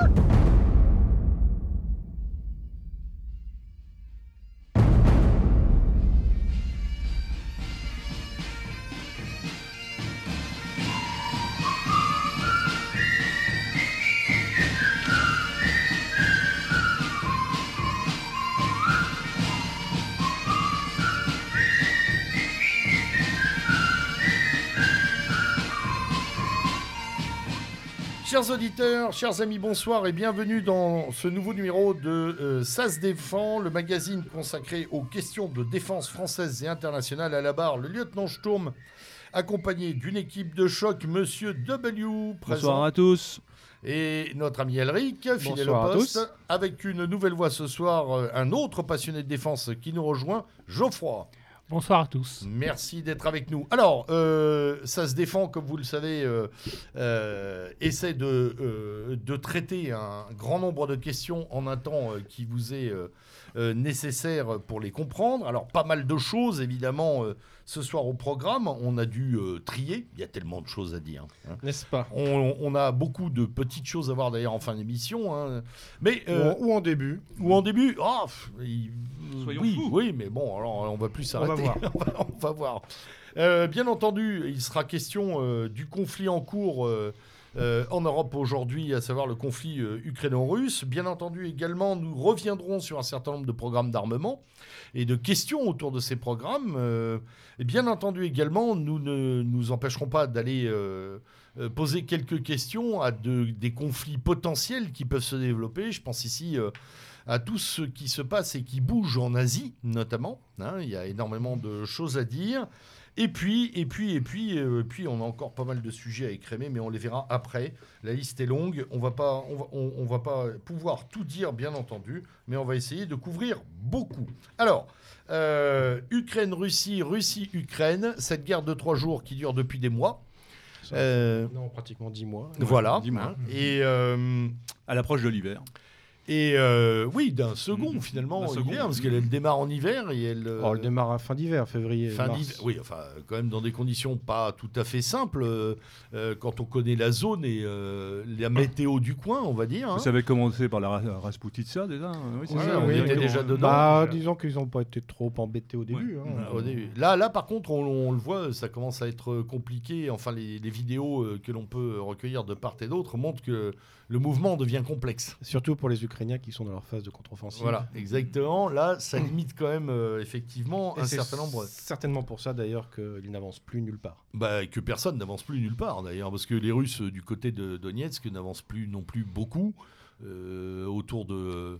Ah! Chers auditeurs, chers amis, bonsoir et bienvenue dans ce nouveau numéro de euh, Ça se défend, le magazine consacré aux questions de défense française et internationale à la barre. Le lieutenant Sturm, accompagné d'une équipe de choc, Monsieur W. Présent, Bonsoir à tous. et notre ami Elric, fidèle au à poste, tous. avec une nouvelle voix ce soir, euh, un autre passionné de défense qui nous rejoint, Geoffroy. Bonsoir à tous. Merci d'être avec nous. Alors, euh, ça se défend, comme vous le savez, euh, euh, essaie de, euh, de traiter un grand nombre de questions en un temps qui vous est euh, euh, nécessaire pour les comprendre. Alors, pas mal de choses, évidemment, euh, ce soir au programme. On a dû euh, trier. Il y a tellement de choses à dire. hein. N'est-ce pas? On, on a beaucoup de petites choses à voir d'ailleurs en fin d'émission. hein. Mais euh, ou, en, ou en début. ou en début, ah, pff, il- Soyons oui, fous. oui, mais bon, alors on va plus On va s'arrêter. voir. on, va, on va voir. Euh, bien entendu, il sera question euh, du conflit en cours euh, euh, en Europe aujourd'hui, à savoir le conflit euh, ukraino-russe. Bien entendu, également, nous reviendrons sur un certain nombre de programmes d'armement et de questions autour de ces programmes. Euh, et bien entendu, également, nous ne nous empêcherons pas d'aller poser quelques questions à de- des conflits potentiels qui peuvent se développer. Je pense ici à tout ce qui se passe et qui bouge en Asie, notamment. hein. il y a énormément de choses à dire. Et puis, et puis, et puis, euh, puis, on a encore pas mal de sujets à écrémer, mais on les verra après. La liste est longue. On va pas, on va, on- on va pas pouvoir tout dire, bien entendu, mais on va essayer de couvrir beaucoup. Alors, euh, Ukraine-Russie, Russie-Ukraine, cette guerre de trois jours qui dure depuis des mois. Ça, Euh, Non, pratiquement 10 mois. voilà. dix mois. Et euh, À l'approche de l'hiver. Et euh, oui, d'un second Mhm. finalement D'un second. hiver, parce qu'elle elle démarre en hiver et elle. euh, Oh, elle démarre à fin d'hiver, février. fin mars. d'hiver. Oui, enfin, quand même dans des conditions pas tout à fait simples euh, quand on connaît la zone et euh, la météo du coin, on va dire. hein. Vous savez commencer par la Ra- Rasputitsa déjà hein Oui, c'est Ouais, ça. on oui, était déjà dedans. Bah, déjà. disons qu'ils n'ont pas été trop embêtés au début. hein. Au début. Là, là, par contre, on, on le voit, ça commence à être compliqué. Enfin, les, les vidéos que l'on peut recueillir de part et d'autre montrent que le mouvement devient complexe. Surtout pour les Ukrainiens qui sont dans leur phase de contre-offensive. Voilà, exactement. Là, ça limite quand même euh, effectivement Et un certain nombre. Certainement pour ça d'ailleurs qu'ils n'avancent plus nulle part. Bah, que personne n'avance plus nulle part d'ailleurs, parce que les Russes euh, du côté de Donetsk n'avancent plus non plus beaucoup euh, autour de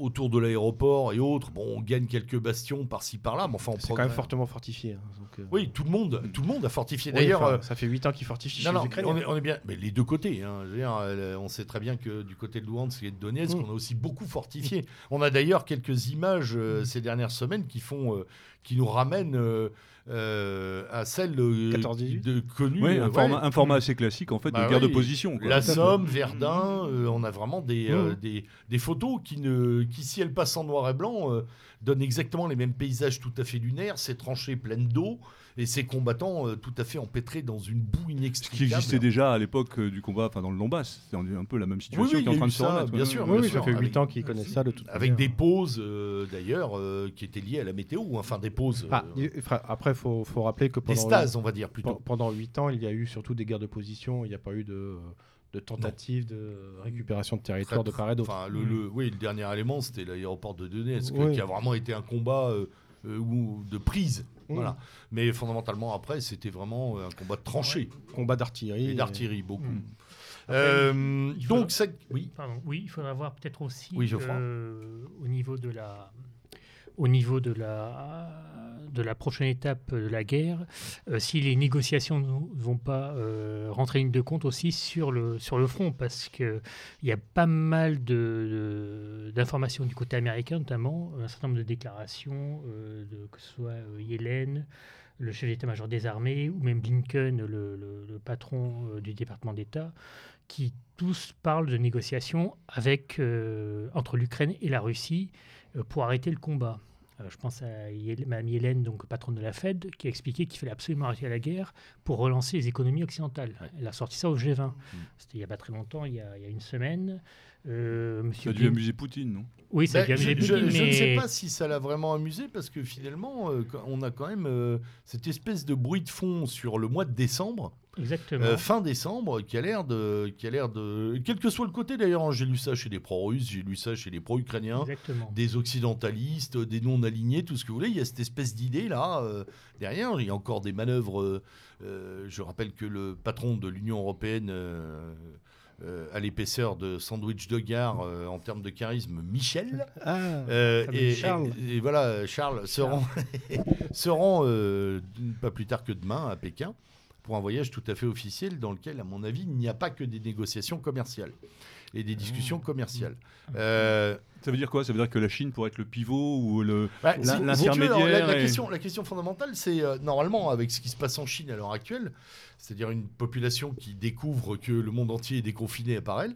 autour de l'aéroport et autres. Bon, on gagne quelques bastions par-ci par-là, mais enfin on C'est quand même fortement fortifié. hein, donc, euh, Oui, tout le monde, tout le monde a fortifié. oui, D'ailleurs, enfin, euh, ça fait 8 ans qu'ils fortifient chez non, les Ukrainiens. on est, on est bien, mais les deux côtés. hein. Je veux dire, euh, on sait très bien que du côté de Luhansk et de Donetsk, Mm. on a aussi beaucoup fortifié. On a d'ailleurs quelques images euh, ces dernières semaines qui font, euh, qui nous ramènent euh, euh, à 14-18. de connues. Oui, euh, un, ouais. format, un format assez classique en fait Bah de guerre oui. de position. quoi. La. Somme, Verdun, euh, on a vraiment des, euh, des, des photos qui, ne, qui, si elles passent en noir et blanc, donnent exactement les mêmes paysages tout à fait lunaires, ces tranchées pleines d'eau et ces combattants euh, tout à fait empêtrés dans une boue Ce inextricable. qui existait déjà à l'époque euh, du combat, enfin dans le Donbass, c'est un peu la même situation oui, qui est en a train eu de se ça, remettre. bien sûr. Oui, bien oui, ça fait avec- 8 ans qu'ils connaissent ça de toute Avec manière. des pauses, euh, d'ailleurs, euh, qui étaient liées à la météo, enfin des pauses, euh, Ah, après, il faut, faut rappeler que des pendant, stases, on va dire plutôt. Pen- Pendant 8 ans, il y a eu surtout des guerres de position. Il n'y a pas eu de, de tentatives de récupération de territoire de Très- part et d'autre. Enfin, le, le- oui, le dernier élément, c'était l'aéroport de Donetsk, Oui. qui a vraiment été un combat euh, euh, de prise? Mm. Voilà. Mais fondamentalement, après, c'était vraiment euh, un combat de tranchée Combat d'artillerie. et d'artillerie, beaucoup. Mm. Euh, donc, ça, oui. Pardon. Oui, il faudra voir peut-être aussi Oui, euh, au niveau de la au niveau de la de la prochaine étape de la guerre, euh, si les négociations ne vont pas euh, rentrer ligne de compte aussi sur le sur le front, parce que il y a pas mal de- de- d'informations du côté américain, notamment un certain nombre de déclarations, euh, de, que ce soit euh, Yellen, le chef d'état-major des armées, ou même Blinken, le, le- patron euh, du département d'État, qui tous parlent de négociations avec, euh, entre l'Ukraine et la Russie euh, pour arrêter le combat. Euh, je pense à Mme Yellen, donc patronne de la Fed, qui a expliqué qu'il fallait absolument arrêter la guerre pour relancer les économies occidentales. Ouais. Elle a sorti ça au G20. C'était il n'y a pas très longtemps, il y a, il y a une semaine. Euh, Ça a dû Blin- amuser Poutine, non? Oui, ça a Ben, bien je, amusé je- Poutine, je ne sais mais- pas si ça l'a vraiment amusé parce que finalement, euh, on a quand même euh, cette espèce de bruit de fond sur le mois de décembre, Exactement. euh, fin décembre, qui a l'air de, qui a l'air de, quel que soit le côté d'ailleurs, hein, j'ai lu ça chez les pro-russes, j'ai lu ça chez les pro-ukrainiens, des occidentalistes, des non-alignés, tout ce que vous voulez. Il y a cette espèce d'idée là euh, derrière. Il y a encore des manœuvres. euh, je rappelle que le patron de l'Union européenne. euh, à l'épaisseur de sandwich de gare euh, en termes de charisme, Michel. Ah, Euh, et, Charles. et- et voilà, Charles se rend, se rend pas plus tard que demain à Pékin pour un voyage tout à fait officiel dans lequel, à mon avis, il n'y a pas que des négociations commerciales et des discussions commerciales. Euh, Ça veut dire quoi? Ça veut dire que la Chine pourrait être le pivot ou le. bah, l'intermédiaire la, la est- question, la question fondamentale, c'est euh, normalement avec ce qui se passe en Chine à l'heure actuelle, c'est-à-dire une population qui découvre que le monde entier est déconfiné par elle,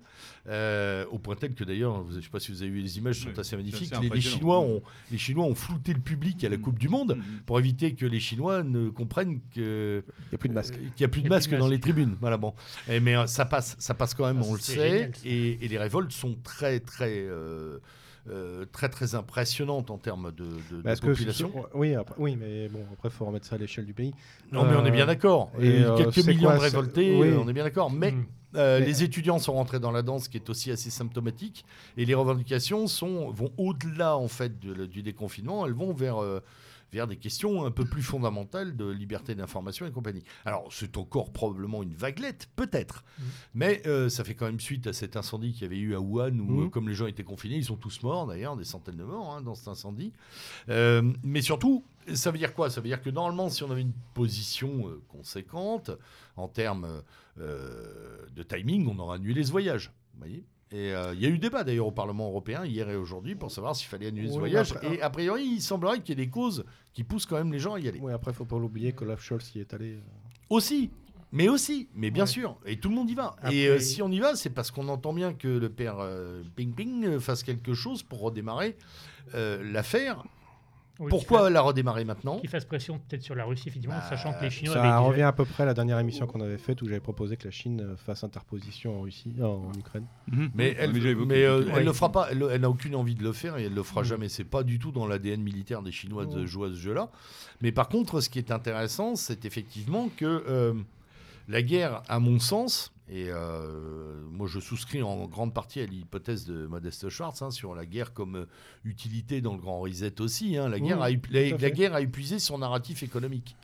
euh, au point tel que d'ailleurs, je ne sais pas si vous avez vu les images, sont Oui, assez magnifiques. assez Les. Chinois ont, les Chinois ont flouté le public à la Mm. Coupe du Monde Mhm. pour éviter que les Chinois ne comprennent que il n'y a plus de masque. euh, qu'il n'y a plus de masque dans les tribunes. Voilà, bon. Et, mais euh, ça passe, ça passe quand même, Ah, on le sait. génial, et, et les révoltes sont très, très, euh, euh, très, très impressionnantes en termes de, de- de Parce que population. oui, après, oui, mais bon, après, il faut remettre ça à l'échelle du pays. Non, mais on est Euh, bien d'accord. et, euh, quelques millions quoi, de révoltés, oui. euh, on est bien d'accord. Mais Mm. euh, Mais- les étudiants sont rentrés dans la danse, qui est aussi assez symptomatique. Et les revendications sont, vont au-delà en fait de- du déconfinement. Elles vont vers, euh, vers des questions un peu plus fondamentales de liberté d'information et compagnie. Alors, c'est encore probablement une vaguelette, peut-être. Mm. Mais euh, ça fait quand même suite à cet incendie qu'il y avait eu à Wuhan, où, Mm. euh, comme les gens étaient confinés, ils sont tous morts d'ailleurs, des centaines de morts hein, dans cet incendie. Euh, mais surtout, ça veut dire quoi? Ça veut dire que normalement, si on avait une position euh, conséquente en termes de timing, on aurait annulé ce voyage. Vous voyez? Et euh, il y a eu débat d'ailleurs au Parlement européen hier et aujourd'hui pour savoir s'il fallait annuler ce voyage. après- et a priori, il semblerait qu'il y ait des causes qui poussent quand même les gens à y aller. Oui, après, il faut pas l'oublier qu'Olaf Scholz y est allé. euh, Aussi, mais aussi, mais bien Ouais. sûr. Et tout le monde y va. Après- Et euh, si on y va, c'est parce qu'on entend bien que le père euh, Ping Ping fasse quelque chose pour redémarrer l'affaire. Oui, Pourquoi la redémarrer maintenant Qu'il fasse pression peut-être sur la Russie, effectivement, Bah, sachant que les Chinois Ça avaient déjà- revient à peu près à la dernière émission qu'on avait faite où j'avais proposé que la Chine euh, fasse interposition en Russie, en Ukraine. Mhm. Mais elle, mais, euh, Ouais. elle le fera pas. Elle, elle n'a aucune envie de le faire et elle le fera Mm. jamais. C'est pas du tout dans l'ADN militaire des Chinois de jouer à ce jeu-là. Mais par contre, ce qui est intéressant, c'est effectivement que euh, la guerre, à mon sens, et euh, moi je souscris en grande partie à l'hypothèse de Modeste Schwartz hein, sur la guerre comme euh, utilité dans le grand reset aussi. hein. La, guerre a, la, la guerre épuisé son narratif économique.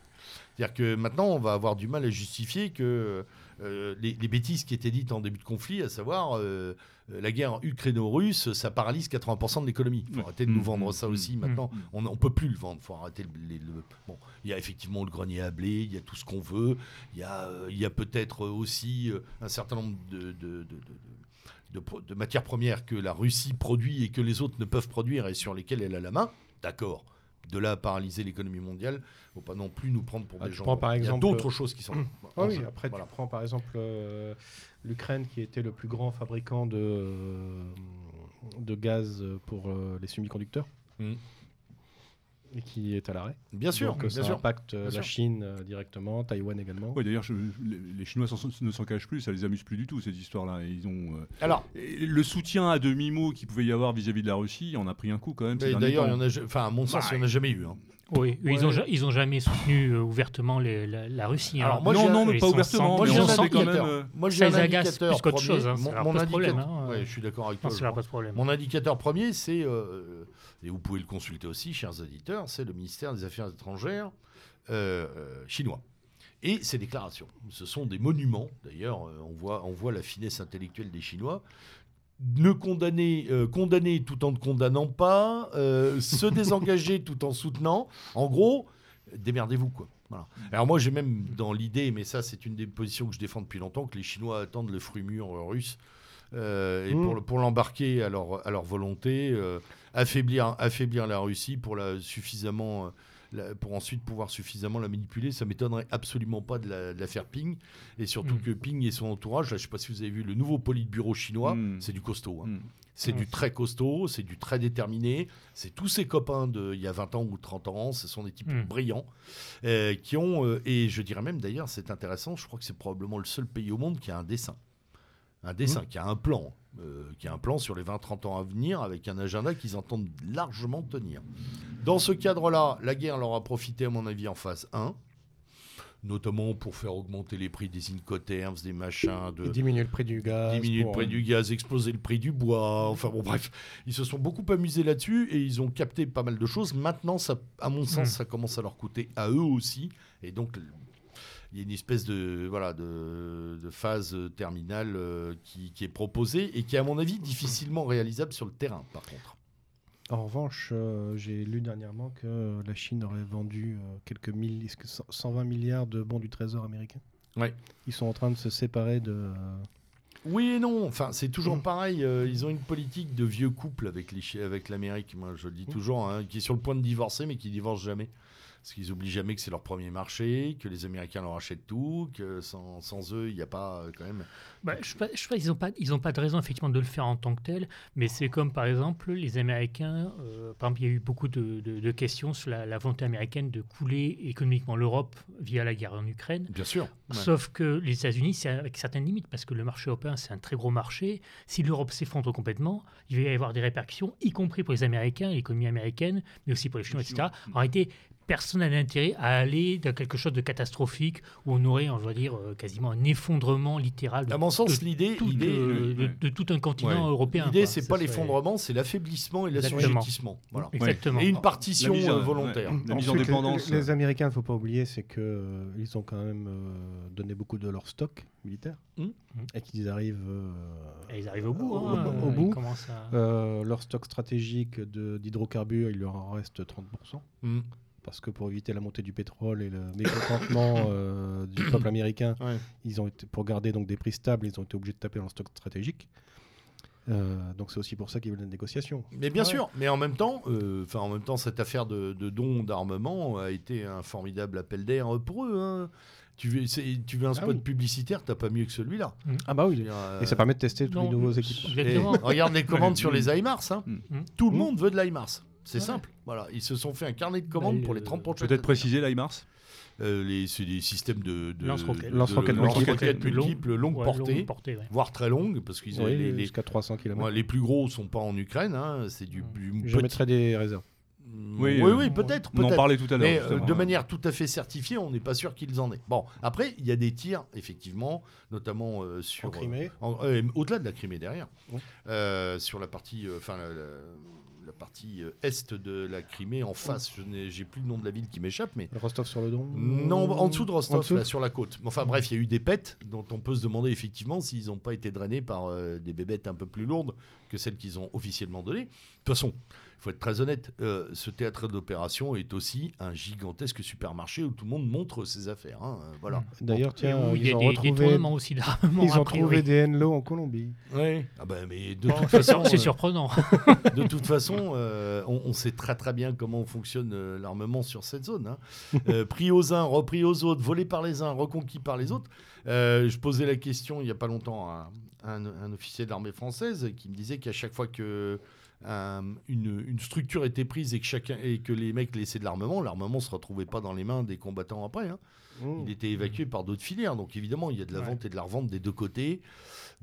C'est-à-dire que maintenant, on va avoir du mal à justifier que euh, les, les bêtises qui étaient dites en début de conflit, à savoir euh, la guerre ukraino-russe, ça paralyse 80% de l'économie. Il faut arrêter de nous Mm, vendre ça mm, aussi mm. maintenant. On ne peut plus le vendre. Il faut arrêter le, les- le- Bon, il y a effectivement le grenier à blé, il y a tout ce qu'on veut. Il y a, euh, il y a peut-être aussi euh, un certain nombre de, de- de- de- de pro- de matières premières que la Russie produit et que les autres ne peuvent produire et sur lesquelles elle a la main. D'accord. De là à paralyser l'économie mondiale, faut pas non plus nous prendre pour Ah, des gens. prends par il y a exemple- d'autres choses qui sont. Ah oui, jeu. après Voilà. tu prends par exemple euh, l'Ukraine qui était le plus grand fabricant de, euh, de gaz pour euh, les semi-conducteurs Mm. Et qui est à l'arrêt. Bien sûr, Donc euh, bien ça sûr. impacte euh, Bien la sûr. Chine euh, directement, Taïwan également. Ouais, D'ailleurs, les, les Chinois ne s'en cachent plus, ça les amuse plus du tout, cette histoire-là. Ils ont, euh, Alors, le soutien à demi-mot qu'il pouvait y avoir vis-à-vis de la Russie en a pris un coup quand même. ces d'ailleurs, il y temps. en a, ja- enfin, à mon sens, Bah, il n'y en a jamais eu. hein. Oui, Ouais. ils ont ils ont jamais soutenu euh, ouvertement les- la, la Russie. hein. Alors, moi, non, non, mais pas ouvertement. Moi, mais j'ai on un même. indicateur. euh, Moi, j'ai un les agace indicateur plus qu'autre premier. chose, hein, Mon, indicateur- hein. ouais, je suis d'accord avec toi. Mon indicateur premier, c'est, euh, et vous pouvez le consulter aussi, chers auditeurs, c'est le ministère des Affaires étrangères euh, euh, chinois. Et ces déclarations, ce sont des monuments, d'ailleurs, euh, on voit, on voit la finesse intellectuelle des Chinois. Ne condamner, euh, condamner tout en ne condamnant pas, euh, se désengager tout en soutenant. En gros, démerdez-vous, quoi. Voilà. Alors moi, j'ai même dans l'idée, mais ça, c'est une des positions que je défends depuis longtemps, que les Chinois attendent le fruit mûr russe euh, et Mm. pour, le- pour l'embarquer à leur, à leur volonté, affaiblir, affaiblir la Russie pour la suffisamment euh, pour ensuite pouvoir suffisamment la manipuler. Ça m'étonnerait absolument pas de la, de la faire Ping. Et surtout Mm. que Ping et son entourage, là, je sais pas si vous avez vu le nouveau politburo chinois, Mm. c'est du costaud. hein. Mm. C'est du très costaud, c'est du très déterminé. C'est tous ses copains d'il y a 20 ans ou 30 ans. Ce sont des types brillants euh, qui ont, euh, et je dirais même d'ailleurs, c'est intéressant, je crois que c'est probablement le seul pays au monde qui a un dessin. Un dessin, qui a un plan, euh, qui a un plan sur les 20-30 ans à venir avec un agenda qu'ils entendent largement tenir. Dans ce cadre-là, la guerre leur a profité, à mon avis, en phase 1, notamment pour faire augmenter les prix des incoterms, des machins, de, Diminuer le prix du gaz. diminuer le prix du gaz, exploser le prix du bois. Enfin bon, bref, ils se sont beaucoup amusés là-dessus et ils ont capté pas mal de choses. Maintenant, ça, à mon sens, Mm. ça commence à leur coûter à eux aussi. Et donc, il y a une espèce de, voilà, de, de phase terminale euh, qui, qui est proposée et qui est, à mon avis, difficilement réalisable sur le terrain, par contre. En revanche, euh, j'ai lu dernièrement que la Chine aurait vendu euh, quelques mille, est-ce que 100 120 milliards de bons du trésor américain? Ouais. Ils sont en train de se séparer de. euh, Oui et non. Enfin, c'est toujours Mm. pareil. euh, ils ont une politique de vieux couple avec l'Amérique. Moi, je le dis toujours, hein, qui est sur le point de divorcer, mais qui divorce jamais. Parce qu'ils oublient jamais que c'est leur premier marché, que les Américains leur achètent tout, que sans, sans eux, il n'y a pas euh, quand même. Bah, je je sais pas, ils n'ont pas, ils ont pas de raison effectivement de le faire en tant que tel, mais c'est comme par exemple les Américains, euh, par exemple il y a eu beaucoup de, de- de questions sur la, la volonté américaine de couler économiquement l'Europe via la guerre en Ukraine, Bien sûr. Ouais. sauf que les États-Unis c'est avec certaines limites, parce que le marché européen c'est un très gros marché, si l'Europe s'effondre complètement, il va y avoir des répercussions, y compris pour les Américains, l'économie américaine, mais aussi pour les Chinois, etc. En réalité, personne n'a d'intérêt à aller dans quelque chose de catastrophique où on aurait, on va dire, euh, quasiment un effondrement littéral de À mon sens, l'idée, euh, de, tout un continent Ouais. européen. l'idée, c'est pas serait- l'effondrement, c'est l'affaiblissement et l'assujettissement. Voilà. Exactement. Et une partition La mise en- euh, volontaire. ouais. La mise en dépendance. Les, les Américains, il ne faut pas oublier, c'est que euh, ils ont quand même euh, donné beaucoup de leur stock militaire Mm. et qu'ils arrivent. euh, Et ils arrivent au bout. Au- hein, au- au ils bout. à- euh, leur stock stratégique d'hydrocarbures, il leur en reste 30%. Mm. Parce que pour éviter la montée du pétrole et le mécontentement euh, du peuple américain, Ouais. ils ont été, pour garder donc des prix stables, ils ont été obligés de taper dans leur stock stratégique. Euh, donc c'est aussi pour ça qu'ils veulent une négociation. Mais bien Ouais. sûr, mais en même temps, euh, enfin en même temps, cette affaire de, de don d'armement a été un formidable appel d'air pour eux. hein. Tu veux, c'est- tu veux un spot oui. publicitaire, t'as pas mieux que celui-là. Ah bah oui. euh, Et ça permet de tester tous les nouveaux équipements. regarde les commandes sur les HIMARS. Hein. Mm. Tout le Mm. monde veut de l'HIMARS. C'est Ouais. simple. Voilà, ils se sont fait un carnet de commandes Bah, pour les euh, 30 prochaines Peut-être préciser l'IMARS Euh, les, c'est des systèmes de, de Lance-roquettes. de- multiples. lance-roquettes multiples, longue Ouais, portée, longue portée, ouais. voire très longues, parce qu'ils ont les, les- jusqu'à 300 km. ouais, les plus gros sont pas en Ukraine. hein, c'est du, du Je petit- mettrai des réserves. Oui, Oui, oui, euh, peut-être, On en parlait tout à l'heure. Mais euh, de manière tout à fait certifiée, on n'est pas sûr qu'ils en aient. Bon, après, il y a des tirs, effectivement, notamment euh, sur. En Crimée. euh, euh, Au-delà de la Crimée derrière. Euh, sur la partie. euh, Enfin, la, partie euh, est de la Crimée, en face, je n'ai j'ai plus le nom de la ville qui m'échappe, mais. Rostov sur le Don. Non, en dessous de Rostov, dessous là, sur la côte. Enfin bref, il y a eu des pètes dont on peut se demander effectivement s'ils n'ont pas été drainés par euh, des bébêtes un peu plus lourdes que celles qu'ils ont officiellement données. De toute façon, faut être très honnête, euh, ce théâtre d'opération est aussi un gigantesque supermarché où tout le monde montre ses affaires. hein, euh, voilà. D'ailleurs, Et tiens, il y ils a ont des retrouvé, détournements aussi d'armement. ils ont trouvé des Enlo en Colombie. Ouais. Ah bah, mais de Bon, toute c'est façon, c'est euh, surprenant. de toute façon, euh, on, on sait très très bien comment fonctionne euh, l'armement sur cette zone. hein. Euh, pris aux uns, repris aux autres, volé par les uns, reconquis par les autres. Euh, je posais la question il n'y a pas longtemps à un, un officier de l'armée française qui me disait qu'à chaque fois que euh, une, structure était prise et que, chacun, et que les mecs laissaient de l'armement, l'armement ne se retrouvait pas dans les mains des combattants après. hein. Mmh. Il était évacué par d'autres filières. Donc évidemment, il y a de la Ouais. vente et de la revente des deux côtés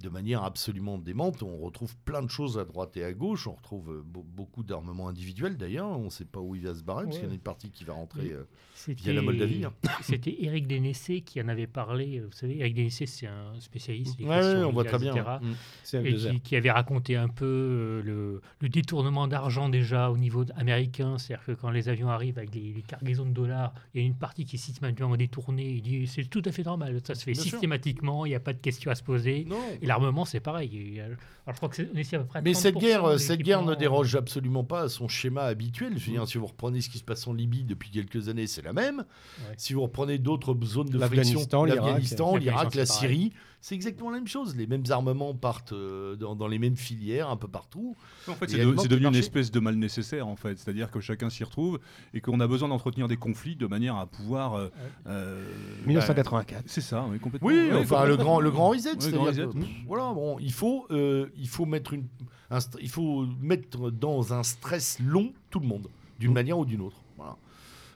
de manière absolument démente. On retrouve plein de choses à droite et à gauche. On retrouve euh, be- beaucoup d'armements individuels d'ailleurs. On ne sait pas où il va se barrer parce Ouais. qu'il y en a une partie qui va rentrer. euh, C'était la Moldavie, hein. C'était Eric Dénessé qui en avait parlé. Vous savez, Eric Dénessé, c'est un spécialiste des Ouais, questions ouais, on voit très bien. etc. et F2R. qui, qui avait raconté un peu euh, le, le détournement d'argent déjà au niveau américain. C'est-à-dire que quand les avions arrivent avec les, les cargaisons de dollars, il y a une partie qui est systématiquement détournée. Il dit c'est tout à fait normal, ça se fait Bien sûr. systématiquement, il n'y a pas de question à se poser. Non. Et l'armement, c'est pareil. Alors je crois que on est ici à peu près à Mais cette 30% guerre, cette guerre ne déroge absolument pas à son schéma habituel. Je veux dire, si vous reprenez ce qui se passe en Libye depuis quelques années, c'est la même. Ouais. Si vous reprenez d'autres zones de friction, l'Afghanistan, l'Irak, la. Syrie, c'est exactement la même chose. Les mêmes armements partent euh, dans, dans les mêmes filières un peu partout. En fait, c'est de- devenu de une espèce de mal nécessaire, en fait. C'est-à-dire que chacun s'y retrouve et qu'on a besoin d'entretenir des conflits de manière à pouvoir. euh, euh, 1984. bah, c'est ça, oui, complètement. Oui, Ouais, enfin le grand, le grand reset, Ouais, c'est-à-dire grand que, reset. pff, voilà, bon, il faut, euh, il faut mettre une, un il faut mettre dans un stress long tout le monde, d'une Mm. manière ou d'une autre.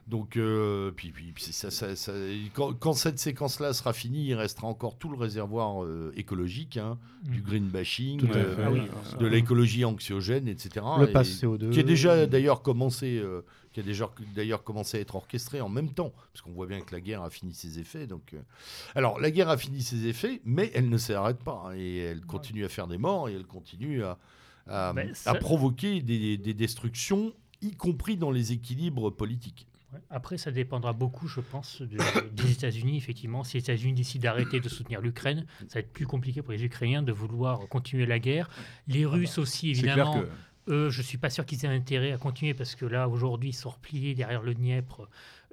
Donc, euh, puis, puis, puis ça, ça- ça- quand, quand cette séquence-là sera finie, il restera encore tout le réservoir euh, écologique, hein, Mm. du green bashing, euh, fait. Ah oui, de l'écologie anxiogène, etc. Le Et- pass CO2. qui a déjà d'ailleurs commencé, euh, qui a déjà d'ailleurs commencé à être orchestré en même temps, parce qu'on voit bien que la guerre a fini ses effets. Donc, euh, alors la guerre a fini ses effets, mais elle ne s'arrête pas hein, et elle continue à faire des morts et elle continue à, à, à ça- provoquer des, des destructions, y compris dans les équilibres politiques. Ouais. Après, ça dépendra beaucoup, je pense, de- des États-Unis. Effectivement, si les États-Unis décident d'arrêter de soutenir l'Ukraine, ça va être plus compliqué pour les Ukrainiens de vouloir continuer la guerre. Les Russes aussi, C'est clair évidemment. que. Eux, je suis pas sûr qu'ils aient intérêt à continuer parce que là, aujourd'hui, ils sont repliés derrière le Dniepr.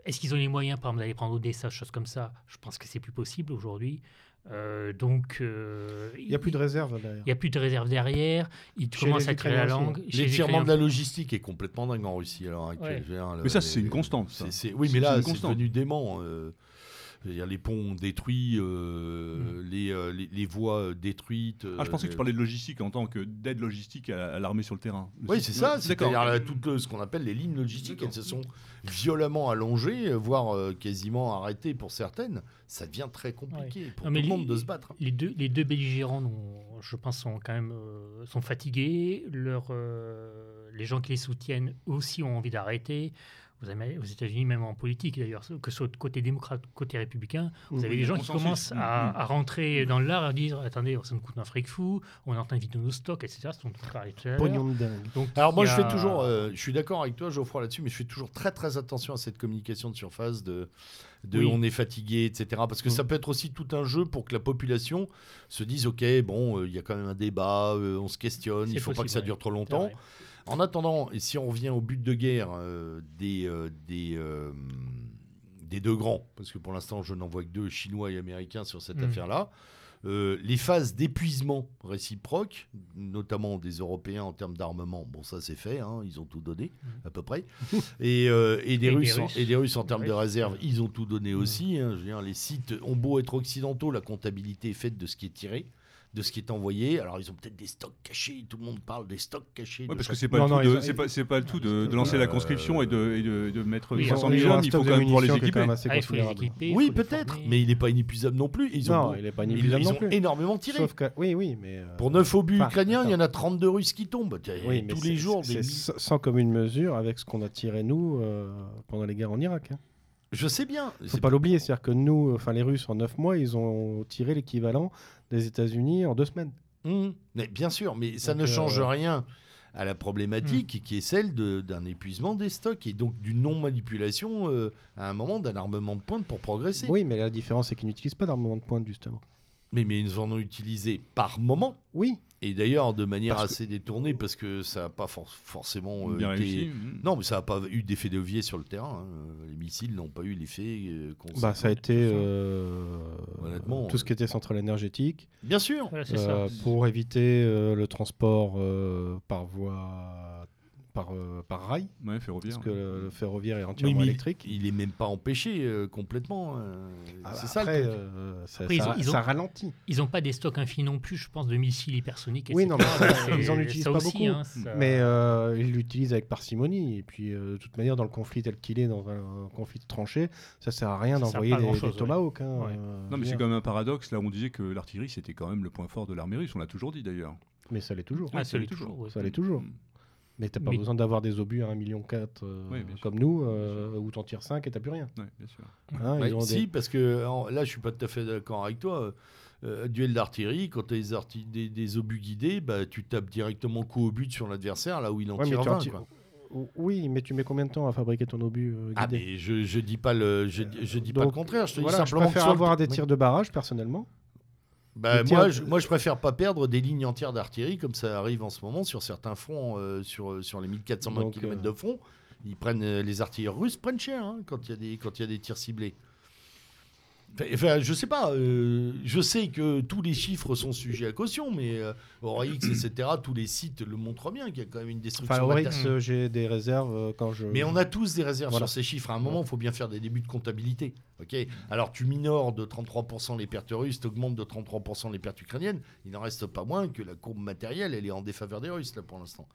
Est-ce qu'ils ont les moyens, par exemple, d'aller prendre Odessa, choses comme ça? Je pense que c'est plus possible aujourd'hui. Euh, donc, euh, Il n'y a plus de réserve derrière. il y a plus de réserve derrière. Commencent les à tirer la langue. L'étirement de la logistique est complètement dingue en Russie à l'heure actuelle. Ouais. Mais ça, c'est une constante, oui, mais là, c'est devenu dément. euh, je veux dire, les ponts détruits, euh, les, euh, les, les voies euh, détruites. Ah, je pensais que tu euh, parlais de logistique en tant que d'aide logistique à, à l'armée sur le terrain. Oui, c'est ça. C'est-à-dire euh, ce qu'on appelle les lignes logistiques, elles se sont violemment allongées, voire euh, quasiment arrêtées pour certaines. Ça devient très compliqué pour Non, tout le les- monde de se battre. Les deux, les deux belligérants, ont- je pense, sont quand même euh, sont fatigués. Leur, euh, les gens qui les soutiennent aussi ont envie d'arrêter. Vous avez aux États-Unis, même en politique d'ailleurs, que ce soit côté démocrate, côté républicain, vous avez des gens qui commencent à, Mm, mm. à rentrer dans l'art, à dire attendez, ça nous coûte un fric fou, on est en train de vider nos stocks, etc. Ce dont on parlait tout à l'heure. Pognon de dingue. Donc, Alors moi, je fais toujours, euh, je suis d'accord avec toi, Geoffroy, là-dessus, mais je fais toujours très très attention à cette communication de surface de, de Oui. on est fatigué, etc. Parce que Mm. ça peut être aussi tout un jeu pour que la population se dise, ok, bon, euh, il y a quand même un débat, euh, on se questionne, il C'est faut pas que ça ouais. dure trop C'est longtemps. En attendant, et si on revient au but de guerre euh, des, euh, des, euh, des deux grands, parce que pour l'instant je n'en vois que deux, chinois et américains sur cette Mm. affaire-là, les phases d'épuisement réciproque, notamment des Européens en termes d'armement, bon ça c'est fait, hein, ils ont tout donné à peu près, et, et, des. Et Russes, et des Russes en termes de réserve, ils ont tout donné Mm. aussi. hein, je veux dire, les sites ont beau être occidentaux, la comptabilité est faite de ce qui est tiré de ce qui est envoyé. Alors, ils ont peut-être des stocks cachés. Tout le monde parle des stocks cachés. Ouais, parce que c'est pas, Non, le non, tout de- pas, le tout de, de Euh, lancer la conscription et de, et de, de mettre Oui, 500 Ils 000 ont un hommes, il faut quand même pouvoir les est équiper. Ah, il faut les considérable. équiper. il Oui, faut peut-être, mais il n'est pas inépuisable non plus. Ils ont, Non, il n'est pas ils, inépuisable ils non ont plus. énormément tiré. Sauf que, oui, oui, mais. euh, Pour 9 obus enfin, ukrainiens, il y en a 32 Russes qui tombent. Oui, mais tous les jours, c'est sans commune mesure avec ce qu'on a tiré nous euh, pendant les guerres en Irak. hein. Je sais bien. Faut C'est pas l'oublier, c'est-à-dire que nous, enfin les Russes, en 9 mois, ils ont tiré l'équivalent des États-Unis en 2 semaines. Mmh. Mais bien sûr, mais ça Donc, ne euh, change rien à la problématique qui est celle de- d'un épuisement des stocks et donc d'une non-manipulation euh, à un moment d'un armement de pointe pour progresser. Oui, mais la différence, c'est qu'ils n'utilisent pas d'armement de pointe, justement. Mais, mais ils en ont utilisé par moment Oui, et d'ailleurs de manière Parce que- assez détournée parce que ça n'a pas for- forcément euh, Bien été- réussi. mm. Non, mais ça n'a pas eu d'effet de levier sur le terrain. hein. Les missiles n'ont pas eu l'effet. euh, qu'on bah, ça a été euh, Honnêtement, tout ce qui était centrale énergétique Bien sûr. Voilà, c'est euh, ça. pour éviter euh, le transport euh, par voie par, euh, par rail, Ouais, ferroviaire. parce que le, le ferroviaire est Oui, entièrement mais il- électrique. Il est même pas empêché euh, complètement. euh, Ah, c'est ça après, le truc. euh, ça, Après, ils ça- ont- ils ont- ça ralentit. Ils n'ont pas des stocks infinis non plus, je pense, de missiles hypersoniques. Oui, etc. non, mais ça, C'est- ils en utilisent ça pas aussi, beaucoup. hein, ça- Mais euh, ils l'utilisent avec parcimonie. Et puis, euh, de toute manière, dans le conflit tel qu'il est, dans un conflit de tranchées, ça sert à rien Ça sert d'envoyer pas à des, grand-chose, des tomahawks. hein, Ouais. euh, Non, mais c'est quand même un paradoxe. Là, on disait que l'artillerie, c'était quand même le point fort de l'armée russe. On l'a toujours dit d'ailleurs. Mais ça l'est toujours. Ah, Oui, ça l'est toujours. toujours. ouais. Ça l'est toujours. Mm. Mais t'as pas Mais- besoin d'avoir des obus à 1,4 million euh, Oui, comme nous, euh, où t'en tires 5 et t'as plus rien. Ouais, bien sûr. Hein, Ouais, ils ont si, des- parce que en- là, je suis pas tout à fait d'accord avec toi. Euh, duel d'artillerie, quand tu as des, des, des obus guidés, bah, tu tapes directement coup au but sur l'adversaire, là où il en Ouais, tire tu en 20. tires- quoi. O- Oui, mais tu mets combien de temps à fabriquer ton obus euh, Ah, guidé? mais je, je dis pas le, je, je dis pas le contraire. Je te Voilà, dis je simplement que préfère le- avoir des Oui. tirs de barrage, personnellement. Bah, moi, je, moi, je préfère pas perdre des lignes entières d'artillerie comme ça arrive en ce moment sur certains fronts, euh, sur, sur les 1400 Donc, km euh, de front. Ils prennent, euh, les artilleurs russes prennent cher hein, quand il y, a des- quand il y a des tirs ciblés. Enfin, je sais pas. euh, je sais que tous les chiffres sont sujets à caution, mais euh, etc., tous les sites le montrent bien qu'il y a quand même une destruction. Enfin, matérielle. euh, j'ai des réserves euh, quand je. Mais on a tous des réserves Voilà. sur ces chiffres. À un moment, il faut bien faire des débuts de comptabilité. Ok? Alors, tu minores de 33% les pertes russes, tu augmentes de 33% les pertes ukrainiennes. Il n'en reste pas moins que la courbe matérielle, elle est en défaveur des Russes, là, pour l'instant.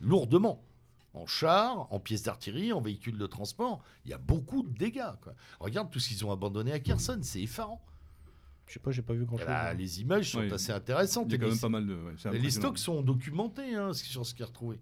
Lourdement. En chars, en pièces d'artillerie, en véhicules de transport, il y a beaucoup de dégâts. quoi. Regarde tout ce qu'ils ont abandonné à Kherson, c'est effarant. Je sais pas, j'ai pas vu grand Eh chose. ben, les images sont assez intéressantes. Il y a Et quand les- même pas mal de. ouais, les stocks sont documentés hein, sur ce qu'il y a retrouvé.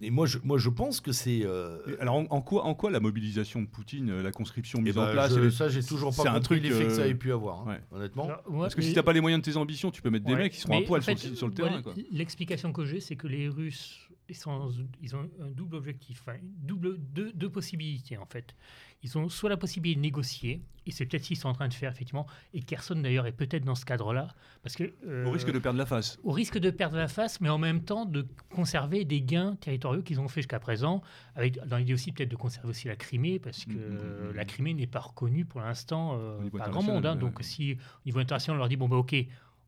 Et moi, je, moi, je pense que c'est. euh, Alors en, en quoi, en quoi la mobilisation de Poutine, euh, la conscription eh mise ben, en place, je- les- ça, j'ai toujours pas compris l'effet que ça euh, avait pu avoir, hein, ouais. honnêtement. Alors, moi, Parce que si mais- t'as pas les moyens de tes ambitions, tu peux mettre des Ouais. mecs qui seront à poil en sur, sur le terrain. L'explication que j'ai, c'est que les Russes, ils, sont- ils ont un double objectif, enfin, une double, deux, deux possibilités en fait. Ils ont soit la possibilité de négocier, et c'est peut-être ce qu'ils sont en train de faire effectivement, et Kherson d'ailleurs est peut-être dans ce cadre-là, parce que euh, Au risque de perdre la face. au risque de perdre la face, mais en même temps de conserver des gains territoriaux qu'ils ont fait jusqu'à présent, avec dans l'idée aussi peut-être de conserver aussi la Crimée, parce que Mhm, euh, mhm. la Crimée n'est pas reconnue pour l'instant euh, par grand monde. hein. donc si au niveau international on leur dit bon bah ok,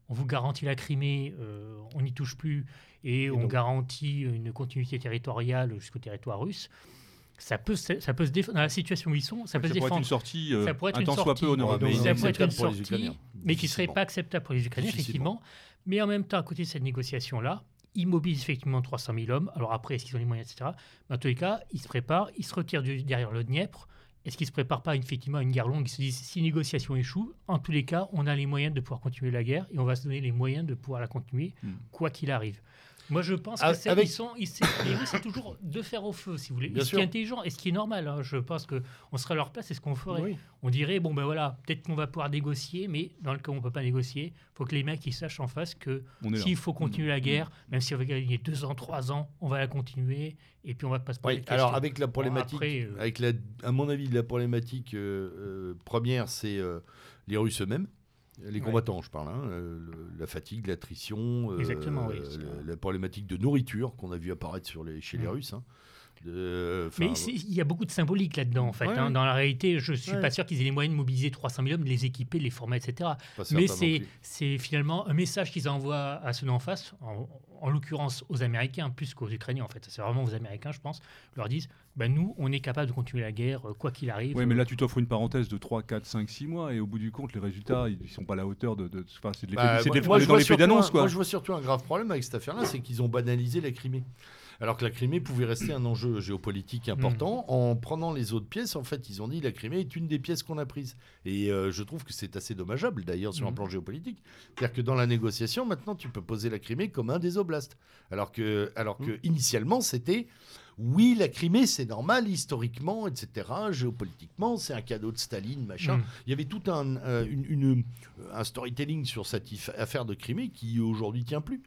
on vous garantit la Crimée, euh, on n'y touche plus, et, on donc- garantit une continuité territoriale jusqu'au territoire russe, ça peut, ça peut se défendre dans la situation où ils sont, ça peut Ça se pourrait être une défendre. sortie euh, Ça pourrait être un une temps soit sortie. peu honorable. Mais ça pourrait être une les sortie, Ukrainiens. mais qui ne serait pas acceptable pour les Ukrainiens, effectivement. Mais en même temps, à côté de cette négociation-là, ils mobilisent effectivement 300 000 hommes. Alors après, est-ce qu'ils ont les moyens, etc. Mais en tous les cas, ils se préparent, ils se retirent du- derrière le Dniepr. Est-ce qu'ils ne se préparent pas effectivement à une guerre longue? Ils se disent, si une négociation échoue, en tous les cas, on a les moyens de pouvoir continuer la guerre et on va se donner les moyens de pouvoir la continuer, Hmm. quoi qu'il arrive. Moi, je pense Ah, que avec- ils sont, ils, c'est- les Russes, c'est toujours de faire au feu, si vous voulez. Bien Et ce sûr. qui est intelligent et ce qui est normal. hein. Je pense qu'on serait à leur place, c'est ce qu'on ferait. Oui. On dirait, bon ben voilà, peut-être qu'on va pouvoir négocier, mais dans le cas où on ne peut pas négocier, il faut que les mecs ils sachent en face que s'il faut continuer la guerre, même si on va gagner deux ans, trois ans, on va la continuer, et puis on va pas se poser Oui, alors avec la problématique, après, euh, avec la, à mon avis, la problématique euh, euh, première, c'est les Russes eux-mêmes. Les Ouais. combattants, je parle, hein, euh, le- la fatigue, l'attrition, euh, oui, la problématique de nourriture qu'on a vu apparaître sur les, chez les Mm. Russes. hein. De- enfin, Mais il y a beaucoup de symbolique là-dedans, en fait. Ouais, hein. Dans la réalité, je suis Ouais. pas sûr qu'ils aient les moyens de mobiliser 300 000 hommes, de les équiper, de les former, etc. pas Mais c'est finalement un message qu'ils envoient à ceux d'en face, en, en l'occurrence aux Américains, plus qu'aux Ukrainiens, en fait. C'est vraiment aux Américains, je pense. Ils leur disent, ben, nous, on est capable de continuer la guerre, euh, quoi qu'il arrive. Oui, mais là, tu t'offres une parenthèse de 3, 4, 5, 6 mois, et au bout du compte, les résultats, ils sont pas à la hauteur de. de- enfin, c'est de l'effet Bah, d'annonce, quoi. Moi, je vois surtout un grave problème avec cette affaire-là, c'est qu'ils ont banalisé la Crimée. Alors que la Crimée pouvait rester un enjeu géopolitique important. En prenant les autres pièces, en fait, ils ont dit la Crimée est une des pièces qu'on a prises. Et euh, je trouve que c'est assez dommageable, d'ailleurs, sur un Mhm. plan géopolitique. C'est-à-dire que dans la négociation, maintenant, tu peux poser la Crimée comme un des oblasts. Alors que, alors que initialement, c'était oui, la Crimée, c'est normal, historiquement, etc., géopolitiquement, c'est un cadeau de Staline, machin. Mm. Il y avait tout un, euh, une- une- un storytelling sur cette affaire de Crimée qui aujourd'hui tient plus.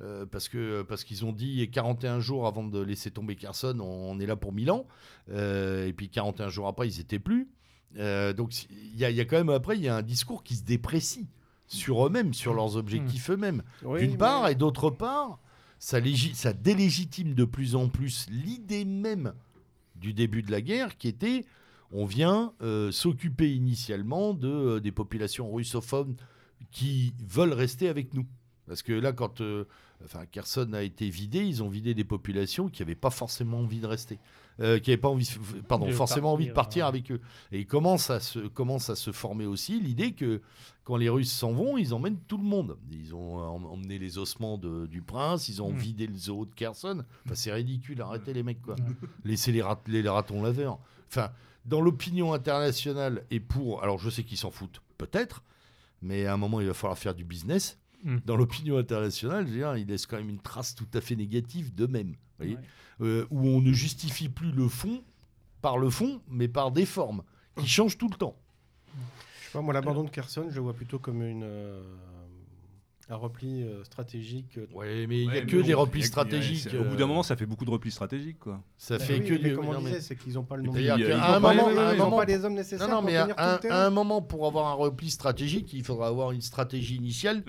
Euh, parce que parce qu'ils ont dit 41 jours avant de laisser tomber Kherson, on, on est là pour 1000 ans. Euh, et puis 41 jours après, ils étaient plus. Euh, donc il y, a- il y a quand même après, il y a un discours qui se déprécie sur eux-mêmes, sur leurs objectifs eux-mêmes. Oui, D'une part, et d'autre part, ça, légi- ça délégitime de plus en plus l'idée même du début de la guerre, qui était on vient euh, s'occuper initialement de, euh, des populations russophones qui veulent rester avec nous. Parce que là, quand euh, enfin, Kherson a été vidé, ils ont vidé des populations qui n'avaient pas forcément envie de rester, euh, qui n'avaient pas envie, pardon, De forcément envie de partir, partir ouais. avec eux. Et commence à se, commence à se former aussi l'idée que quand les Russes s'en vont, ils emmènent tout le monde. Ils ont em- emmené les ossements de- du prince, ils ont Mm. vidé le zoo de Kherson. Enfin, c'est ridicule, arrêtez les mecs, quoi. Laissez les, rat- les ratons laveurs. Enfin, dans l'opinion internationale et pour. Alors, je sais qu'ils s'en foutent, peut-être, mais à un moment, il va falloir faire du business. Mm. Dans l'opinion internationale, je veux dire, ils laissent quand même une trace tout à fait négative d'eux-mêmes. Ouais. Euh, où on ne justifie plus le fond par le fond, mais par des formes qui changent tout le temps. Je sais pas, moi, l'abandon de Kherson, je le vois plutôt comme une. euh, un repli euh, stratégique. euh, Ouais, mais il n'y a Ouais, que des replis stratégiques. Au bout euh, d'un moment, ça fait beaucoup de replis stratégiques, quoi. ça bah fait oui, que mais du. comme on non, mais- disait, c'est qu'ils n'ont pas le nombre. euh, à un oui, ils n'ont moment- pas les hommes nécessaires non, pour mais à un, terrain. à un moment, pour avoir un repli stratégique, il faudra avoir une stratégie initiale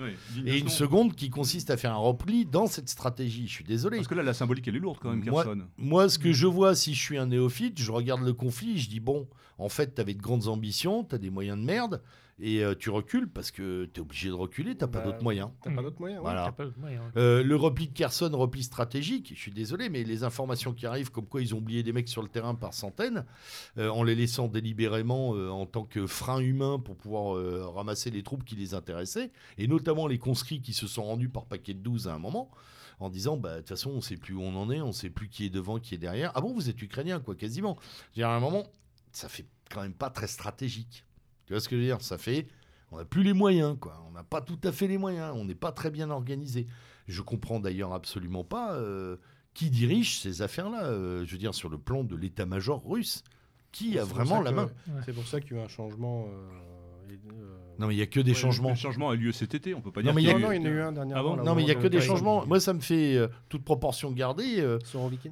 et une seconde qui consiste à faire un repli dans cette stratégie. Je suis désolé. Parce que là, la symbolique, elle est lourde quand même, Moi- Kherson. Moi, ce que je vois, si je suis un néophyte, je regarde le conflit, je dis bon, en fait, tu avais de grandes ambitions, tu as des moyens de merde, et euh, tu recules parce que tu es obligé de reculer, tu pas Bah, d'autres moyens. T'as pas d'autre moyen. ouais. Voilà. T'as pas d'autre moyen. Euh, le repli de Kherson, repli stratégique, je suis désolé, mais les informations qui arrivent, comme quoi ils ont oublié des mecs sur le terrain par centaines, euh, en les laissant délibérément euh, en tant que frein humain pour pouvoir euh, ramasser les troupes qui les intéressaient, et notamment les conscrits qui se sont rendus par paquet de 12 à un moment, en disant, bah, de toute façon, on sait plus où on en est, on sait plus qui est devant, qui est derrière. Ah bon, vous êtes ukrainien, quoi, quasiment. Je veux dire, à un moment, ça fait quand même pas très stratégique. Tu vois ce que je veux dire? Ça fait on n'a plus les moyens, quoi. On n'a pas tout à fait les moyens. On n'est pas très bien organisé. Je comprends d'ailleurs absolument pas euh, qui dirige ces affaires-là. euh, je veux dire, sur le plan de l'état-major russe, qui a vraiment la que- main? C'est pour ça qu'il y a eu un changement. euh, Non, mais il y a que des Ouais, changements. Le changement a lieu cet été, on peut pas Non, dire. mais il y a Non, eu- non, il y en a eu un dernièrement. Ah bon Non, mais il y a que de- des changements. Moi, ça me fait euh, toute proportion gardée. euh,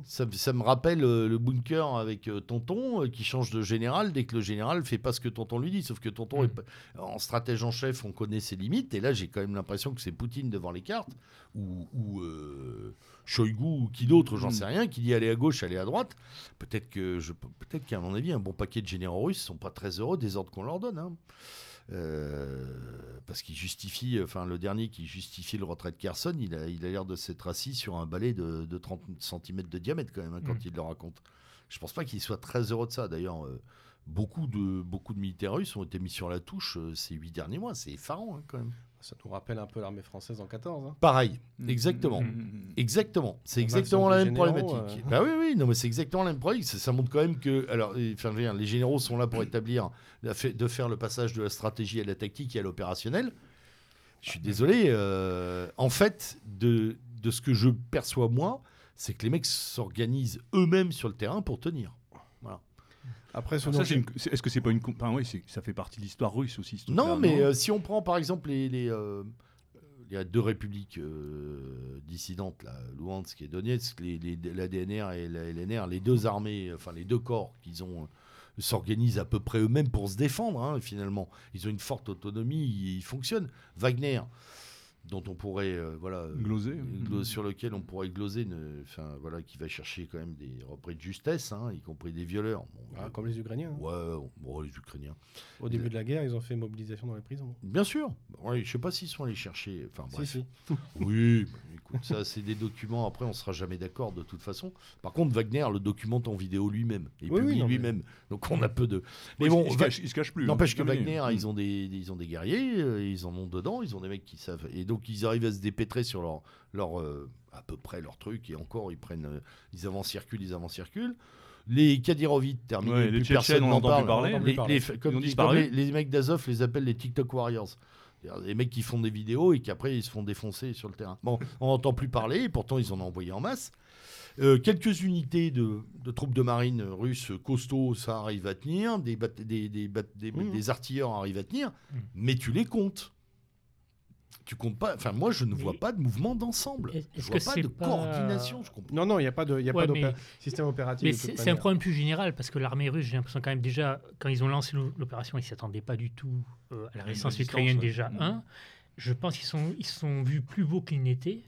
ça, ça me rappelle euh, le bunker avec euh, Tonton euh, qui change de général dès que le général fait pas ce que Tonton lui dit. Sauf que Tonton, Mm. est pas- en stratège en chef, on connaît ses limites. Et là, j'ai quand même l'impression que c'est Poutine devant les cartes ou, ou euh, Shoigu ou qui d'autre, j'en Mm. sais rien, qui dit aller à gauche, aller à droite. Peut-être que je, peut-être qu'à mon avis, un bon paquet de généraux russes sont pas très heureux des ordres qu'on leur donne. hein. Euh, parce qu'il justifie, enfin le dernier qui justifie le retrait de Kherson, il a il a l'air de s'être assis sur un balai de, de 30 cm de diamètre quand même hein, quand Mm. il le raconte. Je pense pas qu'il soit très heureux de ça. D'ailleurs, euh, beaucoup de beaucoup de militaires russes ont été mis sur la touche euh, ces huit derniers mois. C'est effarant hein, quand même. Ça nous rappelle un peu l'armée française en 14. hein. Pareil, Mm. exactement. Mm, mm, mm. Exactement, c'est exactement la même généraux, problématique. euh. Bah oui, oui, non, mais c'est exactement la même problématique. Ça, ça montre quand même que, alors, enfin, dire, les généraux sont là pour établir, la fait- de faire le passage de la stratégie à la tactique et à l'opérationnel. Je suis désolé. euh, en fait, de, de ce que je perçois moi, c'est que les mecs s'organisent eux-mêmes sur le terrain pour tenir. Après, ça, une- Est-ce que c'est pas une. Enfin, ça fait partie de l'histoire russe aussi. ce truc-là, Non, mais euh, si on prend par exemple les, les, euh, il y a deux républiques euh, dissidentes, là, Luhansk et Donetsk, les, les- la DNR et la LNR, les deux armées, enfin les deux corps qu'ils ont, euh, s'organisent à peu près eux-mêmes pour se défendre, hein, finalement. Ils ont une forte autonomie, ils, ils fonctionnent. Wagner, dont on pourrait, euh, voilà, euh, Gloser. glo- sur lequel on pourrait gloser, une- voilà, qui va chercher quand même des repris de justesse, hein, y compris des violeurs. Bon, Ah, comme les Ukrainiens. hein. ouais, bon, les Ukrainiens. Au début de la guerre, ils ont fait mobilisation dans les prisons. Bien sûr. Ouais, je sais pas s'ils sont allés chercher. Enfin bref. Si, si. Oui, bah, écoute, ça c'est des documents. Après, on sera jamais d'accord de toute façon. Par contre, Wagner le documente en vidéo lui-même et Oui, oui, publie non, mais- lui-même. Donc on a peu de. Mais Mais bon, il, se Va- cache, il se cache plus. n'empêche hein, que c'est terminé. Wagner, Mm. ils ont des, ils ont des guerriers, euh, ils en ont dedans, ils ont des mecs qui savent. Et donc ils arrivent à se dépêtrer sur leur, leur euh, à peu près leur truc. Et encore, ils prennent, euh, ils avancent-circulent, ils avancent-circulent. Les Kadirovites terminés, Ouais, les plus Tchétchènes, personne on n'en parle. parler. Les- les- comme, les, les mecs d'Azov les appellent les TikTok Warriors. Des mecs qui font des vidéos et qui après ils se font défoncer sur le terrain. Bon, on n'entend plus parler, et pourtant ils en ont envoyé en masse. Euh, quelques unités de, de troupes de marine russes costauds, ça arrive à tenir. Des, bat- des, des, bat- des- des artilleurs arrivent à tenir, Mhm. mais tu les comptes. Tu comptes pas. Enfin, moi, je ne vois Mais- pas de mouvement d'ensemble. Je est-ce vois que pas c'est de pas- coordination. Je comprends. Non, non, il n'y a pas de, il y a Ouais, pas mais- d'opé- système opératif. Mais c'est un problème plus général parce que l'armée russe, j'ai l'impression quand même déjà, quand ils ont lancé l'o- l'opération, ils ne s'attendaient pas du tout euh, à la résistance ukrainienne ouais. déjà. Un, je pense qu'ils sont, ils se sont vus plus beaux qu'ils n'étaient.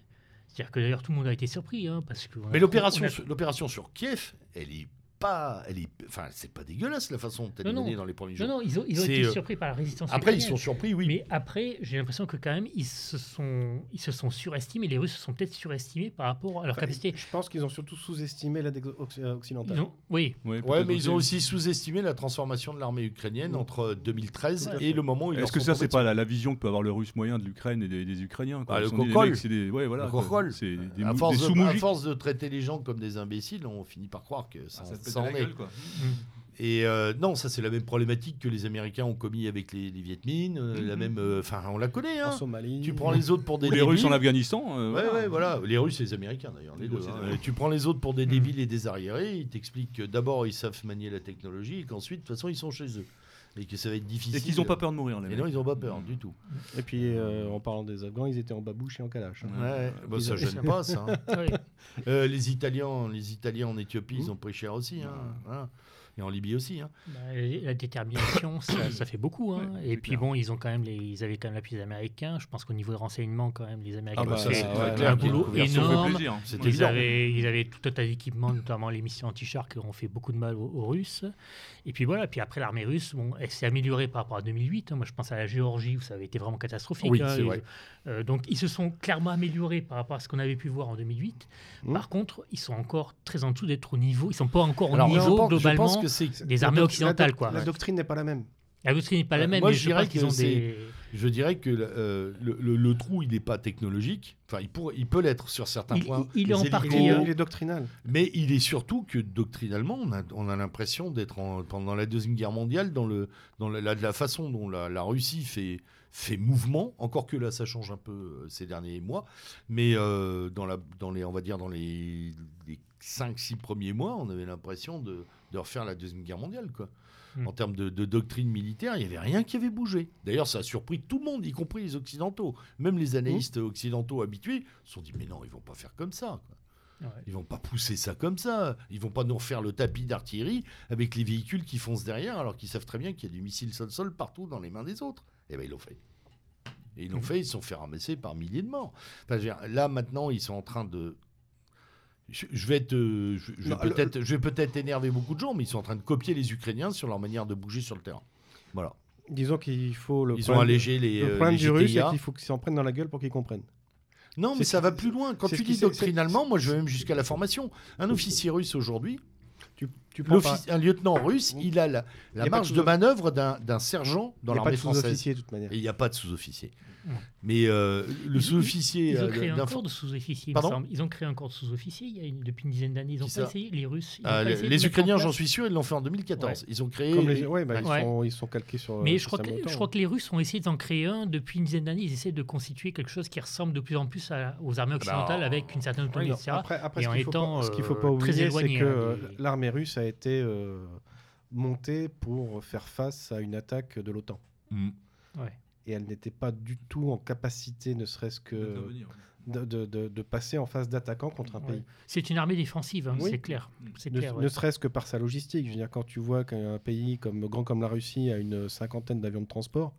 C'est-à-dire que d'ailleurs tout le monde a été surpris. hein, parce que Mais l'opération, a- l'opération sur Kiev, elle est pas, elle est, enfin, c'est pas dégueulasse la façon dont elle est Non, non. menée dans les premiers jours. Non, non, ils ont, ils ont C'est, été euh, surpris par la résistance Après, ils sont surpris, oui. Mais après, j'ai l'impression que quand même, ils se sont, ils se sont surestimés. Les Russes se sont peut-être surestimés par rapport à leur Enfin, capacité. Je pense qu'ils ont surtout sous-estimé l'aide occ- occidentale. Ils ont- oui, Ouais, peut-être mais ils ont aussi sous-estimé la transformation de l'armée ukrainienne Oui. entre 2013 Tout à et le moment où ils Est-ce que sont ça, c'est pas la, la vision que peut avoir le russe moyen de l'Ukraine et des, des Ukrainiens quoi. Bah, Ils le cocol. C'est des, ouais, voilà, à, force de, force traiter les gens comme des imbéciles, on finit par croire que ça, En est. gueule, quoi. Et euh, non, ça c'est la même problématique que les Américains ont commis avec les, les Viet Minh, euh, la Mhm. même, euh, enfin on la connaît. En Hein. Somalie. Tu prends les autres pour des Ou les Russes en. Afghanistan. euh, Ouais, voilà. ouais, voilà. Les Russes et les Américains d'ailleurs, les Les deux. Hein. Tu prends les autres pour des Hmm. débiles et des arriérés, ils t'expliquent que d'abord ils savent manier la technologie et qu'ensuite, de toute façon, ils sont chez eux. Et que ça va être difficile. Et qu'ils n'ont pas peur de mourir, les Et mecs. non, ils n'ont pas peur du tout. Et puis, euh, en parlant des Afghans, ils étaient en babouche et en kalash. hein. Ouais, bah, ça ont- gêne pas, ça. hein. Euh, les Italiens, les Italiens en Éthiopie, Mmh. ils ont pris cher aussi. hein. Voilà. Et en Libye aussi. Hein. Bah, la détermination, ça, ça fait beaucoup. hein. Ouais, et puis clair. bon, ils ont quand même les, ils avaient quand même l'appui des Américains. Je pense qu'au niveau des renseignements, quand même, les Américains Ah bah, ont fait ouais, un boulot énorme. plaisir. Évident. Ils avaient, ils avaient tout un tas d'équipements, notamment les missiles anti-chars qui ont fait beaucoup de mal aux, aux Russes. Et puis voilà, puis après l'armée russe, bon, elle s'est améliorée par rapport à 2008. hein. Moi, je pense à la Géorgie où ça avait été vraiment catastrophique. Oui, hein. vrai. euh, donc ils se sont clairement améliorés par rapport à ce qu'on avait pu voir en 2008. Mmh. Par contre, ils sont encore très en dessous d'être au niveau. Ils sont pas encore au Alors, je niveau je globalement pense que c'est. des armées occidentales, quoi. La doctrine n'est pas la même. La doctrine n'est pas la même, moi, mais je je, dirais qu'ils ont des. Je dirais que euh, le, le- le trou, il n'est pas technologique. Enfin, il, pourrait- il peut l'être sur certains Il- points. il est en partie, hein. il est doctrinal. Mais il est surtout que doctrinalement, on a, on a l'impression d'être en- pendant la Deuxième Guerre mondiale dans, le, dans la, la- la façon dont la, la Russie fait, fait mouvement, encore que là ça change un peu euh, ces derniers mois, mais euh, dans, la, dans les, on va dire dans les, les 5-6 premiers mois, on avait l'impression de, de refaire la Deuxième Guerre mondiale. Quoi. Hmm. En termes de, de doctrine militaire, il n'y avait rien qui avait bougé. D'ailleurs, ça a surpris tout le monde, y compris les Occidentaux. Même les analystes occidentaux habitués se sont dit, mais non, ils vont pas faire comme ça. quoi. Ouais. Ils vont pas pousser ça comme ça. Ils vont pas nous refaire le tapis d'artillerie avec les véhicules qui foncent derrière, alors qu'ils savent très bien qu'il y a du missile sol-sol partout dans les mains des autres. Et ben ils l'ont fait. Et ils l'ont Mhm. fait, ils se sont fait ramasser par milliers de morts. Enfin, dire, là maintenant, ils sont en train de. Je, vais être, je, je vais Non, le- peut-être, je vais peut-être énerver beaucoup de gens, mais ils sont en train de copier les Ukrainiens sur leur manière de bouger sur le terrain. Voilà. Disons qu'il faut le Ils ont allégé les. Le euh, problème les du russe, c'est qu'il faut qu'ils s'en prennent dans la gueule pour qu'ils comprennent. Non, mais ça va plus loin. Quand tu dis doctrinalement, moi je vais même jusqu'à la formation. Un officier russe aujourd'hui, Tu, un lieutenant russe, il a la, marge de manœuvre d'un sergent dans il n'y a pas l'armée de française. sous-officier de toute manière. Il n'y a pas de sous-officier. Mais euh, le Ils- sous-officier Ils ont euh, créé un corps de semble. Ils ont créé un corps de une- depuis une dizaine d'années. Ils n'ont pas essayé, les Russes. ils ont Ah, pas les, Ukrainiens, j'en suis sûr, ils l'ont fait en 2014. Ils ont créé. Comme les, ouais, bah, ils, Ouais. sont, ils sont calqués sur. Mais euh, je crois, que, je crois que les Russes ont essayé d'en créer un depuis une dizaine d'années. Ils essaient de constituer quelque chose qui ressemble de plus en plus à- aux armées occidentales bah, avec une certaine autonomie, etc. Après, après et ce en faut, étant, pas- ce qu'il faut euh, pas très oublier, c'est que hein, euh, des- l'armée russe a été euh, montée pour faire face à une attaque de l'OTAN. Mm. Ouais. Et elle n'était pas du tout en capacité, ne serait-ce que de, de- de- de passer en phase d'attaquant contre un Ouais. pays. C'est une armée défensive, hein, Oui. c'est clair. C'est Ne, serait-ce que par sa logistique. Je veux dire, quand tu vois qu'un pays comme, grand comme la Russie a une cinquantaine d'avions de transport,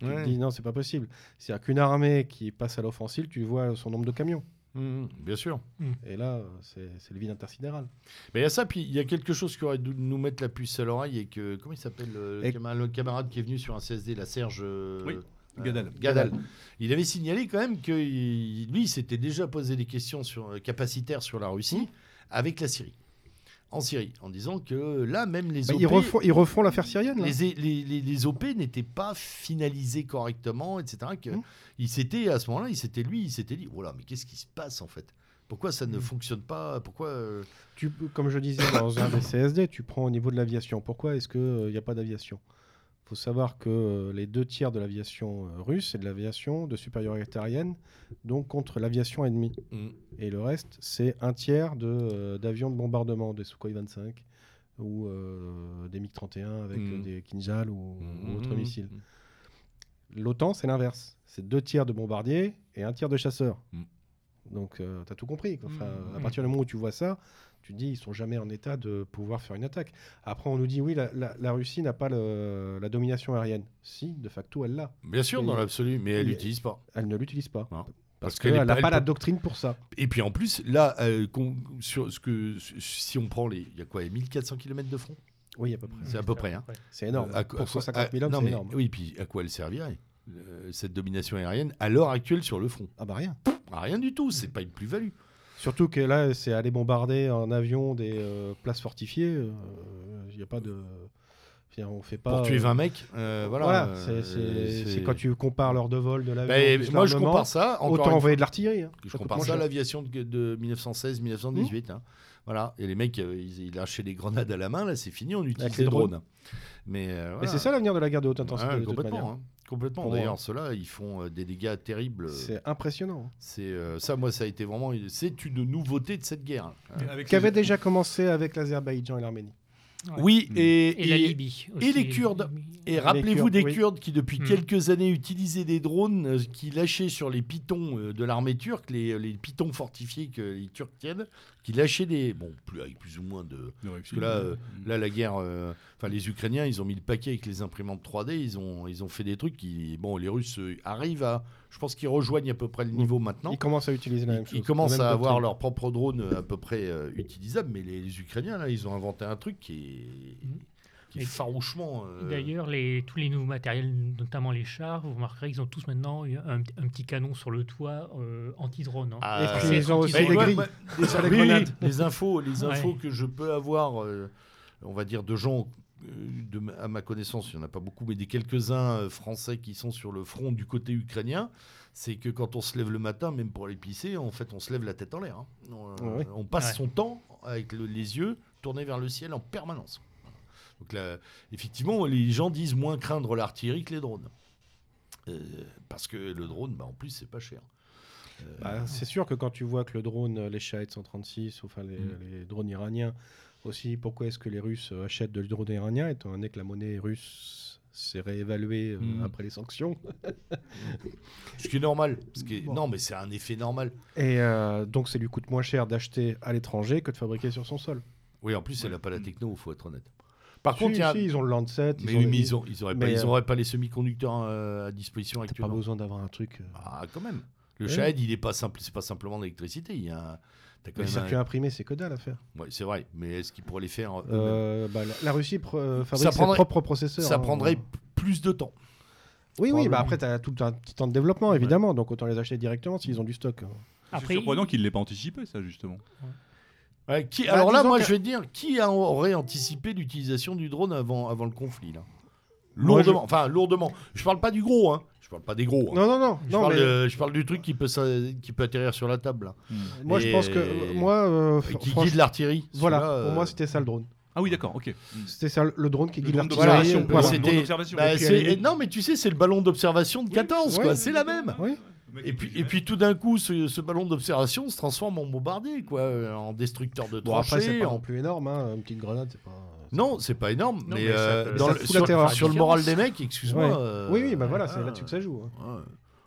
tu Ouais. te dis non, c'est pas possible. C'est-à-dire qu'une armée qui passe à l'offensive, tu vois son nombre de camions. Mm, bien sûr. Et là, c'est le vide intersidéral. Mais il y a ça, puis il y a quelque chose qui aurait dû nous mettre la puce à l'oreille et que. Comment il s'appelle euh, le, Et- camarade, le camarade qui est venu sur un CSD, la Serge. euh, Oui, euh, Gadal. Gadal. Il avait signalé quand même que il- lui, il s'était déjà posé des questions sur, capacitaires sur la Russie avec la Syrie. En Syrie, en disant que là, même les Bah, OP. ils, refont, ils refont l'affaire syrienne. là. les, les, les- les OP n'étaient pas finalisés correctement, etc. Que Mm. il s'était à ce moment-là, il s'était lui, il s'était dit, oh là, mais qu'est-ce qui se passe en fait? Pourquoi ça ne Mm. fonctionne pas? Pourquoi euh, Tu, comme je disais dans un des CSD, tu prends au niveau de l'aviation. Pourquoi est-ce qu'il n'y a pas d'aviation? Il faut savoir que euh, les deux tiers de l'aviation euh, russe, c'est de l'aviation de supériorité aérienne, donc contre l'aviation ennemie. mm, Et le reste, c'est un tiers euh, d'avions de bombardement, des Sukhoi 25 ou des MiG-31 avec euh, des Kinjal ou, ou autres mm, missiles. L'OTAN, c'est l'inverse. C'est deux tiers de bombardiers et un tiers de chasseurs. Mm. Donc, tu as tout compris. Enfin, Mm. À partir du moment où tu vois ça, tu te dis, ils sont jamais en état de pouvoir faire une attaque. Après, on nous dit, oui, la, la- la Russie n'a pas le- la domination aérienne. Si, de facto, elle l'a. Bien sûr, dans l'absolu, mais elle l'utilise pas. Elle ne l'utilise pas. Non. Parce, qu'elle n'a pas la doctrine pour ça. Et puis en plus, là, euh, sur ce que, si on prend les. Il y a quoi 1400 km de front? Oui, à peu près. C'est à peu près. Hein. C'est énorme. Euh, à pour à quoi- 150 000 à- hommes, c'est énorme. Oui, puis à quoi elle servirait? Euh, cette domination aérienne à l'heure actuelle sur le front Ah bah rien. Ah, Rien du tout, c'est pas une plus-value. Surtout que là, c'est aller bombarder en avion des euh, places fortifiées. Il n'y a pas de. On fait pas. Pour tuer euh, 20 mecs, euh, voilà. Voilà, euh, c'est- quand tu compares l'heure de vol de l'avion. Ben, moi, je compare ça. Autant envoyer de l'artillerie. hein. Je compare ça à l'aviation de, de 1916-1918. hein. Voilà. Et les mecs, euh, ils, ils lâchaient des grenades à la main. Là, c'est fini. On utilise les des drones. drones. Mais, euh, voilà. c'est ça l'avenir de la guerre de haute intensité. De complètement. Complètement. D'ailleurs, ceux-là, ils font euh, des dégâts terribles. C'est impressionnant. C'est euh, ça, moi, ça a été vraiment. C'est une nouveauté de cette guerre. hein. Qui avait déjà commencé avec l'Azerbaïdjan et l'Arménie? Oui, Mm. et, Et, la Libye. et les Kurdes. Et Les rappelez-vous des oui. Kurdes qui, depuis Hmm. quelques années, utilisaient des drones euh, qui lâchaient sur les pitons euh, de l'armée turque, les, les pitons fortifiés que les Turcs tiennent, qui lâchaient des. Bon, plus, avec plus ou moins de. Parce que là, euh, là la guerre. euh, Enfin, les Ukrainiens, ils ont mis le paquet avec les imprimantes 3D. Ils ont, ils ont fait des trucs qui. Bon, les Russes euh, arrivent à. Je pense qu'ils rejoignent à peu près le niveau maintenant. Ils commencent à utiliser la même Ils, chose. ils commencent à avoir leur propre drone euh, à peu près euh, utilisable, mais les, les Ukrainiens, là, ils ont inventé un truc qui est, qui est Et- farouchement. euh, D'ailleurs, les, tous les nouveaux matériels, notamment les chars, vous remarquerez qu'ils ont tous maintenant un, un petit canon sur le toit euh, anti-drone. hein. Ah, Et puis c'est ils ont aussi anti-drone. des Ouais, grilles. ouais, les, infos, les Ouais. infos que je peux avoir, euh, on va dire, de gens, de, ma- à ma connaissance, il n'y en a pas beaucoup, mais des quelques-uns euh, français qui sont sur le front du côté ukrainien, c'est que quand on se lève le matin, même pour aller pisser, en fait, on se lève la tête en l'air. hein. On, euh, Ouais. on passe Ouais. son temps avec le- les yeux tournés vers le ciel en permanence. Donc là, effectivement, les gens disent moins craindre l'artillerie que les drones. Euh, parce que le drone, bah, en plus, c'est pas cher. Euh, Bah, c'est sûr que quand tu vois que le drone, euh, les Shahed 136, enfin les, Mm. les drones iraniens, aussi, pourquoi est-ce que les Russes euh, achètent de drone iranien, étant donné que la monnaie russe s'est réévaluée euh, Mm. après les sanctions Ce qui est normal. Bon. Non, mais c'est un effet normal. Et euh, donc, ça lui coûte moins cher d'acheter à l'étranger que de fabriquer sur son sol. Oui, en plus, elle n'a pas la techno, il faut être honnête. Par contre, Si, il y a... si, ils ont le Lancet. Mais ils ont, oui, mais ils ont- ils n'auraient pas, euh, les semi-conducteurs euh, à disposition T'as pas actuellement. besoin d'avoir un truc. euh, Ah, quand même. Le. Shahed, il est pas simple, c'est pas simplement d'électricité. Il y a un- t'as quand les même circuits un- imprimés, c'est que dalle à faire. Ouais, c'est vrai, mais est-ce qu'ils pourraient les faire eux-mêmes Euh, bah, la, la Russie pr- euh, fabrique ses prendrait- propres processeurs. Ça hein. prendrait plus de temps. Oui, oui, bah après, tu as tout un petit temps de développement, évidemment. Donc, autant les acheter directement s'ils ont du stock. C'est surprenant qu'il ne l'ait pas anticipé, ça, justement. Ouais, qui... Bah, Alors là, moi, que- je vais te dire, qui aurait anticipé l'utilisation du drone avant, avant le conflit là? Je- Lourdement. Enfin, lourdement. Je parle pas du gros, hein. Je parle pas des gros. hein. Non, non, non. Je, non parle mais de- je parle du truc qui peut, qui peut atterrir sur la table, là. Moi, je pense que. euh, Moi, euh, Et qui franch- guide l'artillerie. Voilà, pour euh, moi, c'était ça le drone. Ah oui, d'accord, ok. C'était ça le drone qui guide d'observation, Voilà. Bah, non, mais tu sais, c'est le ballon d'observation de 14, ouais. quoi. C'est la même. Oui. Et puis, et puis tout d'un coup, ce, ce ballon d'observation se transforme en bombardier, quoi, euh, en destructeur de Bon, après, c'est pas en- non plus énorme. Hein. Une petite grenade, c'est pas. Non, c'est pas énorme, Non, mais, euh, dans ça le- sur, le moral des mecs, excuse-moi. Ouais. euh, Oui, oui, bah voilà, c'est là-dessus que ça joue. hein. ouais.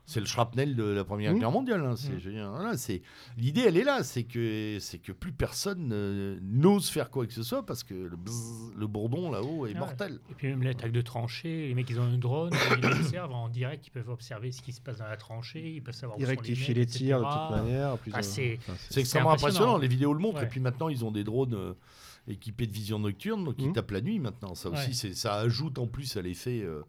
C'est le shrapnel de la Première Mm. Guerre mondiale. hein, c'est- Mm. je veux dire, voilà, c'est l'idée, elle est là, c'est que c'est que plus personne euh, n'ose faire quoi que ce soit parce que le, bourdon là-haut est Ouais. mortel. Et puis même l'attaque de tranchée, les mecs ils ont un drone, ils observent en direct, ils peuvent observer ce qui se passe dans la tranchée, ils peuvent savoir où Ils rectifient les tirs de toute manière. Ah, euh, c'est- enfin, extrêmement impressionnant. impressionnant. Les vidéos le montrent. Ouais. Et puis maintenant, ils ont des drones euh, équipés de vision nocturne, donc ils Mhm. tapent la nuit maintenant. Ça aussi, Ouais. c'est- ça ajoute en plus à l'effet. euh,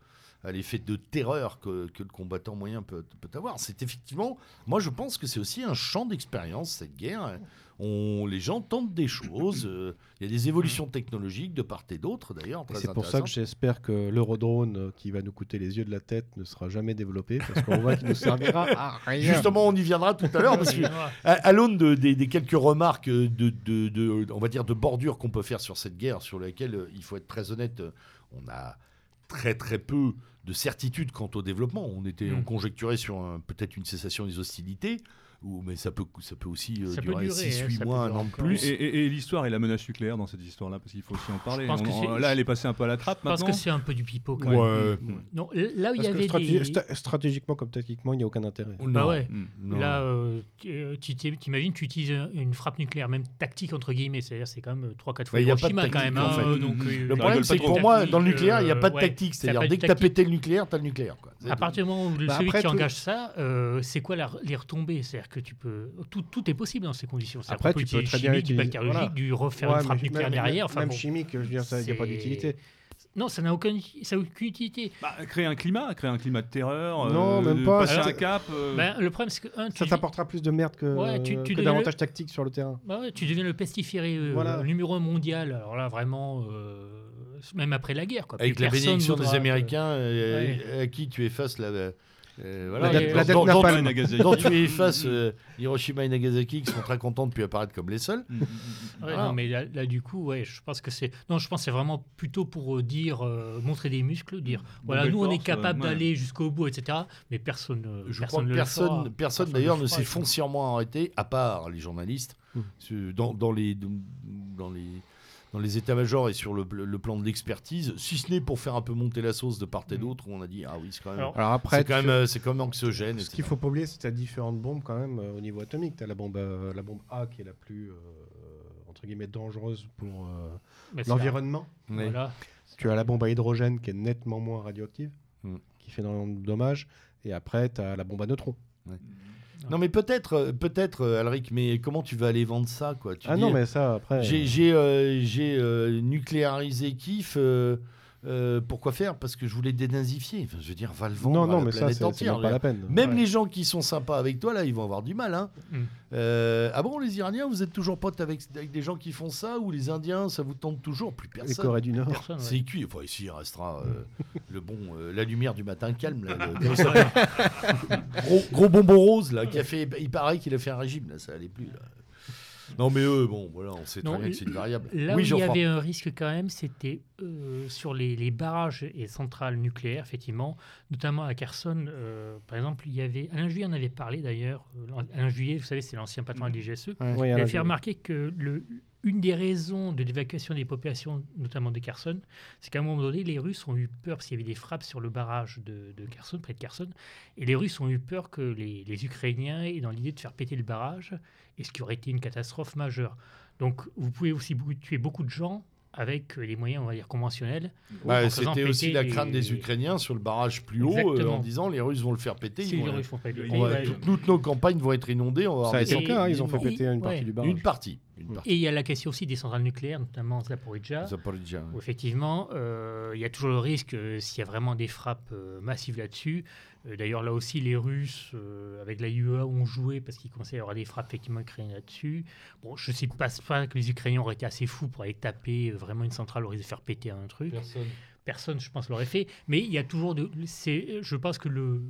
à l'effet de terreur que, que le combattant moyen peut, peut avoir. C'est effectivement, moi je pense que c'est aussi un champ d'expérience, cette guerre. On, les gens tentent des choses, euh, il y a des évolutions technologiques de part et d'autre d'ailleurs. C'est pour ça que j'espère que l'eurodrone euh, qui va nous coûter les yeux de la tête ne sera jamais développé parce qu'on voit qu'il nous servira à rien. Justement, on y viendra tout à l'heure parce que Ouais. À, à l'aune de- des, des quelques remarques de, de- de- on va dire de bordure qu'on peut faire sur cette guerre, sur laquelle euh, il faut être très honnête, euh, on a très très peu de certitude quant au développement. On était, on Mm. conjecturait sur un- peut-être une cessation des hostilités, ou, mais ça peut, ça peut aussi euh, Ça peut durer durer, 6, hein, 8 ça mois, un an de plus. Et, et- et l'histoire et la menace nucléaire dans cette histoire-là, parce qu'il faut aussi en parler. On- c'est- là, elle est passée un peu à la trappe Je pense maintenant. que c'est un peu du pipeau quand Ouais. même. Non, là où il y Parce avait stratégi- des... sta- stratégiquement comme tactiquement, il n'y a aucun intérêt. Non. Bah ouais. Mm. Non. Là, euh, tu euh, t'imagines, tu utilises une frappe nucléaire, même tactique entre guillemets, c'est-à-dire c'est quand même 3-4 fois Bah, Hiroshima quand même. hein, Le euh, problème, c'est que pour moi, dans le nucléaire, il n'y a pas de tactique. C'est-à-dire, dès que tu as tactique. pété le nucléaire, tu as le nucléaire. À partir du moment où Bah, celui après, qui engage ça, c'est quoi la- les retombées C'est-à-dire que tu peux. Tout, tout est possible dans ces conditions. Après, tu peux utiliser très bien chimique, du utiliser- bactériologique, voilà. du refaire Ouais, une frappe nucléaire même- derrière. Enfin, même bon, chimique, je veux dire, ça, il n'y a pas d'utilité. Non, ça n'a aucune, ça aucune utilité. Bah, créer un climat, créer un climat de terreur, Non, euh, même pas. passer un cap. euh, Ben, le problème, c'est que, un, Ça t'apportera plus de merde que, Ouais, tu- tu que deviens d'avantages tactiques sur le terrain. bah ouais, tu deviens le pestiféré euh, Voilà. numéro un mondial. Alors là, vraiment, euh, même après la guerre. Quoi. Avec la bénédiction des voudra, Américains, ouais. à qui tu effaces la. Euh, voilà, La dont- dont- Nagasaki. dont tu effaces euh, Hiroshima et Nagasaki qui sont très contents de plus apparaître comme les seuls. Mm, mm, mm. Ouais, Voilà. non, mais là, là, du coup, ouais, je pense que c'est. Non, je pense c'est vraiment plutôt pour euh, dire, euh, montrer des muscles, dire, voilà, nous, on est capable ouais. d'aller jusqu'au bout, etc. Mais personne, Je personne crois personne, personne Personne d'ailleurs le ne s'est et foncièrement arrêté, à part les journalistes, dans les, dans les, dans les états-majors et sur le, le plan de l'expertise, si ce n'est pour faire un peu monter la sauce de part et Mm. d'autre, où on a dit ah oui c'est quand même, Alors, Alors après, c'est quand même, euh, c'est quand même anxiogène. ce qu'il faut pas oublier, c'est que tu as différentes bombes quand même euh, au niveau atomique. Tu as la bombe, euh, la bombe A qui est la plus, euh, entre guillemets, dangereuse pour l'environnement. là. Oui. Voilà. Tu as la bombe à hydrogène qui est nettement moins radioactive, Mm. qui fait énormément de dommages. Et après, tu as la bombe à neutrons. Non mais peut-être, euh, peut-être euh, Alric, mais comment tu vas aller vendre ça quoi? Tu ah dis, non, mais ça, après. J'ai euh, j'ai, euh, j'ai, euh, nucléarisé Kif. Euh, pourquoi faire? Parce que je voulais dénazifier. Enfin, je veux dire, va le vendre non, à non, la mais ça, planète c'est c'est entière. même pas la peine. Même Ouais. les gens qui sont sympas avec toi, là, ils vont avoir du mal. Hein. Mm. Euh, ah bon, les Iraniens, vous êtes toujours potes avec, avec des gens qui font ça Ou les Indiens, ça vous tente toujours? Plus Les personne. Corées du Nord. Ouais. C'est cuit. Enfin, ici, il restera euh, le bon, euh, la lumière du matin calme. là, le- ça gros, gros bonbon rose, là, qui a fait. Il paraît qu'il a fait un régime, là, ça allait plus. Là. Non, mais eux, bon, voilà, on sait très Non, bien que c'est une variable. Là oui, où il y avait un risque quand même, c'était euh, sur les, les barrages et centrales nucléaires, effectivement, notamment à Kherson. euh, par exemple, il y avait Alain Juillet en avait parlé d'ailleurs. euh, Alain Juillet, vous savez, c'est l'ancien patron de l'IGSE. Il avait fait remarquer que le, une des raisons de l'évacuation des populations, notamment de Kherson, c'est qu'à un moment donné, les Russes ont eu peur, parce qu'il y avait des frappes sur le barrage de, de Kherson, près de Kherson, et les Russes ont eu peur que les, les Ukrainiens aient dans l'idée de faire péter le barrage, et ce qui aurait été une catastrophe majeure. Donc vous pouvez aussi tuer beaucoup de gens avec les moyens, on va dire, conventionnels. Bah, C'était aussi la les- crainte des Ukrainiens sur le barrage plus haut, euh, en disant les Russes vont le faire péter. Si ils les vont- Russes font pas péter, on va- toutes- toutes nos campagnes vont être inondées. On va avoir Ça a été le cas, hein, ils ont fait péter une Ouais. partie du barrage. Une partie. Une partie. Et il y a la question aussi des centrales nucléaires, notamment Zaporizhia. Zaporizhia, où effectivement, euh, il y a toujours le risque, euh, s'il y a vraiment des frappes euh, massives là-dessus. Euh, D'ailleurs, là aussi, les Russes, euh, avec la IEA, ont joué parce qu'il commençait à y avoir des frappes effectivement ukrainiennes là-dessus. Bon, je ne pense pas que les Ukrainiens auraient été assez fous pour aller taper euh, vraiment une centrale au risque de faire péter un truc. Personne, je pense, l'aurait fait. Mais il y a toujours de. c'est- Je pense que le,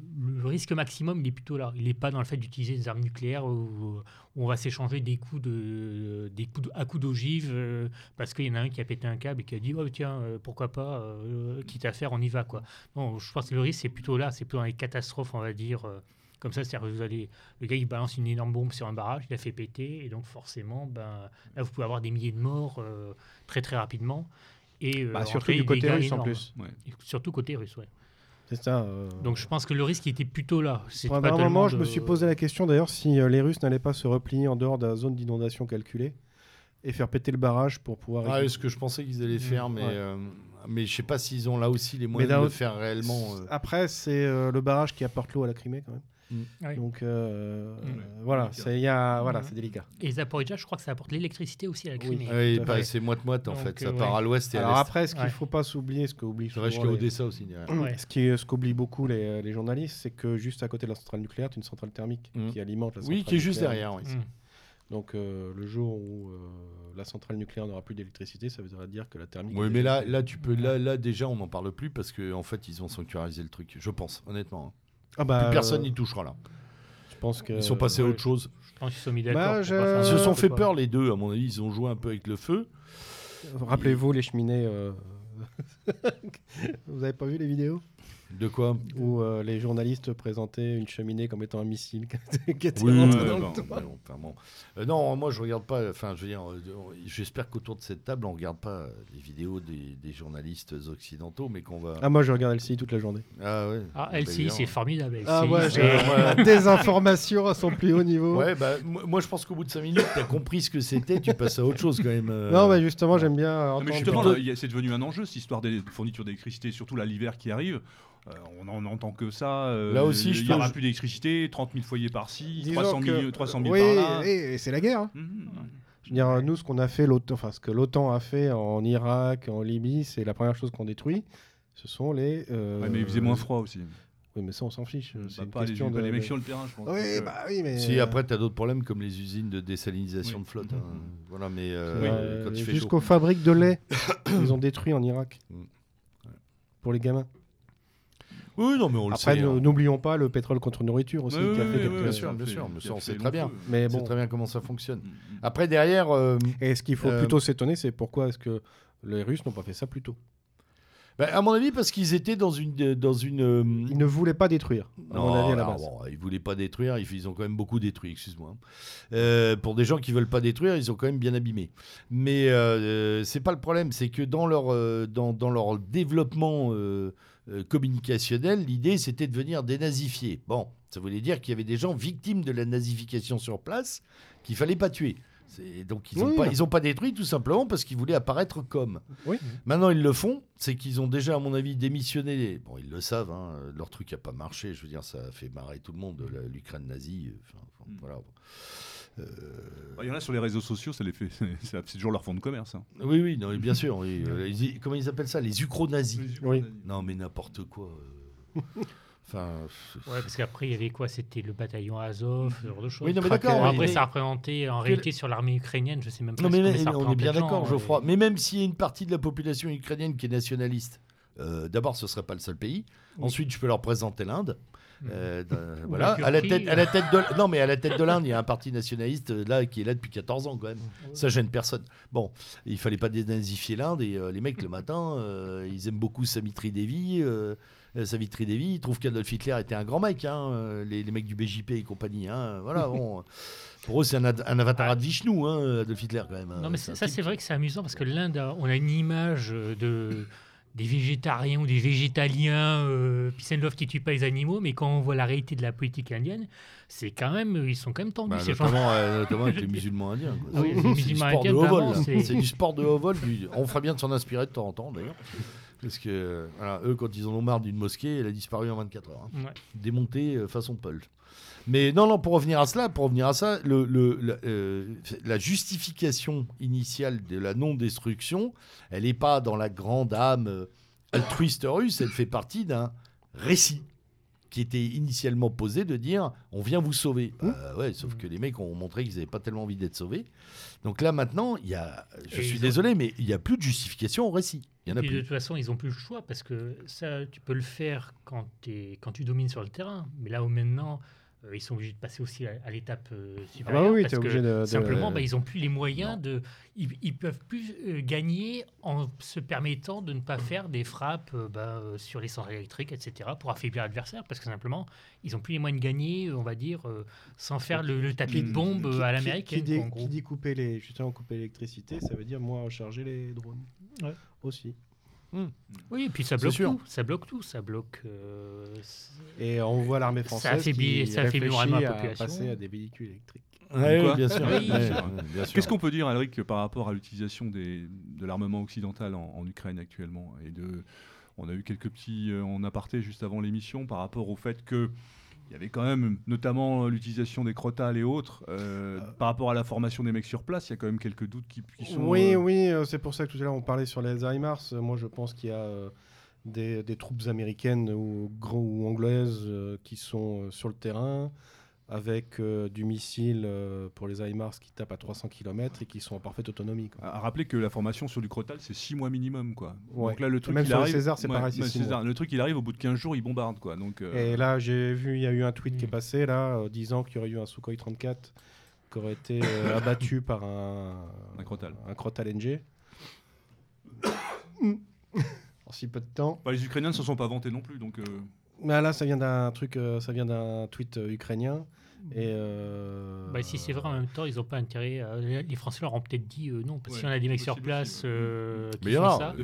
risque maximum, il est plutôt là. Il n'est pas dans le fait d'utiliser des armes nucléaires où, on va s'échanger des coups de, des coups à coups d'ogive euh, parce qu'il y en a un qui a pété un câble et qui a dit oh, tiens, euh, pourquoi pas, euh, quitte à faire, on y va. Quoi. Non, je pense que le risque, c'est plutôt là. C'est plutôt dans les catastrophes, on va dire. comme ça, c'est-à-dire que vous allez, le gars il balance une énorme bombe sur un barrage, il a fait péter, et donc forcément, ben, là vous pouvez avoir des milliers de morts très très rapidement. Et, euh, Bah, surtout du côté russe en plus. Surtout côté russe, ouais. C'est ça. euh, Donc je pense que le risque était plutôt là. C'est Pendant pas un moment, je me suis posé la question d'ailleurs si euh, les Russes n'allaient pas se replier en dehors de la zone d'inondation calculée et faire péter le barrage pour pouvoir. Ah, c'est ce que je pensais qu'ils allaient faire, mais, Ouais. euh, mais je sais pas s'ils ont là aussi les moyens de le faire réellement. euh. Après, c'est euh, le barrage qui apporte l'eau à la Crimée quand même. Ouais. Donc euh, Mm. euh, voilà, c'est il y a voilà, c'est délicat. Et Zaporizhia, je crois que ça apporte l'électricité aussi à la Oui. Crimée. Ouais, tout à bah, c'est moite-moite en Donc, fait. euh, Ça part ouais. à l'ouest et à Alors l'est. après, ce qu'il Ouais. faut pas s'oublier, ce qu'oublient C'est vrai souvent jusqu'à les- Odessa aussi. Ouais. Ce qui ce qu'oublient beaucoup les, les journalistes, c'est que juste à côté de la centrale nucléaire, tu as une centrale thermique Mhm. qui alimente la centrale Oui, qui est juste nucléaire. derrière. oui. Mm. Donc euh, le jour où euh, la centrale nucléaire n'aura plus d'électricité, ça veut dire que la thermique. Oui, mais là, déjà- là, tu peux, là, là, déjà, on n'en parle plus parce qu'en en fait, ils ont sanctuarisé le truc. Je pense, honnêtement. Ah bah, Plus personne euh, n'y touchera là. Je pense que Ils sont passés à ouais, autre chose. Je pense qu'ils se sont mis d'accord. Bah, pour je- pas faire Ils se sont n'importe fait quoi. peur les deux, à mon avis. Ils ont joué un peu avec le feu. Rappelez-vous les cheminées. euh, Vous avez pas vu les vidéos? De quoi où euh, les journalistes présentaient une cheminée comme étant un missile qui était Oui, rentré dans le bon, toit. ouais, bon, enfin, bon. Euh, non, moi je regarde pas. Enfin, je veux dire, euh, j'espère qu'autour de cette table, on regarde pas les vidéos des, des journalistes occidentaux, mais qu'on va. Ah moi je regarde LCI toute la journée. Ah ouais. Ah, bah, LCI, c'est formidable. LCI, Ah ouais, Ouais. des informations à son plus haut niveau. Ouais, bah, moi je pense qu'au bout de 5 minutes, tu as compris ce que c'était, tu passes à autre chose quand même. euh. Non mais justement j'aime bien. Non, mais justement, plutôt- c'est devenu un enjeu, cette histoire des fournitures d'électricité, surtout là l'hiver qui arrive. Euh, on en entend que ça. euh, Là aussi, il n'y aura plus d'électricité, 30 000 foyers par-ci, Disons 300 que- 000, 300 000 oui, par là. et, et c'est la guerre. hein. Mhm. Je veux dire, nous, ce qu'on a fait, l'OTAN, enfin, ce que l'OTAN a fait en Irak, en Libye, c'est la première chose qu'on détruit. Ce sont les. euh, Ouais, mais il faisait moins froid aussi. Oui, mais ça, on s'en fiche. C'est Bah, une pas, les, question pas de. les mecs sur le terrain, je pense. Oui, euh, bah oui, mais. Si après, tu as d'autres problèmes comme les usines de désalinisation Oui. de flotte. hein. Voilà, mais euh, euh. Jusqu'aux fabriques de lait, ils ont détruit en Irak. Mm. Pour les gamins. Oui, non, mais on le Après, sait. nous- hein. n'oublions pas le pétrole contre nourriture aussi, qui a fait bien sûr, bien sûr, mais ça, ça on sait très bien. Mais On sait bon. très bien comment ça fonctionne. Mhm. Après, derrière, euh, Et ce qu'il faut Euh, plutôt s'étonner, c'est pourquoi est-ce que les Russes n'ont pas fait ça plus tôt? Bah, à mon avis, parce qu'ils étaient dans une. Dans une euh, Ils ne voulaient pas détruire, à mon avis, à la base. bon, ils voulaient pas détruire, ils, ils ont quand même beaucoup détruit, excuse-moi. Euh, pour des gens qui veulent pas détruire, ils ont quand même bien abîmé. Mais euh, c'est pas le problème, c'est que dans leur, euh, dans, dans leur développement euh, euh, communicationnel, l'idée c'était de venir dénazifier. Bon, ça voulait dire qu'il y avait des gens victimes de la nazification sur place qu'il fallait pas tuer. Donc ils n'ont Oui. pas, pas détruit tout simplement parce qu'ils voulaient apparaître comme. Oui. Maintenant ils le font, c'est qu'ils ont déjà à mon avis démissionné. Bon ils le savent, hein, leur truc n'a pas marché. Je veux dire ça a fait marrer tout le monde l'Ukraine nazie. Enfin, enfin, Mm. voilà. Euh, Il y en a sur les réseaux sociaux, ça les fait, c'est toujours leur fond de commerce. hein. oui oui non, bien sûr. oui. Euh, comment ils appellent ça les ukro-nazis. Oui. Non mais n'importe quoi. euh. Enfin. Ouais, parce qu'après, il y avait quoi C'était le bataillon Azov, ce genre de choses. Oui, non, mais d'accord. Après, mais- ça représentait en réalité sur l'armée ukrainienne, je sais même pas Non, mais, que ça on est bien d'accord, euh, Geoffroy. Mais même s'il y a une partie de la population ukrainienne qui est nationaliste, euh, d'abord, ce serait pas le seul pays. Oui. Ensuite, je peux leur présenter l'Inde. Mhm. Euh, voilà, à la tête, à la tête de, non mais à la tête de l'Inde, il y a un parti nationaliste euh, là qui est là depuis 14 ans quand même. Ça gêne personne. Bon, il fallait pas dénazifier l'Inde et euh, les mecs le matin, ils aiment beaucoup Samitri Devi. Savitri Devi, ils trouvent qu'Adolf Hitler était un grand mec, hein, les, les mecs du BJP et compagnie. Hein, voilà, bon, pour eux c'est un, un avatar de Vishnu, hein, Adolf Hitler quand même. Non, euh, mais ça, c'est vrai que c'est amusant parce que l'Inde, on a une image de des végétariens ou des végétaliens, euh, peace and love qui tuent pas les animaux, mais quand on voit la réalité de la politique indienne, c'est quand même, ils sont quand même tendus Bah, ces gens. notamment, euh, notamment avec les musulmans indiens. Ah oui, C'est du musulmans sport de haut vol. c'est- du sport de haut vol. du- On ferait bien de s'en inspirer de temps en temps d'ailleurs. Parce que euh, voilà, eux, quand ils en ont marre d'une mosquée, elle a disparu en 24 heures. hein. Ouais. Démontée euh, façon Paul. Mais non, non, pour revenir à cela, pour revenir à ça, le, le- la, euh, la justification initiale de la non-destruction, elle n'est pas dans la grande âme euh, altruiste russe, elle fait partie d'un récit qui était initialement posé de dire on vient vous sauver. Bah, ouais, sauf que les mecs ont montré qu'ils n'avaient pas tellement envie d'être sauvés. Donc là maintenant, il y a, je Et suis ont- désolé, mais il n'y a plus de justification au récit. Il y en a Et de plus. toute façon, ils n'ont plus le choix parce que ça, tu peux le faire quand tu domines sur le terrain. Mais là où maintenant, euh, ils sont obligés de passer aussi à, à l'étape euh, supérieure. Ah bah oui, parce que de- de- Simplement, bah, ils n'ont plus les moyens Non. de. Ils, ils peuvent plus euh, gagner en se permettant de ne pas faire des frappes euh, bah, sur les centrales électriques, etc., pour affaiblir l'adversaire. Parce que simplement, ils n'ont plus les moyens de gagner, on va dire, sans faire le, le tapis de bombe qui- à l'américaine. Qui, dit, quoi, en qui dit couper les, justement couper l'électricité, ça veut dire moins recharger les drones. Ouais. Aussi. Oui, et puis ça bloque tout. Ça bloque tout. Ça bloque. euh, Et on voit l'armée Ça française affaiblit- qui ça affaiblit réfléchit vraiment la à population. passer à des véhicules électriques. Ouais, quoi bien sûr. Oui. Ouais, bien sûr. Qu'est-ce qu'on peut dire, Alric, par rapport à l'utilisation des- de l'armement occidental en, en Ukraine actuellement? Et de, On a eu quelques petits euh, en aparté juste avant l'émission par rapport au fait que il y avait quand même, notamment euh, l'utilisation des crotales et autres, euh, par rapport à la formation des mecs sur place, il y a quand même quelques doutes qui, qui sont. Oui, euh, oui, euh, c'est pour ça que tout à l'heure on parlait sur les. Euh, Moi je pense qu'il y a euh, des, des troupes américaines ou, anglaises euh, qui sont euh, sur le terrain avec euh, du missile euh, pour les HIMARS qui tapent à 300 km et qui sont en parfaite autonomie. quoi. À à rappeler que la formation sur du Crotal, c'est 6 mois minimum. Quoi. Ouais. Donc là, le truc, Même il sur le arrive, César, c'est pareil, ouais, César, Le truc, il arrive au bout de 15 jours, il bombarde. Quoi. Donc, euh, Et là j'ai vu, il y a eu un tweet qui est Mm. passé là, disant qu'il y aurait eu un Sukhoi 34 qui aurait été abattu par un, Un Crotal. un Crotal NG. en si peu de temps. bah, les Ukrainiens ne se sont pas vantés non plus. Donc, Mais là, ça vient d'un truc, euh, ça vient d'un tweet euh, ukrainien. Et euh, Bah, si c'est vrai, en même temps, ils n'ont pas intérêt. à- Les Français leur ont peut-être dit euh, non, parce Ouais, qu'il y en a des mecs sur place euh, qui Mais il y en font a. ça.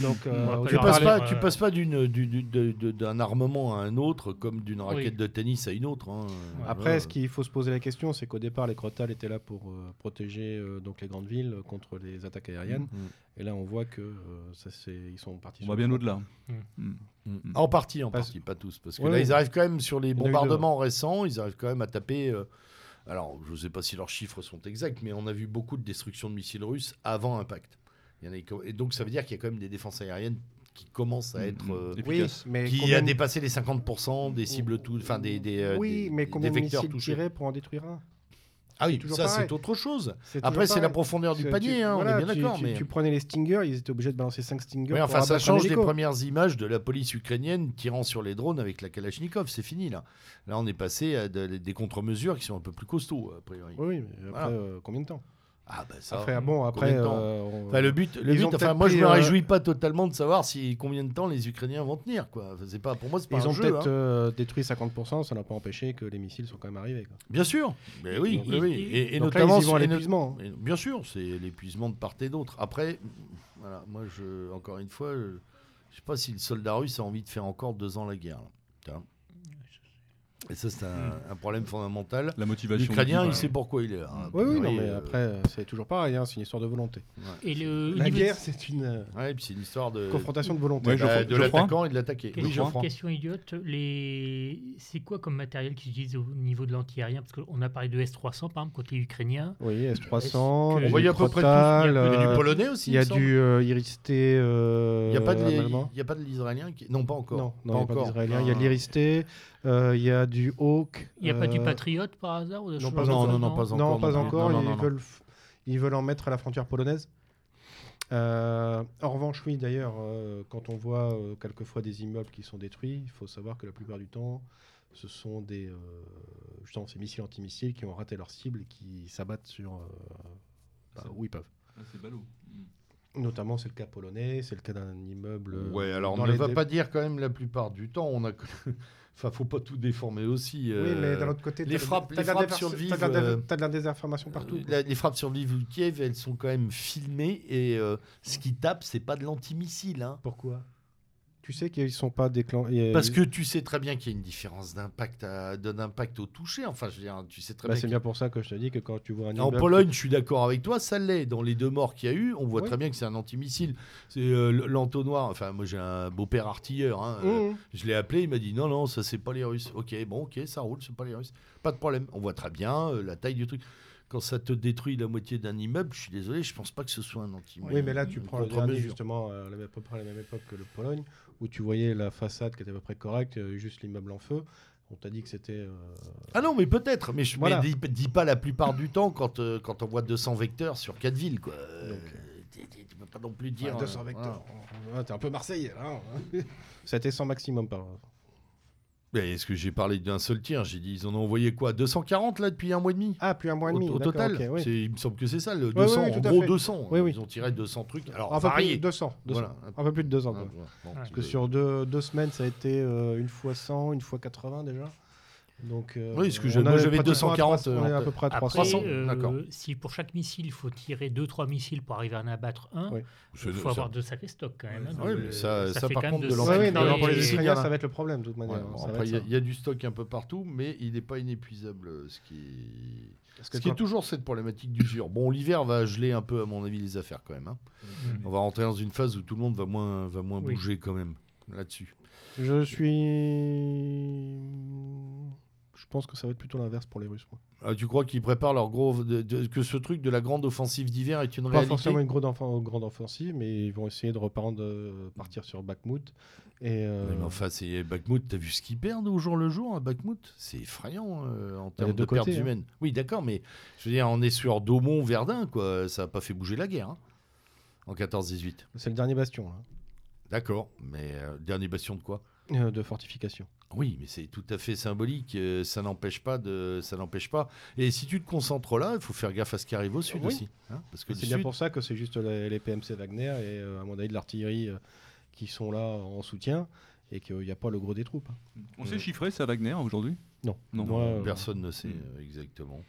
Donc, euh, Tu passes parler, pas, tu passes pas d'un armement à un autre comme d'une raquette Oui. de tennis à une autre. hein. Après, Voilà. ce qu'il faut se poser la question, c'est qu'au départ, les Crotales étaient là pour euh, protéger euh, donc les grandes villes contre les attaques aériennes. Mm. Et là, on voit que euh, ça, c'est, ils sont partis. on va bien au-delà. Mm. En partie, en Parce- partie, pas tous. Parce que Ouais, là, ouais. ils arrivent quand même sur les bombardements récents, ils arrivent quand même à taper. euh, alors, je ne sais pas si leurs chiffres sont exacts, mais on a vu beaucoup de destruction de missiles russes avant impact. Il y en a, et donc, ça veut dire qu'il y a quand même des défenses aériennes qui commencent à Mm, être. mm. euh, Oui, mais qui combien a de- dépassé les 50% des cibles tout, enfin des, des, euh, oui, des- mais des combien de vecteurs missiles touchés. tirés pour en détruire un? Ah oui, toujours ça c'est autre chose. Après, c'est la profondeur du panier, tu- hein, voilà, on est bien d'accord. Mais... tu prenais les Stingers, ils étaient obligés de balancer 5 Stingers. Pour enfin, ça change hélico. premières images de la police ukrainienne tirant sur les drones avec la Kalachnikov. C'est fini là. Là, on est passé à de- des contre-mesures qui sont un peu plus costauds, a priori. Oui, oui, mais après, Voilà. euh, combien de temps? Ah bah ça. Après, bon, après. Euh, on- Enfin, le but, le Ils but ont enfin, peut-être moi je pris, me euh, réjouis pas totalement de savoir si combien de temps les Ukrainiens vont tenir quoi. C'est pas pour moi c'est pas Ils un ont jeu. peut-être hein. euh, détruit 50%, ça n'a pas empêché que les missiles sont quand même arrivés. quoi. Bien sûr. Mais oui, Donc, oui, oui. et- là, notamment ils y vont à et no- l'épuisement. hein. et bien sûr, c'est l'épuisement de part et d'autre. Après, voilà, moi je encore une fois, je, je sais pas si le soldat russe a envie de faire encore deux ans la guerre. là. Et ça c'est un, un problème fondamental. La motivation. L'Ukrainien, du il sait pourquoi il est là. hein. Oui, oui, non, mais euh, après, c'est toujours pareil, hein, c'est une histoire de volonté. Et le La niveau- guerre, c'est une euh, Ouais, c'est une histoire de, confrontation de volonté. Ouais, bah, Geoffroy- de l'attaquant et de l'attaqué. Question, Oui, Geoffroy. question idiote, les... c'est quoi comme matériel qu'ils utilisent au niveau de l'anti-aérien? Parce qu'on a parlé de S-300 par exemple côté ukrainien. Oui, Est-ce S300, que- il y a On du à peu près tout. Il y a, a euh, du polonais aussi. il y a du Iristé. Il n'y a pas de allemand. il y a pas de l'israélien qui non pas encore. Non, pas il y a pas encore. Il y a de Ah. Euh, il y a du Hawk. Il n'y a pas du euh, Patriote par hasard ou des non, choses pas non, non, non, pas Non, encore, pas encore. non, non, ils. Veulent, f- ils veulent en mettre à la frontière polonaise. Euh, en revanche, oui, d'ailleurs, euh, quand on voit euh, quelquefois des immeubles qui sont détruits, il faut savoir que la plupart du temps, ce sont des euh, justement ces missiles antimissiles qui ont raté leur cible et qui s'abattent sur euh, bah, où ils peuvent. Ah, c'est ballot. Notamment, c'est le cas polonais, c'est le cas d'un immeuble. Ouais, alors on ne les va dé- pas dire quand même la plupart du temps. On a, enfin, faut pas tout déformer aussi. Oui, euh, mais d'un autre côté, les frappes- les de frappes survivent, T'as de, la euh, de la désinformation partout. la- les frappes sur Lviv ou Kiev, elles sont quand même filmées et euh, ce qui tape, c'est pas de l'antimissile. Hein. Pourquoi? Tu sais qu'ils sont pas déclenchés. Parce que tu sais très bien qu'il y a une différence d'impact, à- d'impact au toucher. Enfin, je veux dire, tu sais très Bah, bien. c'est bien pour ça que je te dis que quand tu vois un En Pologne, je suis d'accord avec toi, ça l'est. Dans les deux morts qu'il y a eu, on voit Ouais. très bien que c'est un antimissile. C'est euh, l'entonnoir. Enfin, moi, j'ai un beau-père artilleur. hein, euh, Mmh. Je l'ai appelé, il m'a dit non, non, ça c'est pas les Russes. Ok, bon, ok, ça roule, c'est pas les Russes. Pas de problème. On voit très bien euh, la taille du truc. Quand ça te détruit la moitié d'un immeuble, je suis désolé, je pense pas que ce soit un anti Oui, mais là, tu prends le dernier, justement, à peu près à la même époque que le Pologne, où tu voyais la façade qui était à peu près correcte, euh, juste l'immeuble en feu. On t'a dit que c'était. euh, Ah non, mais peut-être. Mais, je, Voilà. mais dis, dis pas la plupart du temps quand, euh, quand on voit 200 vecteurs sur 4 villes. Quoi. Donc, tu- peux pas non plus dire. ouais, 200 euh, vecteurs. Ouais, T'es un peu marseillais, là. hein. C'était 100 maximum par. Est-ce que j'ai parlé d'un seul tir? J'ai dit, ils en ont envoyé quoi? 240 là depuis un mois et demi? Ah, plus un mois et demi. au total, oui. Il me semble que c'est ça, le Ouais, 200, ouais, en gros fait. 200. Oui, oui. Ils ont tiré 200 trucs. Alors, un peu variés. plus 200. 200. Voilà. Un peu plus de 200. Ah. Bon. Parce que sur deux, deux semaines, ça a été euh, une fois 100, une fois 80 déjà. Donc, euh, Oui, parce que je- moi, j'avais pratiquement à 240, 300, on est à euh, peu près à Après, 300. 300, euh, d'accord. si pour chaque missile, il faut tirer 2-3 missiles pour arriver à en abattre un, Oui. il faut ça- avoir de sacrés stocks quand même. hein, donc, mais euh, ça- par contre, de oui, Et- pour les et- ça va être le problème de toute Ouais, manière. bon, va après, il y, a- y du stock un peu partout, mais il n'est pas inépuisable. Ce qui, que ce qui est toujours cette problématique d'usure. Bon, l'hiver va geler un peu, à mon avis, les affaires quand même. hein. Mm. On va rentrer dans une phase où tout le monde va moins, va moins Oui. bouger quand même là-dessus. Je suis. Je pense que ça va être plutôt l'inverse pour les Russes. moi. Ah, tu crois qu'ils préparent leur gros. de- de- que ce truc de la grande offensive d'hiver est une Pas réalité forcément une grande, grande offensive, mais ils vont essayer de reprendre, euh, partir sur Bakhmut. Et, euh, mais enfin, c'est Bakhmut, t'as vu ce qu'ils perdent au jour le jour à Bakhmut? C'est effrayant euh, en termes de pertes hein. humaines. Oui, d'accord, mais je veux dire, on est sur Daumont, Verdun, quoi. Ça n'a pas fait bouger la guerre hein, en 14-18. c'est le dernier bastion là, D'accord, mais euh, dernier bastion de quoi? De fortification. Oui, mais c'est tout à fait symbolique. euh, ça n'empêche pas de, ça n'empêche pas. Et si tu te concentres là, il faut faire gaffe à ce qui arrive au sud Oui. aussi, hein, parce que C'est bien sud- pour ça que c'est juste les, les PMC Wagner et euh, à mon avis de l'artillerie euh, qui sont là en soutien et qu'il n'y a pas le gros des troupes. hein. On sait chiffrer ça Wagner aujourd'hui? Non. Non. Moi, euh, personne ne sait euh, exactement.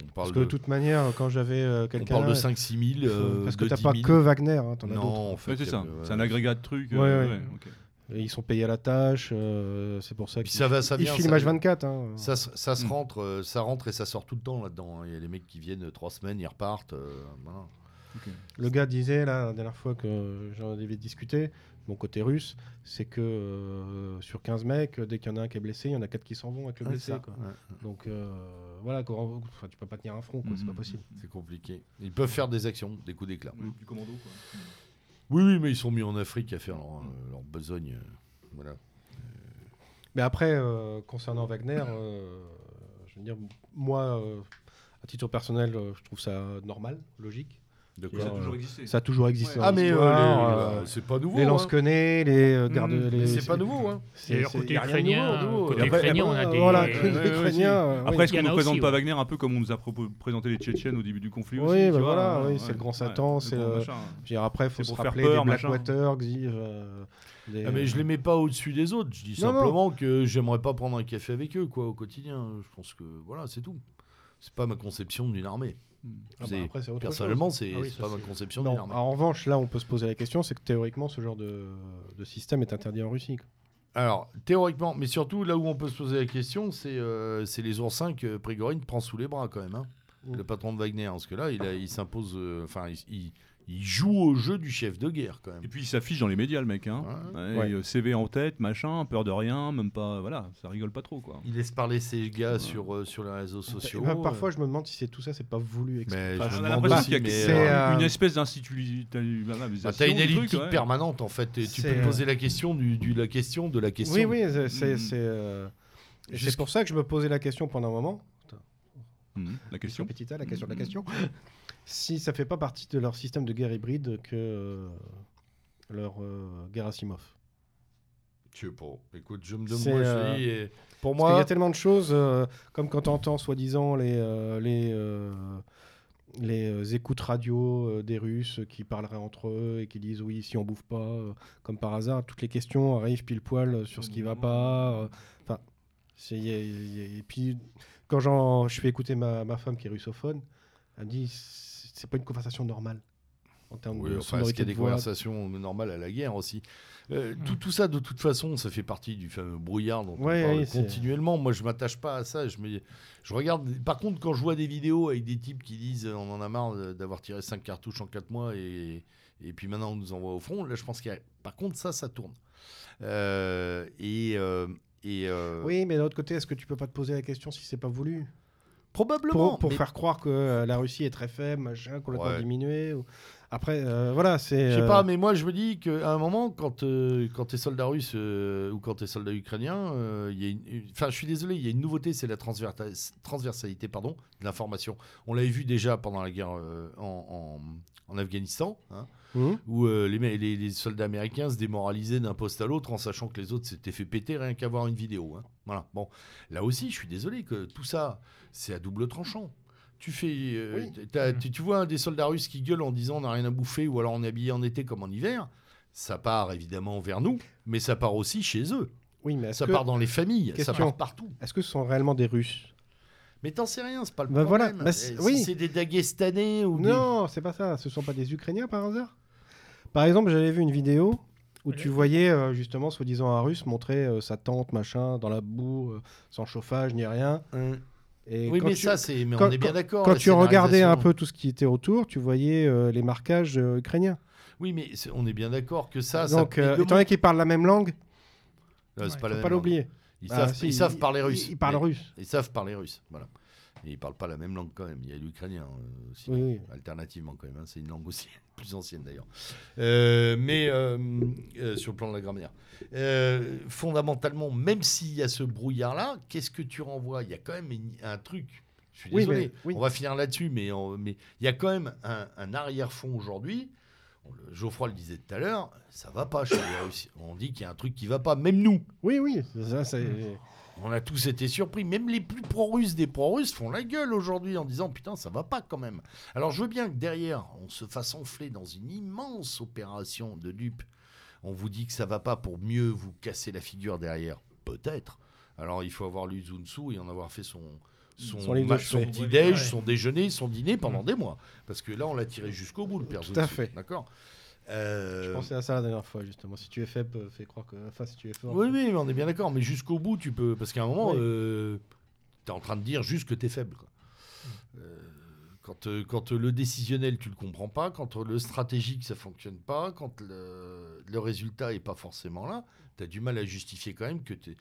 On parle Parce que de, toute manière, quand j'avais euh, on quelqu'un. parle de là, 5-6 000. euh, parce que t'as 10 pas 000. que Wagner, hein, t'en as d'autres. Non, en fait, c'est ça. ouais. C'est un agrégat de trucs. Ouais, euh, ouais. ouais, ok. Et ils sont payés à la tâche, euh, c'est pour ça qu'ils ça va, ça ils vient. filment ça- H24. hein. Ça, se- ça se Mm. rentre, euh, ça rentre et ça sort tout le temps là-dedans. hein. Il y a les mecs qui viennent trois semaines, ils repartent. euh, voilà. Le gars disait, là, la dernière fois que j'en avais discuté, mon côté russe, c'est que euh, sur 15 mecs, dès qu'il y en a un qui est blessé, il y en a 4 qui s'en vont avec le blessé. ça, quoi. ouais, Donc euh, voilà, quoi, enfin, tu peux pas tenir un front, quoi, c'est pas Mhm. possible. c'est compliqué. Ils peuvent faire des actions, des coups d'éclat. Du commando quoi. Oui, oui, mais ils sont mis en Afrique à faire leur, euh, besogne. euh, voilà. Mais après, euh, concernant Wagner, je veux dire, moi, à titre personnel, je trouve ça normal, logique. Ça a Euh, toujours existé. Ça a toujours existé. Ouais. dans Ah, mais euh, les, euh, euh, c'est pas nouveau. les hein. lance-quenets, les euh, gardes. Mmh, les- Mais c'est pas nouveau. Hein. c'est- côté ukrainien, côté ukrainien, on a des- Voilà, Ouais, côté ouais, ouais, ukrainien. euh, Après, est-ce qu'on ne présente pas. Wagner un peu comme on nous a présenté les Tchétchènes au début du conflit Oui, aussi bah tu vois, voilà, hein, c'est le grand ouais, Satan, après, il faut C'est se pour faire rappeler peur, des machin. Blackwater, euh, des- Ah, mais je les mets pas au-dessus des autres. Je dis Non, non. simplement que j'aimerais pas prendre un café avec eux quoi, au quotidien. Je pense que voilà, c'est tout. C'est pas ma conception d'une armée. Hmm. Ah bah, après, autre Personnellement, c'est Ah oui, pas ma conception Non, armée. en revanche, là, on peut se poser la question, c'est que théoriquement, ce genre de, de système est interdit en Russie. Alors, théoriquement, mais surtout là où on peut se poser la question, c'est euh, les oursins que Prigorine prend sous les bras quand même. hein. Mm. Le patron de Wagner. Parce que là, il, s'impose. euh, Enfin, il, il- il joue au jeu du chef de guerre quand même. Et puis il s'affiche dans les médias, le mec. Hein. Ouais. Ouais, Ouais. et, euh, CV en tête, machin, peur de rien, même pas. Voilà, ça rigole pas trop, quoi. Il laisse parler ses gars sur, euh, sur les réseaux sociaux. Et ben, parfois, euh, je me demande si c'est tout ça, c'est pas voulu. mais Enfin, je on a l'impression qu'il y a mais, euh, une espèce d'institutionnalisation. bah, T'as une elliptique ouais. permanente en fait. Et tu peux euh, poser la question du, du- la question de la question. Oui, oui, c'est- c'est. Mm. c'est, euh, C'est pour ça que je me posais la question pendant un moment. Mhm, La question. La question de la Mm. question. si ça fait pas partie de leur système de guerre hybride que euh, leur euh, guerre Asimov. Je sais pas. Écoute, je me demande. Moi, euh, et pour Parce qu'il y moi, a tellement de choses, euh, comme quand on entend soi-disant les, euh, les, les écoutes radio euh, des Russes qui parleraient entre eux et qui disent oui, si on bouffe pas, euh, comme par hasard, toutes les questions arrivent pile poil sur ce qui va pas. Enfin, et puis quand j'en- je fais écouter ma, ma femme qui est russophone, elle me dit c'est pas une conversation normale en termes Oui, de enfin, est-ce sonorité qu'il y a de des voix. conversations normales à la guerre aussi? Euh, tout, tout ça, de toute façon, ça fait partie du fameux brouillard dont Ouais, on parle continuellement. Moi, je m'attache pas à ça. Je, me, je regarde. Par contre, quand je vois des vidéos avec des types qui disent euh, on en a marre d'avoir tiré 5 cartouches en 4 mois et, et puis maintenant on nous envoie au front, là, je pense qu'il y a. Par contre, ça, ça tourne. Euh, et. euh, et euh, Oui, mais d'un autre côté, est-ce que tu peux pas te poser la question si c'est pas voulu? Probablement. pour, pour mais- faire croire que euh, la Russie est très faible, machin, complètement Ouais. diminuée. ou- Après, euh, voilà, c'est. Je sais euh, pas, mais moi je me dis qu'à un moment, quand, euh, quand tu es soldat russe euh, ou quand tu es soldat ukrainien, il y a une- enfin je suis désolé, il y a une nouveauté, c'est la transversalité pardon, de l'information. On l'avait vu déjà pendant la guerre euh, en, en- en Afghanistan, hein, hum, où euh, les, les- les soldats américains se démoralisaient d'un poste à l'autre en sachant que les autres s'étaient fait péter rien qu'à voir une vidéo. hein. Voilà. Bon, là aussi, je suis désolé que tout ça, c'est à double tranchant. Tu fais, euh, Oui. tu, vois des soldats russes qui gueulent en disant on n'a rien à bouffer ou alors on est habillé en été comme en hiver. Ça part évidemment vers nous, mais ça part aussi chez eux. Oui, mais Ça que, part dans les familles, Question. ça part partout. est-ce que ce sont réellement des Russes? Mais t'en sais rien, c'est pas le Bah voilà, problème. bah c'est- oui. Si c'est des Dagestanais ou des- Non, c'est pas ça. Ce sont pas des Ukrainiens par hasard? Par exemple, j'avais vu une vidéo où tu voyais euh, justement, soi-disant, un Russe montrer euh, sa tente, machin, dans la boue, euh, sans chauffage ni rien. Hum. Et Oui, mais tu- ça, c'est. Mais quand- on est bien d'accord. Quand tu regardais un peu tout ce qui était autour, tu voyais euh, les marquages euh, ukrainiens. Oui, mais c'est- on est bien d'accord que ça. ça Donc, mais euh, étant donné qu'ils parlent la même langue, Euh, c'est Ouais, pas la faut même pas l'oublier. Ils, Bah, savent, si, ils savent parler russe. Ils, ils parlent russe. Ils savent parler russe, voilà. Et ils parlent pas la même langue quand même. Il y a l'ukrainien euh, aussi, Oui, oui. alternativement quand même. hein. C'est une langue aussi plus ancienne d'ailleurs. Euh, mais euh, sur le plan de la grammaire. Fondamentalement, même s'il y a ce brouillard-là, qu'est-ce que tu renvoies? Il y a quand même une- un truc. Je suis Oui, désolé. mais-. On va finir là-dessus, mais il y a quand même un, un arrière-fond aujourd'hui. Geoffroy le disait tout à l'heure, ça va pas chez les Russes. On dit qu'il y a un truc qui va pas, même nous. Oui, oui. Ça, c'est... On a tous été surpris. Même les plus pro-russes des pro-russes font la gueule aujourd'hui en disant putain, ça va pas quand même. Alors je veux bien que derrière, on se fasse enfler dans une immense opération de dupe. On vous dit que ça va pas pour mieux vous casser la figure derrière. Peut-être. Alors il faut avoir lu Sun Tzu et en avoir fait son. Son, ma- de son Ouais. déjeuner, son dîner pendant des mois. Parce que là, on l'a tiré jusqu'au bout, le père Tout à fait. D'accord? Euh, Je pensais à ça la dernière fois, justement. Si tu es faible, euh, fais croire que. Enfin, si tu es fort. Oui, oui, on est bien d'accord. Mais jusqu'au bout, tu peux. Parce qu'à un moment, Oui. tu es en train de dire juste que tu es faible. quoi. Euh, quand, euh, quand le décisionnel, tu le comprends pas. Quand le stratégique, ça fonctionne pas. Quand le, le résultat est pas forcément là, tu as du mal à justifier quand même que t'es-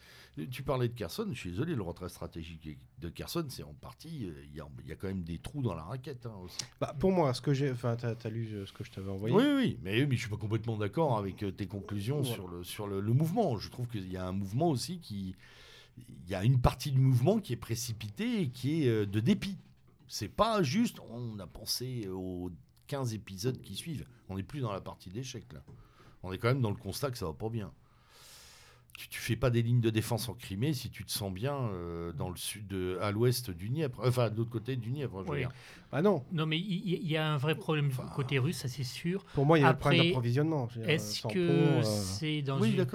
Tu parlais de Kherson. Je suis désolé, le retrait stratégique de Kherson, c'est en partie. euh, Il y, a, il y a quand même des trous dans la raquette hein, aussi. Bah, pour moi, ce que j'ai. Enfin, t'as as lu euh, ce que je t'avais envoyé. Oui, oui, mais, mais je suis pas complètement d'accord avec euh, tes conclusions Voilà. sur, le, sur le, le mouvement. Je trouve qu'il y a un mouvement aussi qui. Il y a une partie du mouvement qui est précipitée et qui est de dépit. C'est pas juste, on a pensé aux 15 épisodes qui suivent. On n'est plus dans la partie d'échec là. On est quand même dans le constat que ça va pas bien. Tu, tu fais pas des lignes de défense en Crimée si tu te sens bien euh, dans le sud, de- à l'ouest du Nièvre, enfin de l'autre côté du Nièvre. je veux Oui. dire. Ah non, Non, mais il y, a un vrai problème Enfin, côté russe, ça c'est sûr. pour moi, il y a un Après, problème d'approvisionnement. Est-ce que euh, c'est dans Oui, une...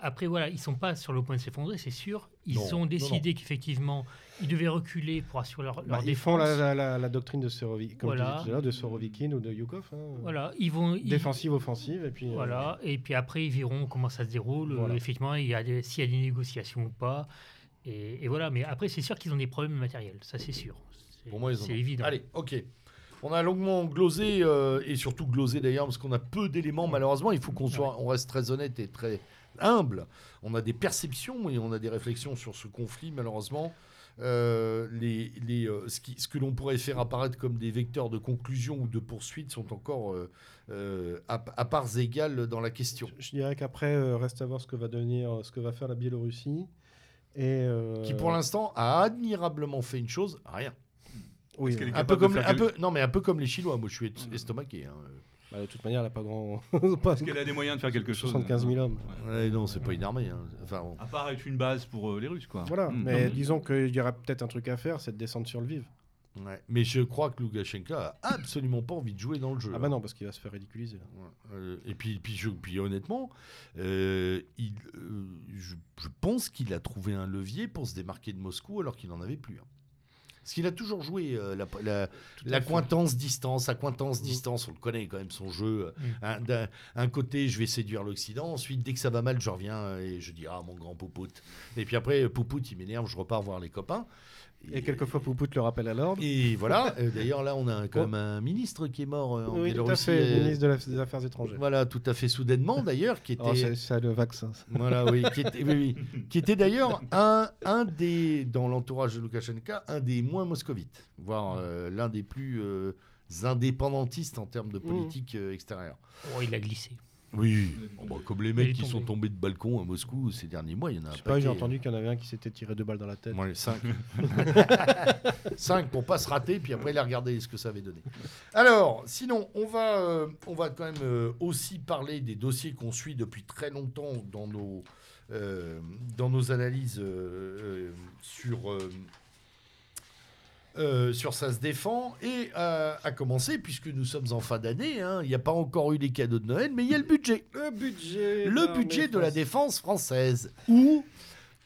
Après, voilà, ils sont pas sur le point de s'effondrer, c'est sûr. Ils Non, ont décidé qu'effectivement, ils devaient reculer pour assurer leur, leur bah, ils défense. font la, la- la- la doctrine de Sorovikin, comme Voilà. de Sorovikin ou de Yukov. hein. Voilà, ils vont... ils- Défensive, offensive, et puis. euh, Voilà, et puis après, ils verront comment ça se déroule. Voilà. Euh, effectivement, s'il y a des négociations ou pas. Et, et voilà, mais après, c'est sûr qu'ils ont des problèmes matériels, ça c'est sûr. Pour moi, ils en C'est ont. évident. Allez, ok. On a longuement glosé, euh, et surtout glosé d'ailleurs, parce qu'on a peu d'éléments, malheureusement. Il faut qu'on soit, on reste très honnête et très humble. On a des perceptions et on a des réflexions sur ce conflit, malheureusement. Euh, les, les, euh, ce, qui- ce que l'on pourrait faire apparaître comme des vecteurs de conclusion ou de poursuite sont encore euh, euh, à, à parts égales dans la question. Je dirais qu'après, euh, reste à voir ce que va devenir, ce que va faire la Biélorussie. Et, euh, Qui pour l'instant a admirablement fait une chose, rien. oui, Un peu comme, un peu, non mais un peu comme les Chinois. Moi, je suis estomaqué. hein. Bah, de toute manière, elle n'a pas grand. pas Est-ce qu'elle a des moyens de faire quelque chose 75 000 hommes. Ouais, non, c'est pas une armée. hein. Enfin, bon. À part être une base pour euh, les Russes, quoi. Voilà, Mm. mais Non, disons qu'il y aura peut-être un truc à faire, c'est de descendre sur le vif. Ouais. Mais je crois que Loukachenko a absolument pas envie de jouer dans le jeu. Ah bah non, parce qu'il va se faire ridiculiser. là. Ouais. Euh, et puis, puis, je- puis honnêtement, euh, il, euh, je, je pense qu'il a trouvé un levier pour se démarquer de Moscou alors qu'il n'en avait plus. hein. Parce qu'il a toujours joué euh, la, la, la cointance distance, accointance distance, on le connaît quand même son jeu. Mm. Hein, D'un un côté, je vais séduire l'Occident, ensuite, dès que ça va mal, je reviens euh, et je dis Ah, mon grand Poupout. Et puis après, Poupout, il m'énerve, je repars voir les copains. Et quelquefois, Poupout le rappelle à l'ordre. Et voilà, d'ailleurs là on a quand même un ministre qui est mort euh, en Oui, tout à fait, euh, ministre de la- des Affaires étrangères. Voilà, tout à fait soudainement d'ailleurs, qui était, Oh, c'est c'est le vaccin. ça. voilà, oui, qui était, oui, oui, qui était d'ailleurs un, un des, dans l'entourage de Loukachenko, un des moins moscovites, voire euh, l'un des plus euh, indépendantistes en termes de politique euh, extérieure. Oh, il a glissé. Oui, Bon, bah, comme les mecs qui tombé. sont tombés de balcon à Moscou ces derniers mois, il y en a un Je sais pas, j'ai entendu qu'il y en avait un qui s'était tiré deux balles dans la tête. Ouais, 5. 5 pour pas se rater, puis après, il a regardé ce que ça avait donné. Alors, sinon, on va, euh, on va quand même euh, aussi parler des dossiers qu'on suit depuis très longtemps dans nos, euh, dans nos analyses euh, euh, sur, euh, sur Ça se défend. Et euh, à commencer, puisque nous sommes en fin d'année, hein, il n'y a pas encore eu les cadeaux de Noël, mais il y a le budget. Le budget Le budget de la défense française. Ou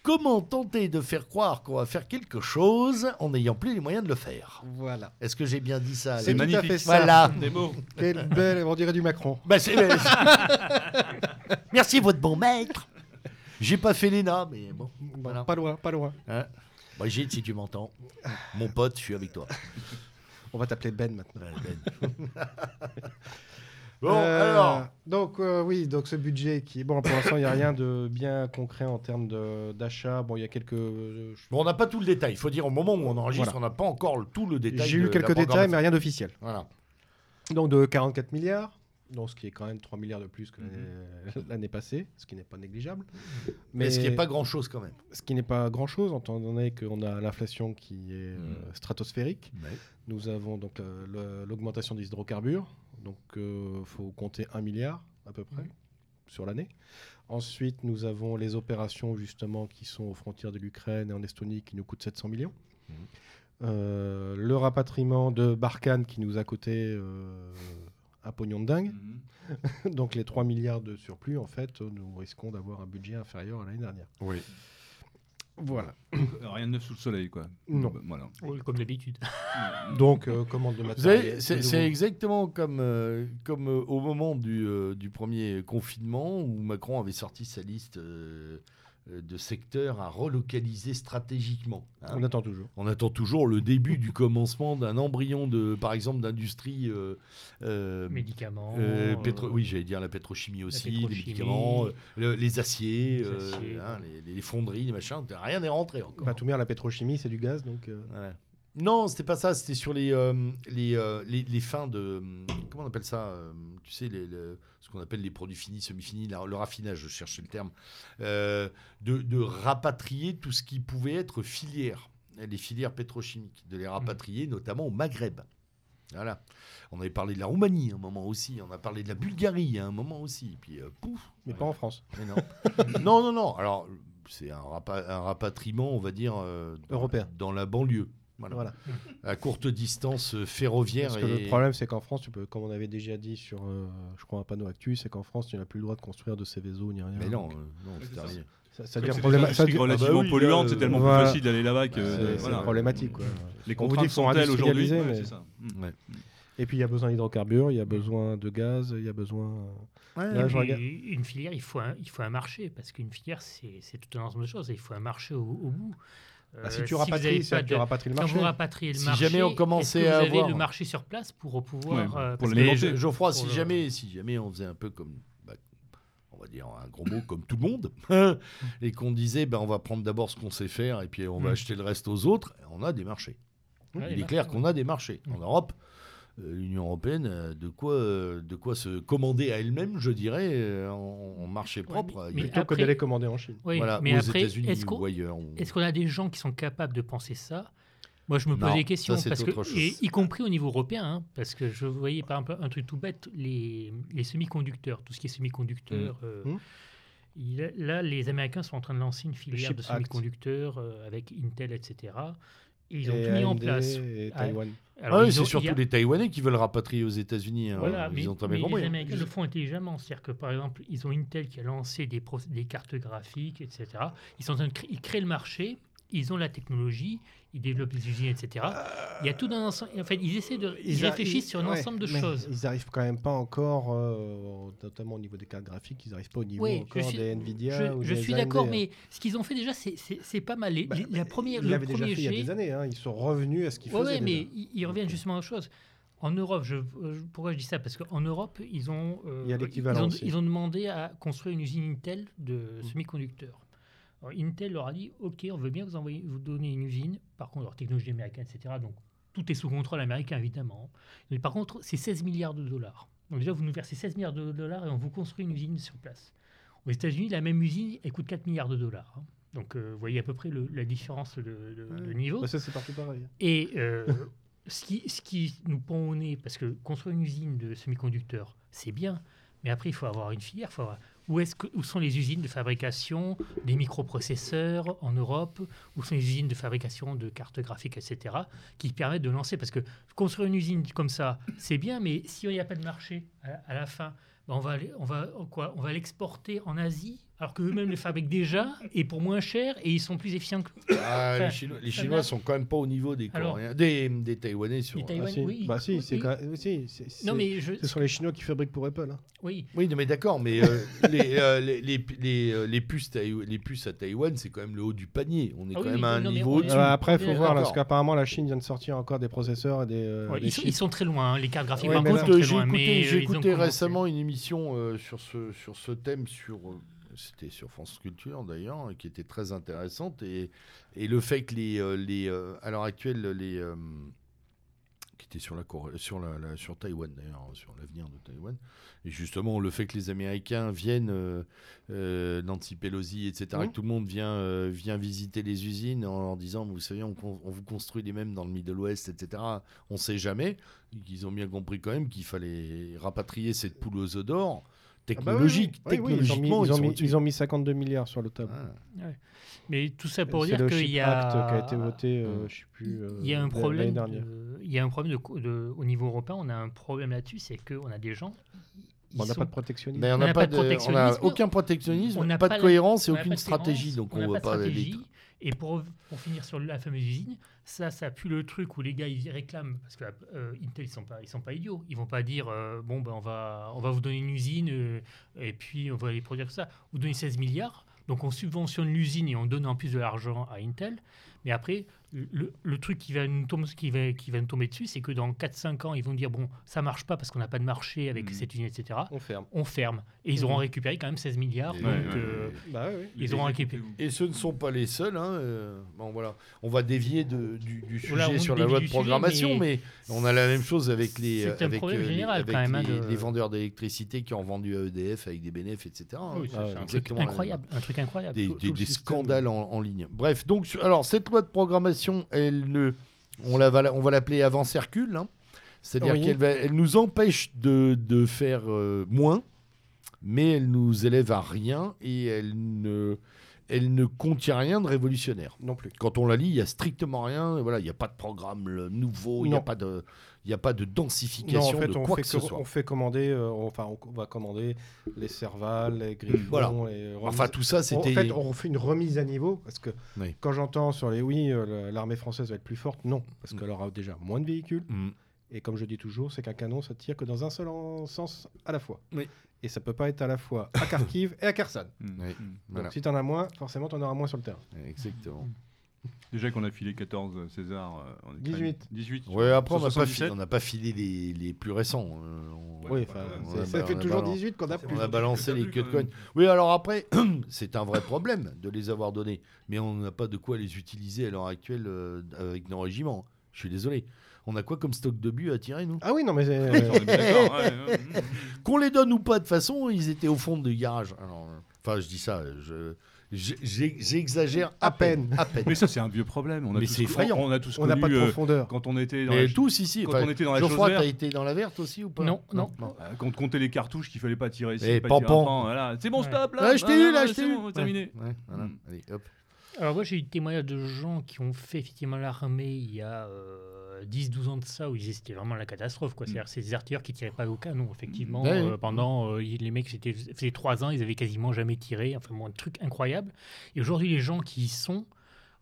comment tenter de faire croire qu'on va faire quelque chose en n'ayant plus les moyens de le faire. Voilà. Est-ce que j'ai bien dit ça C'est Alain tout à magnifique. fait ça. Voilà. Des mots. Quelle belle, on dirait du Macron. Bah, c'est- Merci votre bon maître. J'ai pas fait l'ENA, mais bon. Bon, Voilà. Pas loin, pas loin. Hein Brigitte, si tu m'entends, mon pote, je suis avec toi. On va t'appeler Ben maintenant. Ben. bon, Euh, alors. Donc euh, oui, donc ce budget qui bon pour l'instant il n'y a rien de bien concret en termes d'achat. Bon il y a quelques. euh, Bon, on n'a pas tout le détail. Il faut dire, au moment où on enregistre, Voilà. on n'a pas encore le- tout le détail. J'ai eu quelques détails mais rien d'officiel. Voilà. Donc de 44 milliards, donc ce qui est quand même 3 milliards de plus que l'année- l'année passée, ce qui n'est pas négligeable. Mais, ce qui n'est pas grand-chose quand même. ce qui n'est pas grand chose, étant donné qu'on a l'inflation qui est euh, Mm. stratosphérique. Nous avons donc euh, l'augmentation des hydrocarbures, donc il faut compter 1 milliard à peu près sur l'année. Ensuite, nous avons les opérations justement qui sont aux frontières de l'Ukraine et en Estonie qui nous coûtent 700 millions. Mhm. Euh, le rapatriement de Barkhane qui nous a coûté un pognon de dingue. Mhm. Donc les 3 milliards de surplus, en fait, nous risquons d'avoir un budget inférieur à l'année dernière. Oui. Voilà. Euh, Rien de neuf sous le soleil, quoi. Non. Bah, Voilà. Oui, comme d'habitude. Donc, euh, commande de matériel. c'est exactement comme, euh, comme euh, au moment du, euh, du premier confinement où Macron avait sorti sa liste de secteurs à relocaliser stratégiquement. hein. On attend toujours. On attend toujours le début du commencement d'un embryon de, par exemple, d'industrie. euh, euh, Médicaments. euh, euh, pétro- oui, j'allais dire la pétrochimie aussi, les pétrochimie. médicaments, euh, le- les aciers, Les euh, aciers. hein, les, les fonderies, les machins. Rien n'est rentré encore. Bah, tout bien, la pétrochimie, c'est du gaz, donc. euh, Ouais. Non, c'était pas ça. C'était sur les, euh, les, euh, les, les fins de. Comment on appelle ça euh, Tu sais, les, ce qu'on appelle les produits finis, semi-finis, le raffinage, je cherchais le terme. De, de rapatrier tout ce qui pouvait être filière, les filières pétrochimiques, de les rapatrier notamment au Maghreb. Voilà. On avait parlé de la Roumanie à un moment aussi. On a parlé de la Bulgarie à un moment aussi. Puis, pouf. Mais pas en France. Mais non. non, non, non. Alors, c'est un, rapa- un rapatriement, on va dire, Européen. dans la banlieue. Voilà. Voilà. À courte distance euh, ferroviaire. Parce que et... le problème, c'est qu'en France, tu peux, comme on avait déjà dit sur, euh, je crois, un panneau actu, c'est qu'en France, tu n'as plus le droit de construire de Céveso ni rien. Mais non, Donc, euh, non, c'est c'est ça. terminé. ça, ça C'est devient problématique. devient- relativement Ah bah oui, là, c'est tellement voilà. plus facile d'aller là-bas que. C'est- c'est voilà. problématique. quoi. Les contraintes sont telles aujourd'hui. ouais, mais- c'est. Mm. Ouais. Et puis il y a besoin d'hydrocarbures, il y a besoin de gaz, il y a besoin. Ouais, Là. Une filière, il faut un, il faut un marché, parce qu'une filière, c'est c'est tout un ensemble de choses. et Il faut un marché au, au bout. Bah, si Euh, tu rapatries, pas tu rapatries le Quand marché. vous rapatriez le Si marché, jamais on commençait que vous à avez avoir- le marché sur place pour pouvoir. Ouais, euh, pour parce le que- Mais alimenter. Je- Geoffroy, Pour si le- jamais, si jamais on faisait un peu comme, bah, on va dire un gros mot, comme tout le monde, et qu'on disait, ben, on va prendre d'abord ce qu'on sait faire et puis on va Mm. acheter le reste aux autres, on a des marchés. Ouais, Il les est clair qu'on a des marchés. En Mm. Europe, euh, l'Union européenne a de quoi, euh, de quoi se commander à elle-même, je dirais, euh, en, en marché propre. mais- Plutôt que d'aller commander en Chine. Oui, voilà, mais aux États-Unis ou ailleurs. on- est-ce qu'on a des gens qui sont capables de penser ça? Moi, je me pose des questions, ça, c'est parce que, autre chose. et, y compris au niveau européen, hein, parce que je voyais par exemple un truc tout bête, les, les semi-conducteurs, tout ce qui est semi-conducteurs. euh, Mm. il- là, les Américains sont en train de lancer une filière de semi-conducteurs euh, avec Intel, etc. Et ils ont Et tout mis en place. Et Ah, Taïwan. Alors, oui, c'est surtout a- les Taïwanais qui veulent rapatrier aux États-Unis. hein. Mais, Ils ont très bien compris. les hein. Américains le font intelligemment. C'est-à-dire que, par exemple, ils ont Intel qui a lancé des, cartes graphiques, etc. Ils sont en train de créer, ils créent le marché, ils ont la technologie, ils développent les usines, etc. Il y a tout un ensemble. En fait, ils essaient de. Ils, réfléchissent sur un ouais, ensemble de choses. Ils n'arrivent quand même pas encore, euh, notamment au niveau des cartes graphiques, ils n'arrivent pas au niveau Oui, encore suis, des Nvidia. je, ou je des suis d'accord, hein. mais ce qu'ils ont fait déjà, c'est- pas mal. Les- Bah, la première, Ils le déjà fait il y a des années. hein, Ils sont revenus à ce qu'ils Ouais, faisaient. ouais, mais ils, ils reviennent justement aux choses. En Europe, je, je- pourquoi je dis ça? Parce qu'en Europe, ils ont, euh, Il ont, ils ont demandé à construire une usine Intel de Mm. semi-conducteurs. Alors, Intel leur a dit Ok, on veut bien vous, envoyer, vous donner une usine. Par contre, leur technologie américaine, etc. Donc, tout est sous contrôle américain, évidemment. Mais par contre, c'est 16 milliards de dollars. Donc, déjà, vous nous versez 16 milliards de dollars et on vous construit une usine sur place. Aux États-Unis, la même usine, elle coûte 4 milliards de dollars. hein. Donc, euh, vous voyez à peu près le- la différence de, de- de niveau. Bah, ça, c'est partout pareil. Et euh, ce, qui, ce qui nous pend au nez, parce que construire une usine de semi-conducteurs, c'est bien, mais après, il faut avoir une filière. il Faut avoir, où, sont les usines de fabrication des microprocesseurs en Europe? Où sont les usines de fabrication de cartes graphiques, etc., qui permettent de lancer? Parce que construire une usine comme ça, c'est bien, mais si n'y a pas de marché à, à la fin, ben, on va l'exporter en Asie, alors qu'eux-mêmes le fabriquent déjà, et pour moins cher, et ils sont plus efficients que, Ah, les Chinois, les Chinois sont quand même pas au niveau des Alors- Coréens, des, des Taïwanais sur. Ah, Taïwanais, si. oui. Bah si, c'est si, Non, mais je, Ce sont les Chinois qui fabriquent pour Apple. hein. oui, Oui, non, mais d'accord, mais euh, les, euh, les, les, les, les puces taï- les puces à Taïwan, c'est quand même le haut du panier. On est Ah quand oui, même à un non, niveau est-. Euh, après, il faut voir, là, parce qu'apparemment, la Chine vient de sortir encore des processeurs et des, euh, Ouais, des ils, sont, chips. ils sont très loin, hein, les cartes graphiques. Ouais, par contre, j'ai écouté, euh, récemment une émission sur, ce, sur ce thème, sur, c'était sur France Culture d'ailleurs, qui était très intéressante. Et, et le fait que les, euh, les, euh, à l'heure actuelle, les, euh, qui était sur, la, Corée- sur, la, la- sur Taïwan d'ailleurs, sur l'avenir de Taïwan. Et justement, le fait que les Américains viennent, euh, euh, Nancy Pelosi, etc., Mhm. que tout le monde vient, euh, vient visiter les usines en leur disant, vous savez, on vous construit les mêmes dans le Middle West, etc. On ne sait jamais. Ils ont bien compris quand même qu'il fallait rapatrier cette poule aux œufs d'or. Ah bah oui, Technologique, oui, ils, ont mis, ils, ont mis, ils ont mis 52 milliards sur le table. Ah. Mais tout ça pour dire qu'il y a, Act qui a été voté, euh, Mm. je sais plus. euh, il y a un l'année problème. il y a un problème de, de- au niveau européen. On a un problème là-dessus, c'est qu'on a des gens. ils on n'a sont- pas de protectionnisme. Mais on n'a pas, pas de de, on a protectionnisme. aucun protectionnisme, On n'a pas, pas de la- cohérence et aucune stratégie. Donc on on va pas stratégie. Et pour, pour finir sur la fameuse usine, ça, ça pue le truc où les gars ils réclament parce que euh, Intel ils sont pas sont pas idiots. Ils vont pas dire euh, bon ben on va on va vous donner une usine euh, et puis on va les produire ça. Vous donnez 16 milliards, donc on subventionne l'usine et on donne en plus de l'argent à Intel. Mais après, le, le truc qui va, nous tomber, qui, va, qui va nous tomber dessus, c'est que dans 4-5 ans, ils vont dire bon, ça marche pas parce qu'on n'a pas de marché avec Mhm. cette usine, etc. On ferme. On ferme. Et ils auront Mhm. récupéré quand même 16 milliards. Et- donc, Ouais, ouais, euh, ouais. Bah oui, oui. Ils auront récupéré. Et ce ne sont pas les seuls. hein, euh, bon, voilà. On va dévier de- du, du sujet Voilà, sur la loi de sujet, programmation, mais, mais on a la même chose avec les, avec, euh, les- général, avec quand même, hein, les, de- les vendeurs d'électricité qui ont vendu à EDF avec des bénéfices, etc. hein. Oui, Ah un truc incroyable, un truc incroyable. des, Tout- des- tout le des système. scandales en, en ligne. Bref, donc alors cette loi de programmation, elle ne, on la va, la- on va l'appeler avant Hercule. hein. C'est-à-dire Oui. qu'elle elle nous empêche de, de faire euh, moins, mais elle nous élève à rien et elle ne, elle ne contient rien de révolutionnaire. Non plus. Quand on la lit, il y a strictement rien. Voilà, il n'y a pas de programme nouveau, il n'y a pas de, il n'y a pas de Non, en densification fait, de on quoi fait, que ce soit. on fait commander, euh, on- enfin, on va commander les Serval, les Griffons, Voilà. les Enfin, tout ça, En c'était. fait, on fait une remise à niveau parce que Oui. quand j'entends sur les oui, euh, l'armée française va être plus forte, non, parce Mm. qu'elle aura déjà moins de véhicules. Mm. Et comme je dis toujours, c'est qu'un canon, ça tire que dans un seul en- sens à la fois. Oui. Et ça peut pas être à la fois à Kharkiv et à Kherson. Oui. Voilà. Donc si tu en as moins, forcément, tu en auras moins sur le terrain. Exactement. Déjà qu'on a filé 14 César euh, en Ukraine. 18. 18. Ouais, après, on n'a pas, 77. fi- on n'a pas filé les, les plus récents. euh, on- oui, enfin, on c'est- a- ça on fait toujours balancé- 18 qu'on a plus. On a balancé les queues de. Oui, alors après, c'est un vrai problème de les avoir donnés. Mais on n'a pas de quoi les utiliser à l'heure actuelle euh, avec nos régiments. Je suis désolé. On a quoi comme stock de but à tirer, nous? Ah oui, non, mais c'est- On est bien d'accord, ouais, ouais, mm. Qu'on les donne ou pas, de toute façon, ils étaient au fond du garage. Alors, euh, Enfin, je dis ça, je- j'exagère à, À peine. peine. À peine. Mais ça, c'est un vieux problème. On a Mais tous c'est effrayant. On a tous on n'a pas de connu, euh, profondeur. quand on était dans Mais la, tous ici. quand enfin, on était dans la Geoffroy, chose t'as verte. été dans la verte aussi ou pas Non, non. euh, quand on comptait les cartouches qu'il fallait pas tirer ici, Et voilà. C'est bon, Ouais. stop là. Je t'ai Ah, eu, là, je t'ai eu. terminé. Allez, hop. Alors moi j'ai eu le témoignage de gens qui ont fait effectivement l'armée il y a euh, 10-12 ans de ça où ils- c'était vraiment la catastrophe. quoi. C'est-à-dire ces artilleurs qui tiraient pas au canon effectivement. Ouais, euh, pendant euh, les mecs c'était faisait 3 ans ils avaient quasiment jamais tiré. Enfin bon un truc incroyable. Et aujourd'hui les gens qui y sont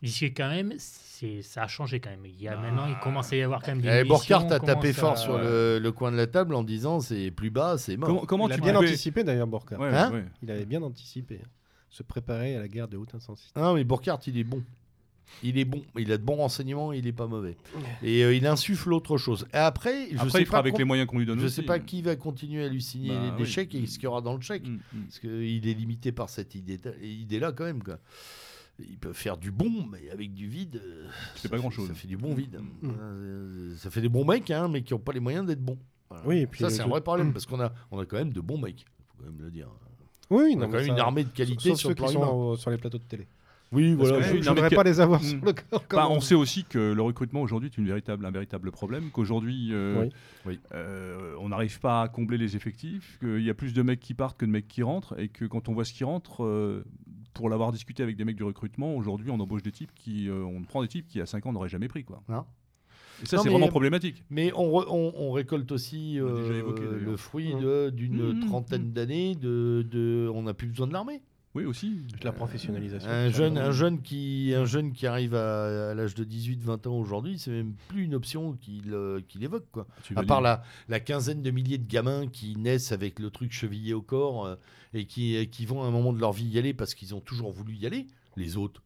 ils disent que quand même c'est ça a changé quand même. Il y a Ah. maintenant il commence à y avoir quand même des Eh, Borchardt missions, a tapé fort à- sur le, le coin de la table en disant c'est plus bas, c'est mort. Comment, comment Il a tu bien pouvais- anticipé d'ailleurs. Ouais, Hein? ouais. Il avait bien anticipé. Hein. Se préparer à la guerre de haute intensité. Non, mais Borchardt, il est bon. Il est bon. Il a de bons renseignements, il est pas mauvais. Et euh, il insuffle autre chose. Et après, je Après, sais il fera pas avec les moyens qu'on lui donne Je aussi. sais pas qui va continuer à lui signer Bah, des oui. chèques et ce qu'il y aura dans le chèque. Mm, mm. Parce qu'il est limité par cette idée- idée-là quand même. Quoi. Il peut faire du bon, mais avec du vide. euh, C'est ça pas fait- grand-chose. Ça fait du bon vide. Mm. Euh, Ça fait des bons mecs, hein, mais qui n'ont pas les moyens d'être bons. Voilà. Oui, et puis ça, c'est un vrai problème parce qu'on a, on a quand même de bons mecs. faut quand même le dire. Oui, On a non, quand même ça- une armée de qualité sauf sur qui sont les plateaux de télé. Oui, Parce voilà. que- Je non, ne voudrais pas les avoir Mm. sur le corps. Bah, on sait aussi que le recrutement aujourd'hui est une véritable, un véritable problème, qu'aujourd'hui euh, Oui. Oui. euh, on n'arrive pas à combler les effectifs, qu'il y a plus de mecs qui partent que de mecs qui rentrent, et que quand on voit ce qui rentre, euh, pour l'avoir discuté avec des mecs du recrutement, aujourd'hui on embauche des types qui, euh, on prend des types qui à 5 ans n'auraient jamais pris quoi. Non. Et ça c'est vraiment problématique. Mais on, re- on- on récolte aussi On euh, évoqué, le fruit Mmh. d'une Mmh, trentaine mmh. d'années de, de- on n'a plus besoin de l'armée. Oui aussi. De la professionnalisation. Un jeune, un jeune qui, un jeune qui arrive à, à l'âge de 18-20 ans aujourd'hui, c'est même plus une option qu'il euh, qu'il évoque quoi. Tu À part la quinzaine de milliers de gamins qui naissent avec le truc chevillé au corps euh, et qui, qui vont à un moment de leur vie y aller parce qu'ils ont toujours voulu y aller, les autres.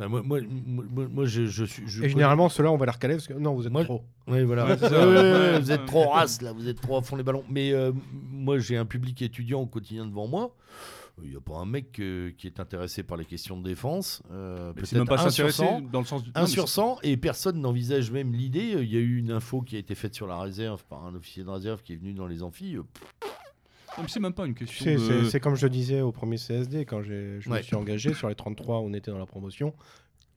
Enfin, moi, moi, moi, moi- moi, je, je suis. je Et généralement, ceux-là, on va les recaler parce que non, vous êtes Moi, trop. Oui, voilà. Ouais, c'est ça. Ouais, ouais, ouais, Ouais, vous êtes trop race, là, vous êtes trop à fond les ballons. Mais euh, moi, j'ai un public étudiant au quotidien devant moi. Il n'y a pas un mec euh, qui est intéressé par les questions de défense. Euh, Mais c'est Peut-être même pas un sur s'intéresser 100, dans le sens du. un mais sur c'est- 100, et personne n'envisage même l'idée. Il y a eu une info qui a été faite sur la réserve par un officier de réserve qui est venu dans les amphis. Euh, C'est même pas une question. C'est de- c'est- comme je le disais au premier CSD, quand j'ai- je me suis engagé sur les 33 où on était dans la promotion.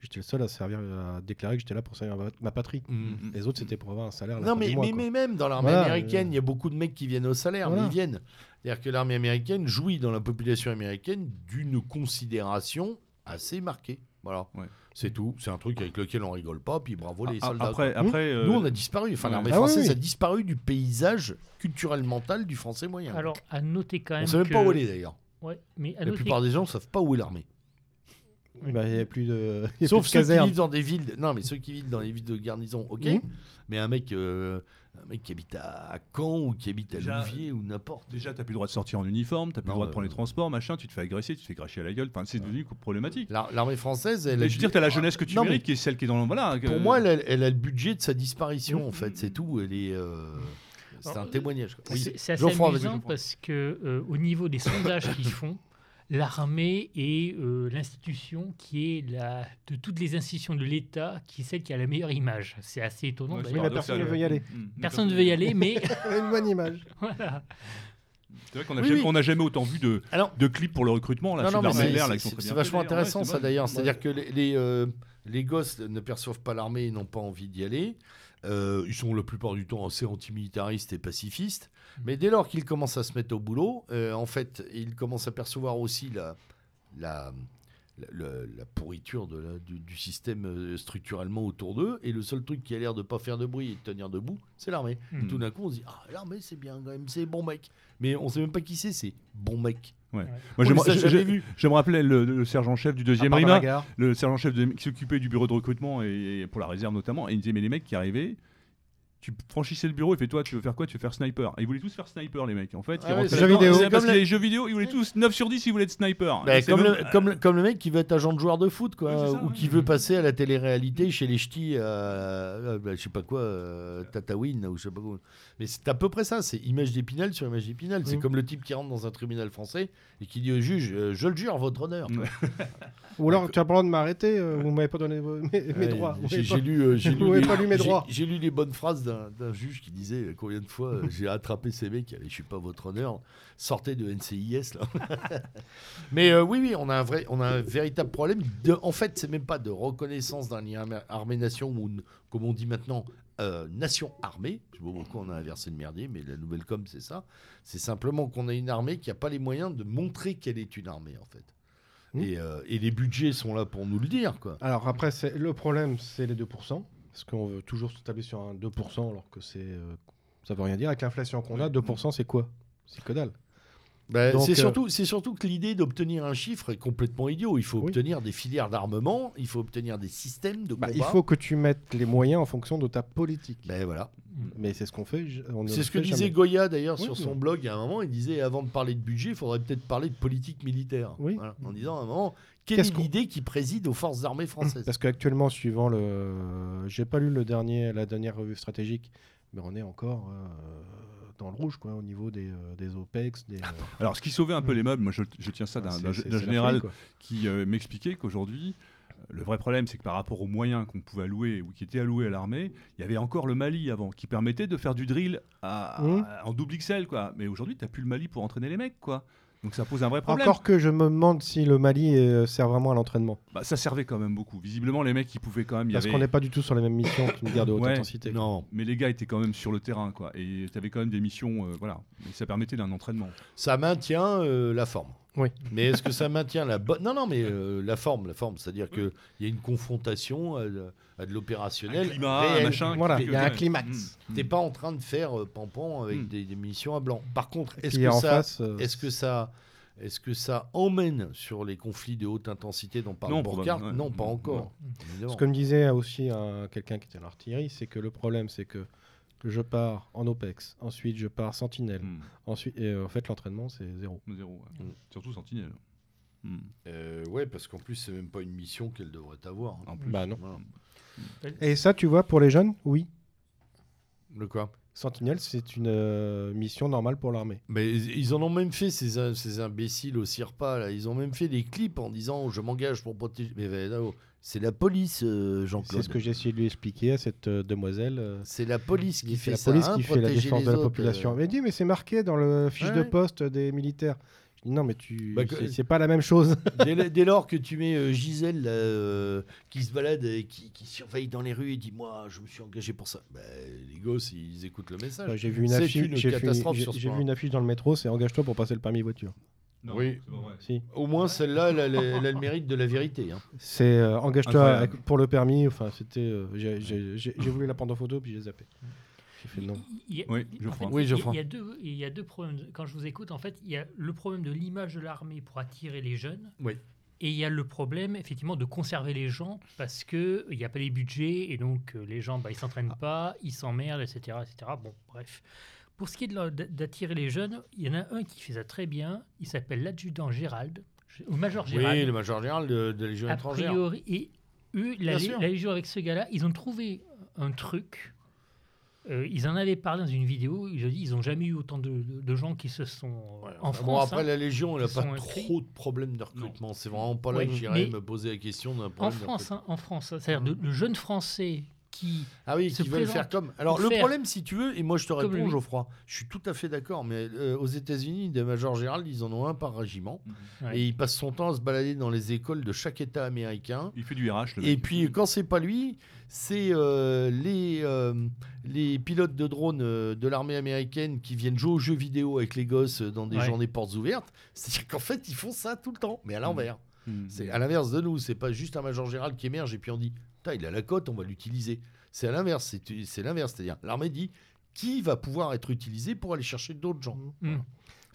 J'étais le seul à, servir, à déclarer que j'étais là pour servir ma, ma patrie. Mm, mm. Les autres, c'était pour avoir un salaire. Non, mais, mois, mais, même dans l'armée Voilà, américaine, euh, il y a beaucoup de mecs qui viennent au salaire, Voilà. mais ils viennent. C'est-à-dire que l'armée américaine jouit dans la population américaine d'une considération assez marquée. Voilà. Ouais. C'est tout. C'est un truc avec lequel on rigole pas, puis bravo les Ah, soldats. Après, après. euh, Nous, on a disparu. Enfin, ouais. l'armée Ah française oui. a disparu du paysage culturel mental du français moyen. Alors à noter quand on même sait même que... pas où elle est d'ailleurs. Ouais, mais à La noter plupart des gens ne savent pas où est l'armée. Bah, Il n'y a plus de, il y a Sauf plus de ceux qui vivent dans des villes. Non, mais ceux qui vivent dans les villes de garnison, ok. Mhm. Mais un mec, euh, un mec qui habite à, Caen ou qui habite à Déjà- Louviers ou n'importe. Déjà, t'as plus le droit de sortir en uniforme, t'as plus Non, le droit de euh, prendre les transports, machin, tu te fais agresser, tu te fais cracher à la gueule. Enfin, c'est devenu problématique. L'ar- L'armée française, elle Et a je veux dire, t'as la jeunesse que tu Non, mais mérites, qui est celle qui est dans le. Voilà. Pour moi, elle a, elle a le budget de sa disparition, en fait, c'est tout. Elle est, euh, c'est un témoignage. Oui. C'est assez amusant parce que euh, au niveau des sondages qu'ils font, l'armée est euh, l'institution qui est la de toutes les institutions de l'État qui est celle qui a la meilleure image. C'est assez étonnant. Ouais, c'est Oui, d'ailleurs. mais personne ne veut y aller. Mm, mm. Personne ne veut y aller, mais Elle a une bonne image. voilà. C'est vrai qu'on n'a Oui, jamais, oui. autant vu de, Alors, de clips pour le recrutement. Là, c'est- vachement intéressant Ouais, c'est ça d'ailleurs. Ouais. C'est-à-dire que les, les, euh, les gosses ne perçoivent pas l'armée et n'ont pas envie d'y aller. Euh, ils sont la plupart du temps assez antimilitaristes et pacifistes. Mais dès lors qu'ils commencent à se mettre au boulot, euh, en fait, ils commencent à percevoir aussi la, la, la, pourriture de la- du, du système euh, structurellement autour d'eux. Et le seul truc qui a l'air de pas faire de bruit et de tenir debout, c'est l'armée. Mm. Tout d'un coup, on se dit Ah, l'armée, c'est bien quand même, c'est bon mec. Mais on sait même pas qui c'est, c'est bon mec. Moi, On je, je- jamais je- me rappelais le, le sergent-chef du deuxième RIMA, le sergent-chef de- qui s'occupait du bureau de recrutement et, et pour la réserve notamment, et il me disait mais les mecs qui arrivaient, tu franchissais le bureau, il fait toi tu veux faire quoi? Tu veux faire sniper. Et ils voulaient tous faire sniper les mecs. En fait, Ah ouais, jeux vidéo. parce que les- jeux vidéo, ils voulaient tous 9 sur 10, ils voulaient être sniper. Bah, Et c'est comme, même- le, comme, le- comme le mec qui veut être agent de joueur de foot, quoi, ça, ou ouais. qui veut passer à la télé-réalité chez les ch'tis, euh, euh, bah, je sais pas quoi, euh, Tatawin, ou je sais pas quoi. Mais c'est à peu près ça, c'est image d'épinal sur image d'épinal. C'est Mm. comme le type qui rentre dans un tribunal français et qui dit au juge euh, Je le jure, votre honneur. Ou alors, tu as pas le droit de m'arrêter, euh, vous m'avez pas donné mes, mes Ouais, droits. vous J'ai m'avez j'ai pas- lu, euh, j'ai lu, mes droits. j'ai lu les bonnes phrases d'un juge qui disait euh, combien de fois euh, j'ai attrapé ces mecs, allez, je suis pas votre honneur, sortez de NCIS là. Mais euh, oui, oui, on a un vrai, on a un véritable problème. De, en fait, c'est même pas de reconnaissance d'un lien armé- armée-nation ou comme on dit maintenant euh, nation armée. Je sais pas pourquoi on a inversé le merdier, mais la nouvelle com c'est ça. C'est simplement qu'on a une armée qui a pas les moyens de montrer qu'elle est une armée en fait. Mmh. Et, euh, et les budgets sont là pour nous le dire quoi. Alors après, le problème, c'est les 2%. Parce qu'on veut toujours se tabler sur un 2%, alors que c'est, euh, ça veut rien dire. Avec l'inflation qu'on a, 2%, c'est quoi? C'est que dalle. Donc, c'est euh, surtout, c'est surtout que l'idée d'obtenir un chiffre est complètement idiot. Il faut Oui. obtenir des filières d'armement, il faut obtenir des systèmes de Bah, combat. il faut que tu mettes les moyens en fonction de ta politique. Ben voilà. Mais c'est ce qu'on fait. C'est ce que disait jamais. Goya d'ailleurs Oui, sur oui. son blog à un moment. Il disait avant de parler de budget, il faudrait peut-être parler de politique militaire. Oui. Voilà. En disant à un moment, quelle est l'idée qui préside aux forces armées françaises? Parce qu'actuellement, suivant le. J'ai pas lu le dernier, la dernière revue stratégique, mais on est encore euh, dans le rouge, quoi, au niveau des, euh, des OPEX. Des, euh, Alors, ce qui sauvait un peu les meubles, moi je, je tiens ça d'un c'est- d'un- général folie, qui euh, m'expliquait qu'aujourd'hui, le vrai problème, c'est que par rapport aux moyens qu'on pouvait allouer ou qui étaient alloués à l'armée, il y avait encore le Mali avant, qui permettait de faire du drill à- à- Mhm. en double XL, quoi. Mais aujourd'hui, tu n'as plus le Mali pour entraîner les mecs, quoi. Donc ça pose un vrai problème. Encore que je me demande si le Mali euh, sert vraiment à l'entraînement. Bah, ça servait quand même beaucoup. Visiblement, les mecs, ils pouvaient quand même. y Parce avait- qu'on n'est pas du tout sur les mêmes missions qu'une guerre de haute Ouais. intensité. Non, Mais les gars étaient quand même sur le terrain, quoi. Et tu avais quand même des missions, euh, voilà. Et ça permettait d'un entraînement. ça maintient euh, la forme. Oui. Mais est-ce que ça maintient la bonne Non, non, mais euh, la forme, la forme, c'est-à-dire qu'il y a une confrontation à de l'opérationnel. Un climat, un réel. machin. Voilà, qui- il y a un climax. Mm. T'es pas en train de faire euh, pampan avec Mm. des, des missions à blanc. Par contre, est-ce que ça, face, euh, est-ce que ça, est-ce que ça emmène sur les conflits de haute intensité dont parle Non, Burkhardt Non, pas Mm, encore. évidemment. Ce que me disait aussi un- quelqu'un qui était en artillerie, c'est que le problème, c'est que je pars en OPEX, ensuite je pars Sentinelle, Mm. ensuite, et euh, en fait l'entraînement c'est zéro. Zéro, ouais. Mm. Surtout Sentinelle. Mm. Euh, ouais, parce qu'en plus, c'est même pas une mission qu'elle devrait avoir. hein. En plus. Bah non. Voilà. Et ça, tu vois, pour les jeunes, oui. Le quoi? Sentinelle, c'est une euh, mission normale pour l'armée. Mais ils en ont même fait, ces, ces imbéciles au CIRPA, là. Ils ont même fait des clips en disant Je m'engage pour protéger. Mais là, c'est la police, euh, C'est Jean-Claude. ce que j'ai essayé de lui expliquer à cette euh, demoiselle. C'est la police qui c'est fait la ça. police hein, qui fait la défense de la population. Mais dit, mais c'est marqué dans le fiche de poste des militaires. Non, mais tu, Bah, c'est- c'est pas la même chose. dès, dès lors que tu mets euh, Gisèle là, euh, qui se balade et qui, qui surveille dans les rues et dit Moi, je me suis engagé pour ça. Ben, les gosses, ils écoutent le message. Bah, j'ai vu une affiche. une J'ai vu, catastrophe j'ai- sur ce j'ai point. vu une affiche dans le métro. C'est engage-toi pour passer le permis voiture. Non, Oui. c'est pas vrai. Si. Au moins, celle-là, elle, a le- elle a le mérite de la vérité. hein. C'est euh, engage-toi pour le permis. Enfin, c'était. euh, j'ai- j'ai j'ai- j'ai voulu la prendre en photo puis j'ai zappé. Fait non. Il y a- Oui, en Geoffroy. fait, Oui, il y a- Geoffroy. Il y, a deux, il y a deux problèmes. Quand je vous écoute, en fait, il y a le problème de l'image de l'armée pour attirer les jeunes. Oui. Et il y a le problème, effectivement, de conserver les gens parce qu'il n'y a pas les budgets et donc euh, les gens, bah, ils s'entraînent pas, ils s'emmerdent, etc., etc. Bon, bref. Pour ce qui est d'attirer les jeunes, il y en a un qui fait ça très bien. Il s'appelle l'adjudant Gérald, ou Major Gérald. Oui, le major général de, de la Légion a étrangère. priori, et eux, la, la Légion avec ce gars-là, ils ont trouvé un truc. Euh, ils en avaient parlé dans une vidéo. Ils ont dit, ils n'ont jamais eu autant de, de- de gens qui se sont euh, en Enfin, bon, France. après, hein. la Légion, elle n'a pas inscrits. trop de problèmes de recrutement. C'est vraiment pas là que j'irais me poser la question d'un En France, hein, en France, hein. c'est-à-dire de- le jeune français qui Ah oui, se qui veulent faire comme. Alors le faire problème, si tu veux, et moi je te réponds. Geoffroy, je suis tout à fait d'accord, mais euh, aux États-Unis, des majors Gérald, ils en ont un par régiment, Ouais. et il passe son temps à se balader dans les écoles de chaque État américain. Il fait du RH. Le Et mec. puis quand c'est pas lui, c'est euh, les, euh, les pilotes de drones de l'armée américaine qui viennent jouer aux jeux vidéo avec les gosses dans des Ouais. journées portes ouvertes. C'est-à-dire qu'en fait, ils font ça tout le temps, mais à l'envers. Mm. C'est à l'inverse de nous, c'est pas juste un major général qui émerge et puis on dit, il a la cote, on va l'utiliser. C'est à l'inverse, c'est c'est l'inverse, c'est-à-dire l'armée dit qui va pouvoir être utilisé pour aller chercher d'autres gens? Mm.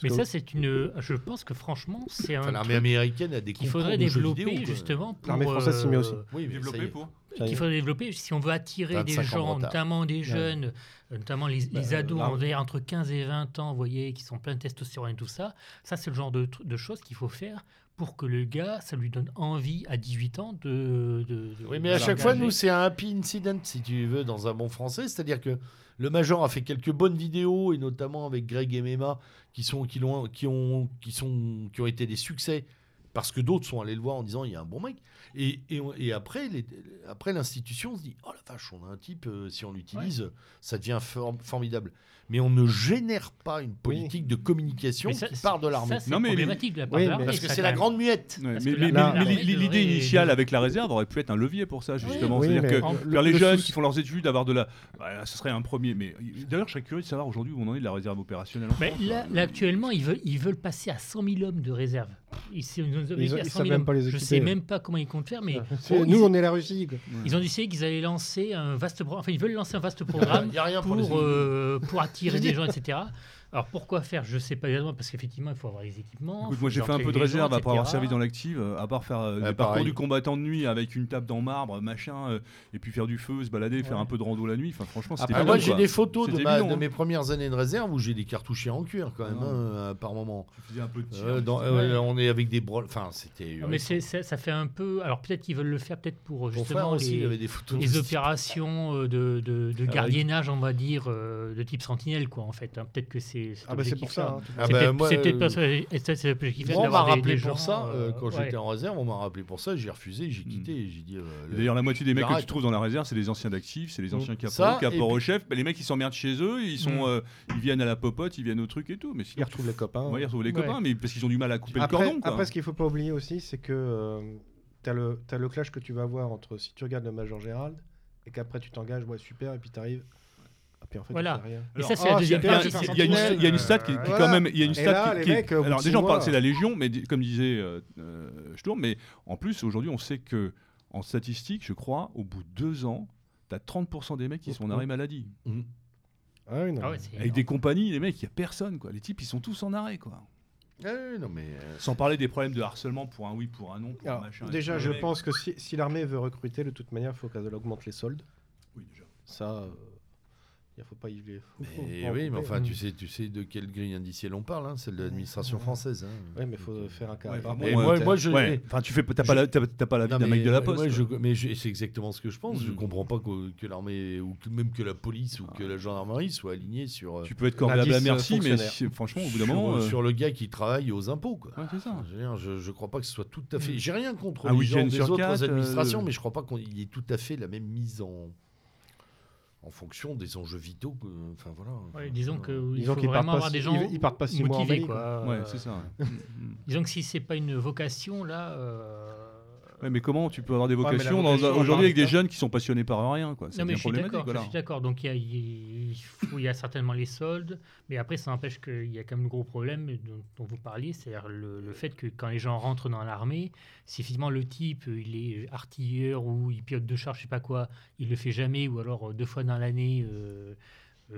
Mais ça, c'est une. Je pense que franchement, c'est un. Enfin, l'armée truc américaine a des qu'il faudrait développer vidéo, justement pour. L'armée française s'y met aussi. Oui, y Développé est. pour. Qu'il faudrait développer si on veut attirer des 25 ans de gens, notamment des jeunes, euh, notamment les, les Bah, ados entre 15 et 20 ans, vous voyez, qui sont pleins de testostérone et tout ça. Ça, c'est le genre de choses qu'il faut faire pour que le gars, ça lui donne envie à 18 ans de. de- de- Oui, mais à chaque fois, nous, c'est un happy incident, si tu veux, dans un bon français. C'est-à-dire que le Major a fait quelques bonnes vidéos, et notamment avec Greg et Mema, qui, sont, qui, l'ont- qui, ont, qui, sont, qui ont été des succès, parce que d'autres sont allés le voir en disant il y a un bon mec. Et, et, après, les- après l'institution se dit oh la vache, on a un type, euh, si on l'utilise, ça devient for- formidable. Mais on ne génère pas une politique de communication ça, qui part de l'armée. Non, mais- problématique de la part Oui, de mais- l'armée. Parce que c'est la grande muette. Ouais, mais l'idée initiale avec la réserve aurait pu être un levier pour ça, justement. Oui, C'est-à-dire que en- faire le- les le jeunes qui font leurs études, avoir de la. Voilà, ce serait un premier. Mais d'ailleurs, je serais curieux de savoir aujourd'hui où on en est de la réserve opérationnelle. en Mais France, là, quoi. là, actuellement, ils veulent, ils veulent passer à 100 000 hommes de réserve. Ils, c'est une zone Ils- à ils 100 savent 000 même pas les Je sais même pas comment ils comptent faire, mais nous, on est la Russie. Ils ont décidé qu'ils allaient lancer un vaste programme. Enfin, ils veulent lancer un vaste programme pour, pour attirer des gens, etc. Alors pourquoi faire? Je sais pas exactement parce qu'effectivement il faut avoir les équipements. Écoute, moi j'ai fait un peu de gens, réserve après avoir servi dans l'active, euh, à part faire euh, des parcours du combattant de nuit avec une table dans marbre, machin, euh, et puis faire du feu, se balader, faire un peu de rando la nuit. Enfin, franchement, c'était Ah, moi, j'ai des photos de, C'était ma- bidon, de hein. mes premières années de réserve où j'ai des cartouchés en cuir quand même, hein, euh, par moment. Un peu de tir. Euh, dans- mais euh, Ouais. on est avec des bro... Enfin, c'était. Mais ça, ça fait un peu. Alors peut-être qu'ils veulent le faire peut-être pour justement aussi, il les, avait des photos. les opérations de, Ah, gardiennage, on va dire, de type sentinelle, quoi, en fait. hein. Peut-être que c'est. Ah bah c'est pour objectif-là. ça. hein, Ah bah, peut-être euh, pas ça. Moi, on m'a des- rappelé des pour gens, ça euh, euh, quand ouais. j'étais en réserve. On m'a rappelé pour ça. J'ai refusé, j'ai quitté. et J'ai dit. euh, le- D'ailleurs, la moitié des mecs que tu trouves dans la réserve, c'est des anciens d'actifs, c'est les anciens caporaux, caporaux puis- chefs. Bah, les mecs, ils s'emmerdent chez eux, ils, sont, Mm. euh, ils viennent à la popote, ils viennent au truc et tout. Mais Ils retrouvent les copains. Ouais, ils retrouvent les copains, mais parce qu'ils ont du mal à couper le cordon. Après, ce qu'il faut pas oublier aussi, c'est que tu as, le clash que tu vas avoir entre si tu regardes le Major Gérald et qu'après tu t'engages, ouais, super, et puis tu arrives. Et puis en fait, Voilà. tu rien. Et ça, c'est ah, la deuxième super, Il y a- tu fais partie. il y a une- sentinelle. il y a une stat qui, qui Voilà. quand même, il y a une stat là, qui- mecs, bout alors déjà on parle, c'est la Légion, mais comme disait euh, euh, Sturm, mais en plus aujourd'hui on sait que en statistique, je crois, au bout de deux ans, t'as 30% des mecs qui sont en arrêt maladie. Mhm. Ah oui, non. Ah ouais, Avec énorme. des compagnies, les mecs, il y a personne quoi. Les types, ils sont tous en arrêt quoi. Ah oui, non, mais. euh, Sans parler des problèmes de harcèlement pour un oui, pour un non, pour un Alors, machin. et déjà, je pense que si, si l'armée veut recruter, de toute manière, il faut qu'elle augmente les soldes. Oui, déjà. Ça, il ne faut pas y aller. Mais oui, mais enfin, tu sais, tu sais de quelle grille indicielle on parle, hein, celle de l'administration française. hein. Ouais, mais il faut faire un cas. Ouais, bon, moi, je. Ouais, enfin, tu fais, t'as je- pas la, t'as pas la vie d'un mec de la euh, poste. moi, je- mais je- c'est exactement ce que je pense. Je Mhm. comprends pas que, que l'armée ou que, même que la police ou que la gendarmerie soit alignée sur, euh, Tu peux être corvéable à euh, merci, mais franchement, au bout d'un sur, moment. euh, sur le gars qui travaille aux impôts. Quoi. ouais, c'est ça. Je, je, je crois pas que ce soit tout à fait. Mm. J'ai rien contre Un les gens des autres administrations, euh, mais je crois pas qu'il y ait tout à fait la même mise en en fonction des enjeux vitaux. que- Enfin voilà. Ouais, disons qu'il Disons faut qu'ils partent vraiment pas avoir six- des gens ils- ils partent pas six mois en motivés. Quoi. Ouais, c'est ça. ouais. Disons que si c'est pas une vocation, là. euh, Ouais, mais comment tu peux avoir des vocations vocation, aujourd'hui avec des de- jeunes qui sont passionnés par rien quoi Non, mais je suis d'accord. Voilà. Je suis d'accord. Donc il y a, y certainement les soldes, mais après ça n'empêche qu'il y a quand même le gros problème dont, dont vous parliez, c'est-à-dire le, le fait que quand les gens rentrent dans l'armée, si effectivement le type il est artilleur ou il pilote de char, je sais pas quoi, il le fait jamais ou alors euh, deux fois dans l'année. euh,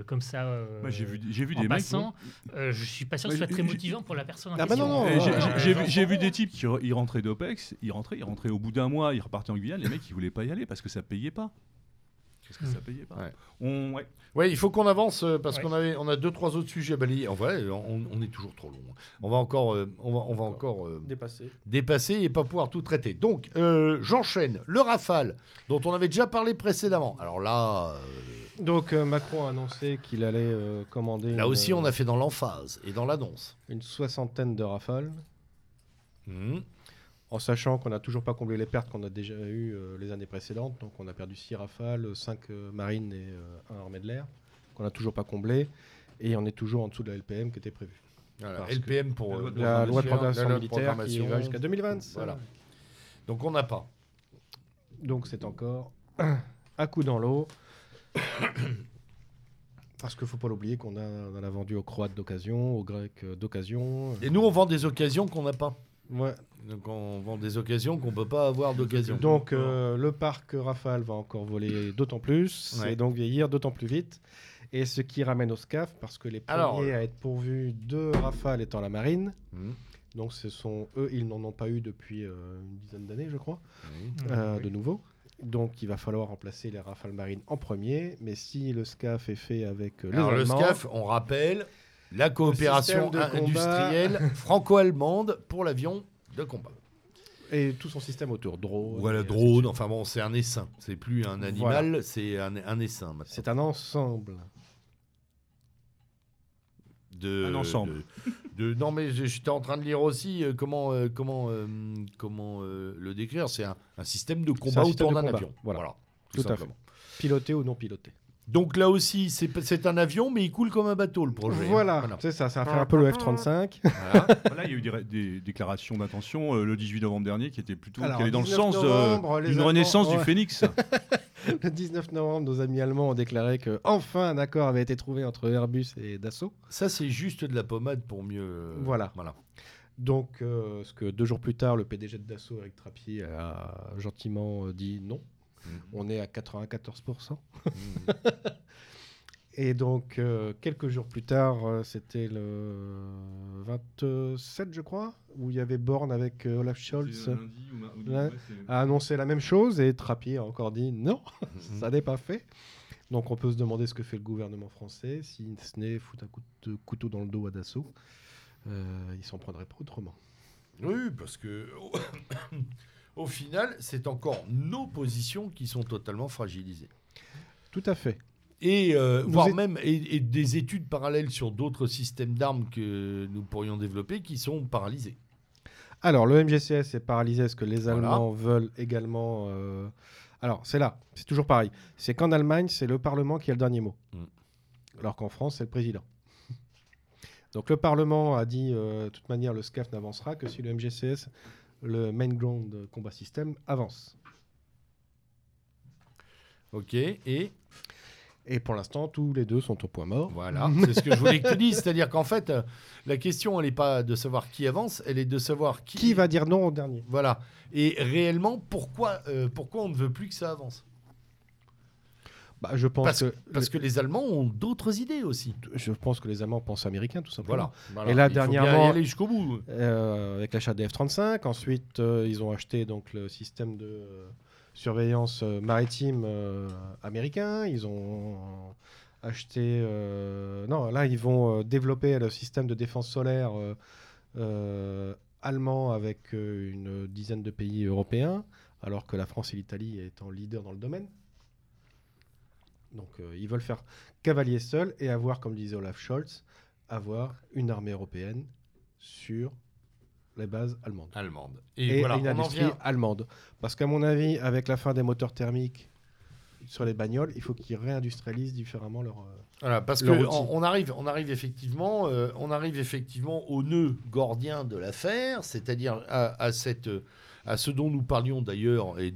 comme ça, euh, j'ai vu, j'ai vu en des mecs. passant, euh, je suis pas sûr que ce soit j'ai- très motivant pour la personne en Ah bah non, non, Eh, j'ai- ouais, j'ai- vu, j'ai vu des types qui ils rentraient d'OPEX, ils rentraient, ils rentraient au bout d'un mois, ils repartaient en Guyane, les mecs ils voulaient pas y aller parce que ça payait pas. Parce que ça payait pas. Ouais. On, ouais. Ouais, il faut qu'on avance euh, parce Ouais. qu'on avait, on a deux trois autres sujets à balayer. En vrai, on, on est toujours trop long. On va encore, euh, on va, on va encore euh, Dépassé. dépasser et pas pouvoir tout traiter. Donc, euh, j'enchaîne. Le Rafale, dont on avait déjà parlé précédemment. Alors là, euh, Donc euh, Macron a annoncé qu'il allait euh, commander là une, aussi, on a fait dans l'emphase et dans l'annonce. une soixantaine de rafales. Mhm. En sachant qu'on n'a toujours pas comblé les pertes qu'on a déjà eues euh, les années précédentes. Donc on a perdu 6 rafales, 5 marines et 1 armée de l'air, qu'on n'a toujours pas comblé. Et on est toujours en dessous de la LPM qui était prévue. Voilà, LPM pour euh, La loi de programmation militaire qui va jusqu'à 2020. Voilà. Donc on n'a pas. Donc c'est encore un coup dans l'eau. Parce qu'il ne faut pas l'oublier qu'on a, on a vendu aux Croates d'occasion, aux Grecs euh, d'occasion. Et nous, on vend des occasions qu'on n'a pas. Ouais. Donc on vend des occasions qu'on peut pas avoir d'occasion. Donc euh, le parc Rafale va encore voler d'autant plus Ouais. et donc vieillir d'autant plus vite. Et ce qui ramène au SCAF, parce que les premiers Alors, à être pourvus de Rafale étant la marine, Mmh. donc ce sont eux, ils n'en ont pas eu depuis euh, une dizaine d'années, je crois, Oui. euh, Oui. de nouveau. Donc il va falloir remplacer les Rafales marines en premier. Mais si le SCAF est fait avec euh, les Alors le Allemands, SCAF, on rappelle, la coopération industrielle franco-allemande pour l'avion de combat. et tout son système autour, drone. Voilà, drone, enfin bon, c'est un essaim. C'est plus un animal, c'est un, un essaim. C'est un ensemble. de, Un ensemble. de- de- non, mais j'étais en train de lire aussi euh, comment, euh, comment, euh, comment euh, le décrire. C'est un, un système de combat autour d'un combat, avion. voilà. tout, Tout à simplement. Piloté ou non piloté. Donc là aussi, c'est un avion, mais il coule comme un bateau, le projet. Voilà, c'est ça, ça a fait un peu le F-35. Voilà. Voilà, il y a eu des, déclarations d'intention euh, le 18 novembre dernier qui étaient plutôt Alors, qui allaient dans le 19 sens euh, d'une renaissance ouais. du phénix. Le 19 novembre, nos amis allemands ont déclaré que enfin un accord avait été trouvé entre Airbus et Dassault. Ça, c'est juste de la pommade pour mieux. Voilà. voilà. Donc, euh, ce que deux jours plus tard, le PDG de Dassault, Eric Trappier, a gentiment euh, dit non. Mhm. On est à 94%. Mhm. Et donc, euh, quelques jours plus tard, euh, c'était le 27, je crois, où il y avait Borne avec euh, Olaf Scholz. Ouais. a annoncé la même chose et Trappier a encore dit non, ça n'est pas fait. Donc on peut se demander ce que fait le gouvernement français, si ce n'est foutre un coup de couteau dans le dos à Dassault. Euh, il s'en prendrait pas autrement. Oui, parce que au final, c'est encore nos positions qui sont totalement fragilisées. Tout à fait. Et euh, voire êtes- même et, et des études parallèles sur d'autres systèmes d'armes que nous pourrions développer qui sont paralysés. Alors le MGCS est paralysé. Est-ce que les Voilà. Allemands veulent également euh, Alors c'est là, c'est toujours pareil. C'est qu'en Allemagne, c'est le Parlement qui a le dernier mot. Mm. Alors qu'en France, c'est le président. Donc le Parlement a dit, euh, de toute manière, le SCAF n'avancera que si le MGCS, le Main Ground Combat System, avance. Ok, et Et pour l'instant, tous les deux sont au point mort. voilà, c'est ce que je voulais que tu dises. C'est-à-dire qu'en fait, euh, la question, elle n'est pas de savoir qui avance, elle est de savoir qui, Qui va dire non au dernier Voilà. Et réellement, pourquoi, euh, pourquoi on ne veut plus que ça avance? Bah, Je pense Parce- que Parce que les Allemands ont d'autres idées aussi. je pense que les Allemands pensent américains, tout simplement. Voilà. Et là, Il faut bien dernièrement- aller jusqu'au bout. Euh, avec l'achat des F-35. Ensuite, euh, ils ont acheté donc le système de euh, surveillance euh, maritime américain. Ils ont acheté. non, là, ils vont développer le système de défense solaire allemand avec une dizaine de pays européens, alors que la France et l'Italie étant leaders dans le domaine. Donc, euh, ils veulent faire cavalier seul et avoir, comme disait Olaf Scholz, avoir une armée européenne sur les bases allemandes. Allemande. Et, Et, voilà, une industrie allemande. Parce qu'à mon avis, avec la fin des moteurs thermiques sur les bagnoles, il faut qu'ils réindustrialisent différemment leur... euh, Voilà, parce leur que outil. on, on arrive, on arrive effectivement, euh, on arrive effectivement au nœud gordien de l'affaire, c'est-à-dire à, à cette, à ce dont nous parlions d'ailleurs, et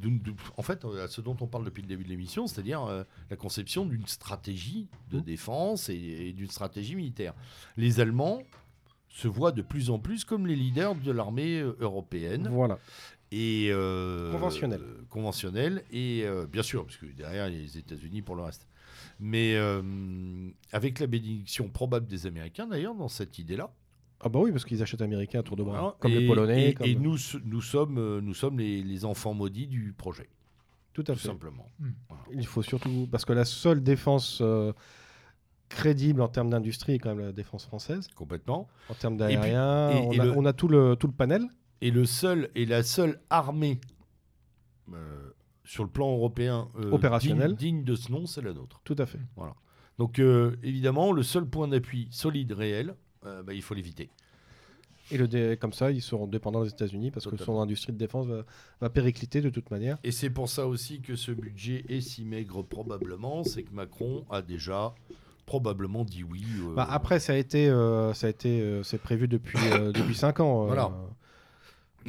en fait à ce dont on parle depuis le début de l'émission, c'est-à-dire euh, la conception d'une stratégie de Mmh. défense et, et d'une stratégie militaire. Les Allemands se voient de plus en plus comme les leaders de l'armée euh, européenne Voilà. et euh, Conventionnelle. euh, conventionnelle et euh, bien sûr parce que derrière il y a les États-Unis pour le reste. Mais euh, avec la bénédiction probable des Américains d'ailleurs dans cette idée-là. Ah bah oui, parce qu'ils achètent américains à tour de bras. Voilà. Comme Et- les Polonais. Et, comme- et nous, nous sommes, euh, nous sommes les, les enfants maudits du projet, Tout à tout fait. simplement. Il faut surtout... Parce que la seule défense euh, crédible en termes d'industrie est quand même la défense française. Complètement. En termes d'aérien, on, a, le- on a tout le, tout le panel. Et le seul et la seule armée euh, sur le plan européen euh, Opérationnelle. digne, digne de ce nom, c'est la nôtre. Tout à fait. Donc euh, évidemment, le seul point d'appui solide réel, bah, il faut l'éviter. Et le dé- comme ça, ils seront dépendants des États-Unis parce que son industrie de défense va, va péricliter de toute manière. Et c'est pour ça aussi que ce budget est si maigre probablement, c'est que Macron a déjà probablement dit oui. euh, Bah, après, ça a été, euh, ça a été, euh, c'est prévu depuis euh, depuis cinq ans. euh, Voilà.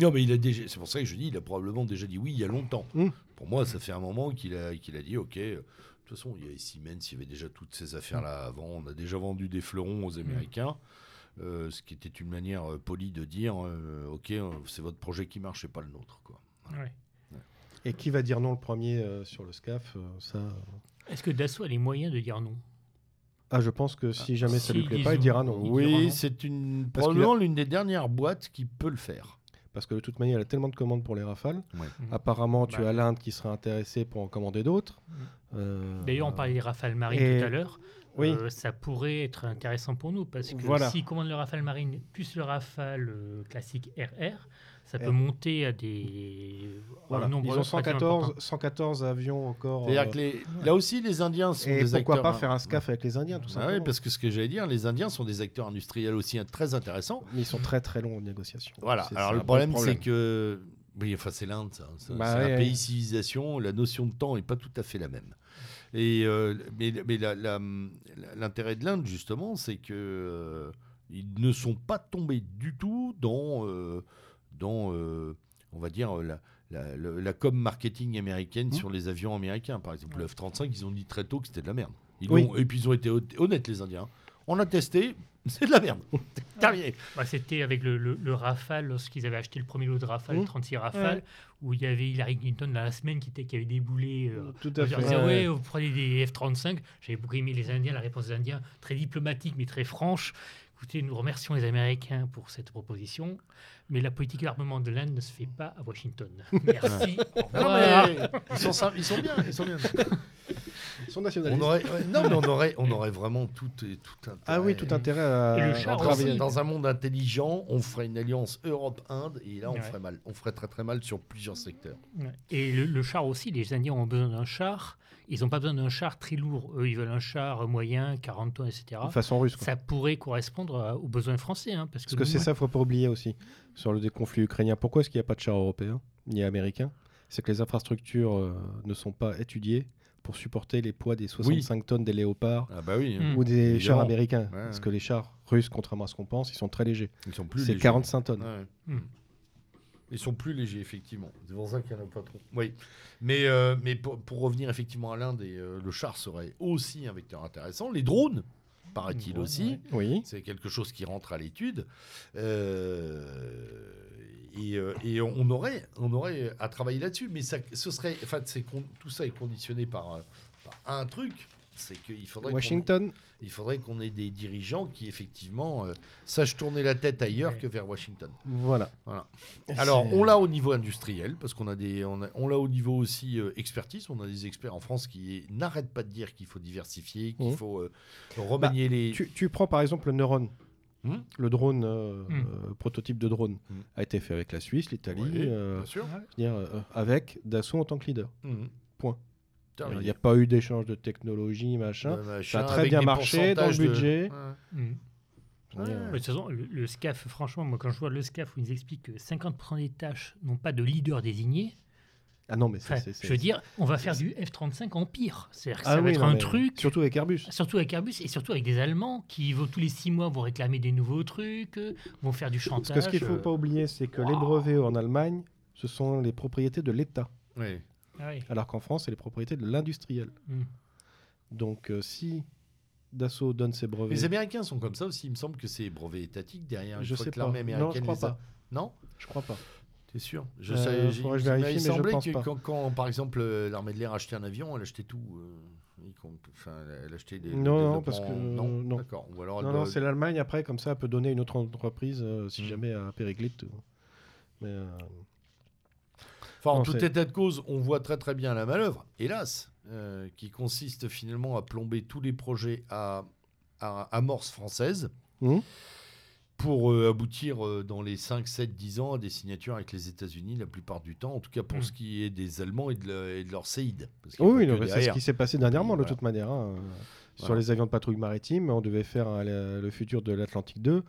Non, mais il a déjà. C'est pour ça que je dis, il a probablement déjà dit oui il y a longtemps. Mm. Pour moi, ça fait un moment qu'il a, qu'il a dit ok. euh, De toute façon, il y avait Siemens, il y avait déjà toutes ces affaires-là avant. On a déjà vendu des fleurons aux Américains, euh, ce qui était une manière euh, polie de dire euh, ok, euh, c'est votre projet qui marche et pas le nôtre. Quoi. Ouais. Et qui va dire non le premier euh, sur le SCAF euh, Ça. euh, Est-ce que Dassault a les moyens de dire non? Ah, je pense que si jamais ça lui si plaît ils pas, il dira non. Il Oui, c'est une Parce probablement l'une des dernières boîtes qui peut le faire. Parce que de toute manière, il a tellement de commandes pour les Rafales. Ouais. Mhm. Apparemment, tu Bah. as l'Inde qui serait intéressée pour en commander d'autres. Euh, D'ailleurs, on parlait des Rafales Marines et- tout à l'heure. Oui. Euh, ça pourrait être intéressant pour nous parce que Voilà. s'ils commandent le Rafale Marine plus le Rafale euh, classique RR, ça peut R. monter à des Voilà. nombre Ils ont relativement 114, important. 114 avions encore. C'est-à-dire euh, que les- là aussi, les Indiens sont et des pourquoi acteurs. pas faire un SCAF avec les Indiens, tout Ah simplement. ouais, parce que ce que j'allais dire, les Indiens sont des acteurs industriels aussi hein, très intéressants. Mais ils sont très très longs en négociation. Voilà. Alors le problème, c'est que oui, enfin c'est l'Inde, ça. Ça, Bah c'est ouais, un ouais. pays civilisation. La notion de temps est pas tout à fait la même. Et euh, mais l'intérêt de l'Inde justement, c'est que euh, ils ne sont pas tombés du tout dans euh, dans euh, on va dire la la, le- la com marketing américaine Mhm. sur les avions américains. Par exemple, le F-35, ils ont dit très tôt que c'était de la merde. Ils Oui. et puis ils ont été hon- honnêtes, les Indiens. On a testé, c'est de la merde. Terminé. Bah, C'était avec le, le- le Rafale, lorsqu'ils avaient acheté le premier lot de Rafale, Mmh. 36 Rafale, Ouais. où il y avait Hillary Clinton dans la semaine qui, était, qui avait déboulé. euh, Tout on à disait, fait. ouais, vous prenez des F-35. J'avais beaucoup aimé les Indiens, la réponse des Indiens, très diplomatique mais très franche. Écoutez, nous remercions les Américains pour cette proposition, mais la politique d'armement de l'Inde ne se fait pas à Washington. Merci. au Ah non, mais ils sont, ils sont bien, ils sont bien. Ils sont On nationalistes. aurait, ouais, non, mais on aurait, on aurait vraiment tout, euh, tout intérêt. Ah oui, tout intérêt à, char travailler. dans un monde intelligent, on ferait une alliance Europe-Inde et là, on Ouais. ferait mal. On ferait très très mal sur plusieurs secteurs. Ouais. Et le, le char aussi, les Indiens ont besoin d'un char. Ils n'ont pas besoin d'un char très lourd. Eux, ils veulent un char moyen, 40 tonnes, etc. De façon russe. quoi. Ça pourrait correspondre à- aux besoins français. hein, parce que, Parce que c'est nous, ça, faut pas oublier aussi. Sur le conflit ukrainien, pourquoi est-ce qu'il n'y a pas de chars européens ni américains? C'est que les infrastructures euh, ne sont pas étudiées pour supporter les poids des 65 tonnes des léopards Ah bah oui, Mm. ou des Évidemment. chars américains. Ouais, Parce que les chars russes, contrairement à ce qu'on pense, ils sont très légers. ils sont plus C'est légers. 45 tonnes. Ouais. Mm. Ils sont plus légers, effectivement. C'est pour ça qu'il n'y en a pas trop. Oui. Mais, euh, mais pour, pour revenir effectivement à l'Inde, et, euh, le char serait aussi un vecteur intéressant. Les drones, paraît-il aussi. ouais. Oui. C'est quelque chose qui rentre à l'étude. Euh, et, euh, et on aurait, on aurait à travailler là-dessus. Mais ça, ce serait, enfin, tout ça est conditionné par, euh, par un truc. C'est qu'il faudrait qu'on- Washington, il faudrait qu'on ait des dirigeants qui effectivement euh, sachent tourner la tête ailleurs Ouais. que vers Washington. voilà. Voilà. Alors, on l'a au niveau industriel, parce qu'on a des, on, a- on l'a au niveau aussi euh, expertise. On a des experts en France qui n'arrêtent pas de dire qu'il faut diversifier, qu'il Mhm. faut euh, remanier les. Tu, tu prends par exemple le Neuron. Hmm Le drone, euh, Hmm. euh, prototype de drone, Hmm. a été fait avec la Suisse, l'Italie, Oui, euh, euh, avec Dassault en tant que leader. Point. Il n'y a pas eu d'échange de technologie, machin. Ça a très avec bien marché dans le de- budget. Ouais. Ouais. De toute façon, le, le SCAF, franchement, moi, quand je vois le SCAF où ils nous expliquent que 50% des tâches n'ont pas de leader désigné, Ah non, mais enfin, c'est. c'est- je veux dire, on va faire du F-35 Empire. C'est-à-dire que Ah ça va oui, être non, un truc, Surtout avec Airbus. surtout avec Airbus et surtout avec des Allemands qui vont tous les six mois vont réclamer des nouveaux trucs, euh, vont faire du Parce chantage. que ce qu'il ne faut euh, pas oublier, c'est que les brevets en Allemagne, ce sont les propriétés de l'État, Ouais. ah oui. alors qu'en France, c'est les propriétés de l'industriel. Mm. Donc, euh, si Dassault donne ses brevets. Les Américains sont comme ça aussi. Il me semble que c'est brevet étatique derrière. Je sais que pas. l'armée Non, je américaine crois les a- pas. Non? Je crois pas. T'es sûr Je Euh, sais, il mais je pense que pas. quand, quand, par exemple, euh, l'armée de l'air achetait un avion, elle achetait tout. euh, enfin, elle achetait des. Non, non, parce que- Non, non. D'accord. Ou alors elle Non, non, c'est l'Allemagne après, comme ça, elle peut donner une autre entreprise euh, si Mm. jamais à périclite. Mais, euh, Enfin, en Non, tout c'est- état de cause, on voit très très bien la manœuvre, hélas, euh, qui consiste finalement à plomber tous les projets à, à amorce française Mhm. Pour euh, aboutir euh, dans les 5, 7, 10 ans à des signatures avec les États-Unis la plupart du temps, en tout cas pour Mhm. ce qui est des Allemands et de, la- et de leur séide. Parce a Oui, c'est ce qui s'est passé dernièrement, de Voilà. toute manière. hein. Sur Voilà. les avions de patrouille maritime, on devait faire le futur de l'Atlantique 2.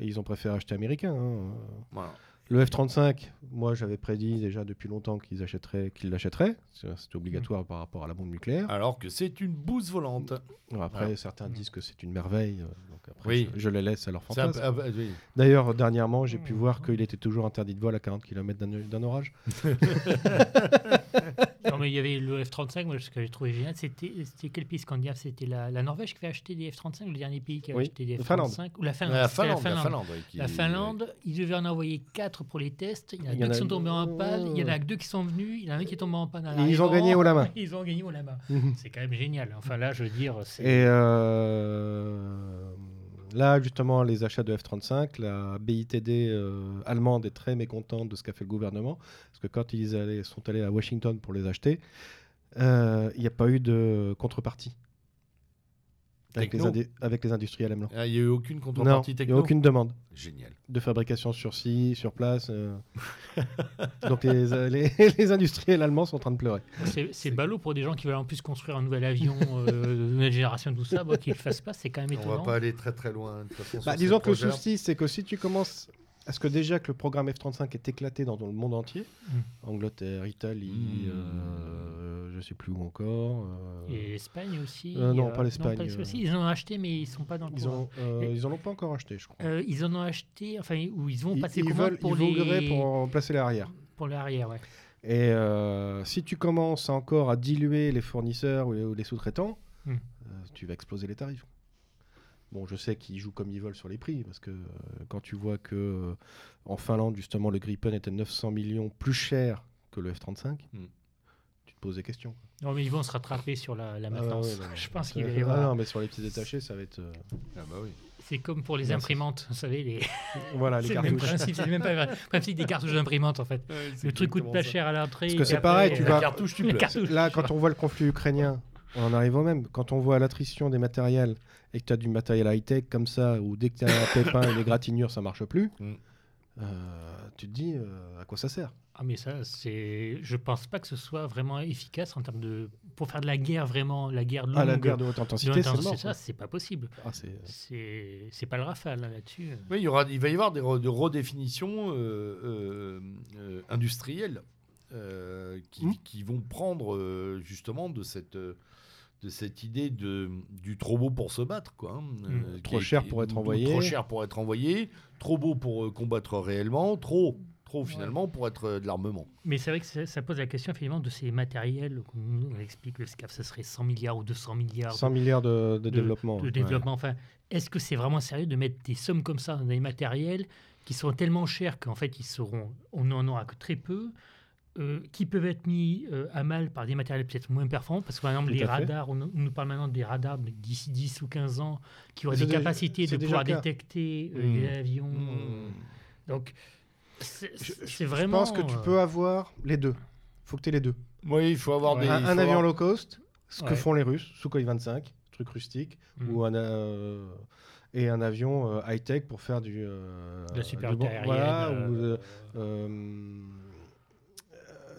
Et ils ont préféré acheter américain. hein. Voilà. Le F-35, moi j'avais prédit déjà depuis longtemps qu'ils achèteraient, qu'ils l'achèteraient. C'est obligatoire par rapport à la bombe nucléaire. Alors que c'est une bouse volante. Après, certains disent que c'est une merveille. euh, Donc après, Oui. je, je les laisse à leur fantasme. peu- ah, bah, oui. D'ailleurs, dernièrement, j'ai pu voir qu'il était toujours interdit de vol à 40 km d'un d'un orage. Non, mais il y avait le F-35, moi, ce que j'ai trouvé génial, c'était c'était quel pays scandinave C'était la, la Norvège qui avait acheté des F-35, le dernier pays qui a Oui, acheté des la Finlande. F-35 Ou la Finlande La c'était Finlande, la Finlande, oui, qui- La Finlande, ils devaient en envoyer 4 pour les tests. Il y en a Il y en deux qui a- sont tombés en panne. Il y en a que deux qui sont venus. Il y en a un qui est tombé en panne. à ils ont gagné haut la main. Ils ont gagné haut la main. C'est quand même génial. Enfin là, je veux dire, c'est. Et euh, là, justement, les achats de F-35, la BITD euh, allemande est très mécontente de ce qu'a fait le gouvernement. Parce que quand ils sont allés à Washington pour les acheter, euh, il n'y a pas eu de contrepartie. Avec les, Techno indi- avec les industriels allemands. Ah, Il n'y a eu aucune contrepartie il n'y a techno aucune demande Génial. de fabrication sur site, sur place. euh. Donc les, les, les industriels allemands sont en train de pleurer. C'est c'est ballot pour des gens qui veulent en plus construire un nouvel avion euh, de nouvelle génération, tout ça. Bon, qu'ils le fassent pas, c'est quand même On étonnant. va pas aller très très loin. de toute façon, Bah, disons que le souci, c'est que si tu commences. Est-ce que déjà que le programme F-35 est éclaté dans, dans le monde entier Mm. Angleterre, Italie, Mm. euh, je sais plus où encore. euh, Et l'Espagne aussi. Euh, non, pas l'Espagne, pas l'Espagne euh. aussi. Ils en ont acheté, mais ils sont pas dans le ils, programme. ont, euh, Et- ils en ont pas encore acheté, je crois. Euh, ils en ont acheté, enfin, ou ils vont ils passer ils commande veulent, pour ils les... pour remplacer l'arrière. pour l'arrière, ouais. Et euh, si tu commences encore à diluer les fournisseurs ou les, ou les sous-traitants, Mm. euh, tu vas exploser les tarifs. Bon, je sais qu'ils jouent comme ils veulent sur les prix, parce que euh, quand tu vois que euh, en Finlande, justement, le Gripen était 900 millions plus cher que le F-35, Mm. tu te poses des questions. Non, mais ils vont se rattraper sur la, la Ah, maintenance. ouais. Je pense qu'il va y avoir. ah non, mais sur les pièces détachées, ça va être. euh, Ah bah oui. C'est comme pour les imprimantes, vous savez, les... Voilà, les c'est le même cartouches. principe, c'est le même principe des cartouches d'imprimantes en fait. Le truc coûte pas cher à l'entrée. Parce que c'est pareil, tu vas- La cartouche, tu cartouches, Là, quand on voit le conflit ukrainien, on en arrive au même. Quand on voit l'attrition des matériels et que tu as du matériel high-tech comme ça, où dès que tu as un pépin et les gratignures, ça marche plus, Mm. euh, tu te dis euh, à quoi ça sert? Ah mais ça, c'est, je pense pas que ce soit vraiment efficace en termes de, pour faire de la guerre vraiment, la guerre longue. Ah, la guerre de haute intensité, c'est ça, c'est pas possible. Ah, c'est- C'est, c'est pas le rafale là, là-dessus. Oui, il, y aura, il va y avoir des, re- des redéfinitions euh, euh, euh, industrielles euh, qui, Mm. qui vont prendre euh, justement de cette, euh, de cette idée de, du trop beau pour se battre. Quoi, hein, euh, qui Trop cher pour être envoyé. Trop cher pour être envoyé, trop beau pour euh, combattre réellement, trop, trop finalement pour être euh, de l'armement. Mais c'est vrai que ça, ça pose la question finalement de ces matériels. qu'on On explique que le SCAF, ça serait 100 milliards ou 200 milliards 100 milliards de, de de- développement. de ouais. développement. Enfin, est-ce que c'est vraiment sérieux de mettre des sommes comme ça dans des matériels qui sont tellement chers qu'en fait ils seront, on n'en aura que très peu, euh, qui peuvent être mis euh, à mal par des matériels peut-être moins performants Parce que par exemple Tout les radars, on, on nous parle maintenant des radars d'ici 10 ou 15 ans qui auraient des déjà- capacités de déjà pouvoir détecter euh, Mmh. les avions. Mmh. euh, donc c'est Je, c'est je vraiment. pense que tu peux avoir les deux. faut que tu aies les deux. Oui, il faut avoir Ouais. des. un il avion avoir- low cost, ce que font les Russes, Sukhoi 25, truc rustique, Mm. ou un, euh, et un avion euh, high-tech pour faire du. euh, de la du bon- aérienne. Voilà, euh, ou de, euh,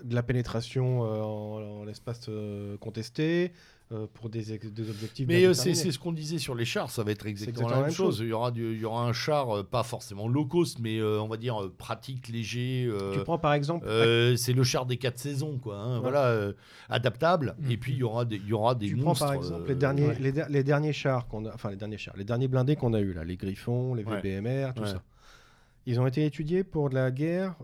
de la pénétration euh, en, en l'espace euh, contesté, euh, pour des, objectifs. Mais euh, c'est ce qu'on disait sur les chars, ça va être exactement, exactement la même chose. Il, y aura du- il y aura un char, pas forcément low cost, mais euh, on va dire pratique, léger. euh, Tu prends par exemple. euh, c'est le char des quatre saisons, quoi. hein, Ouais. Voilà, adaptable. Mhm. Et puis il y aura des, il y aura des tu prends par exemple les derniers, ouais. les, der- les derniers chars qu'on a, enfin les derniers chars, les derniers blindés qu'on a eu là, les Griffons, les Ouais. VBMR, tout ça. Ils ont été étudiés pour de la guerre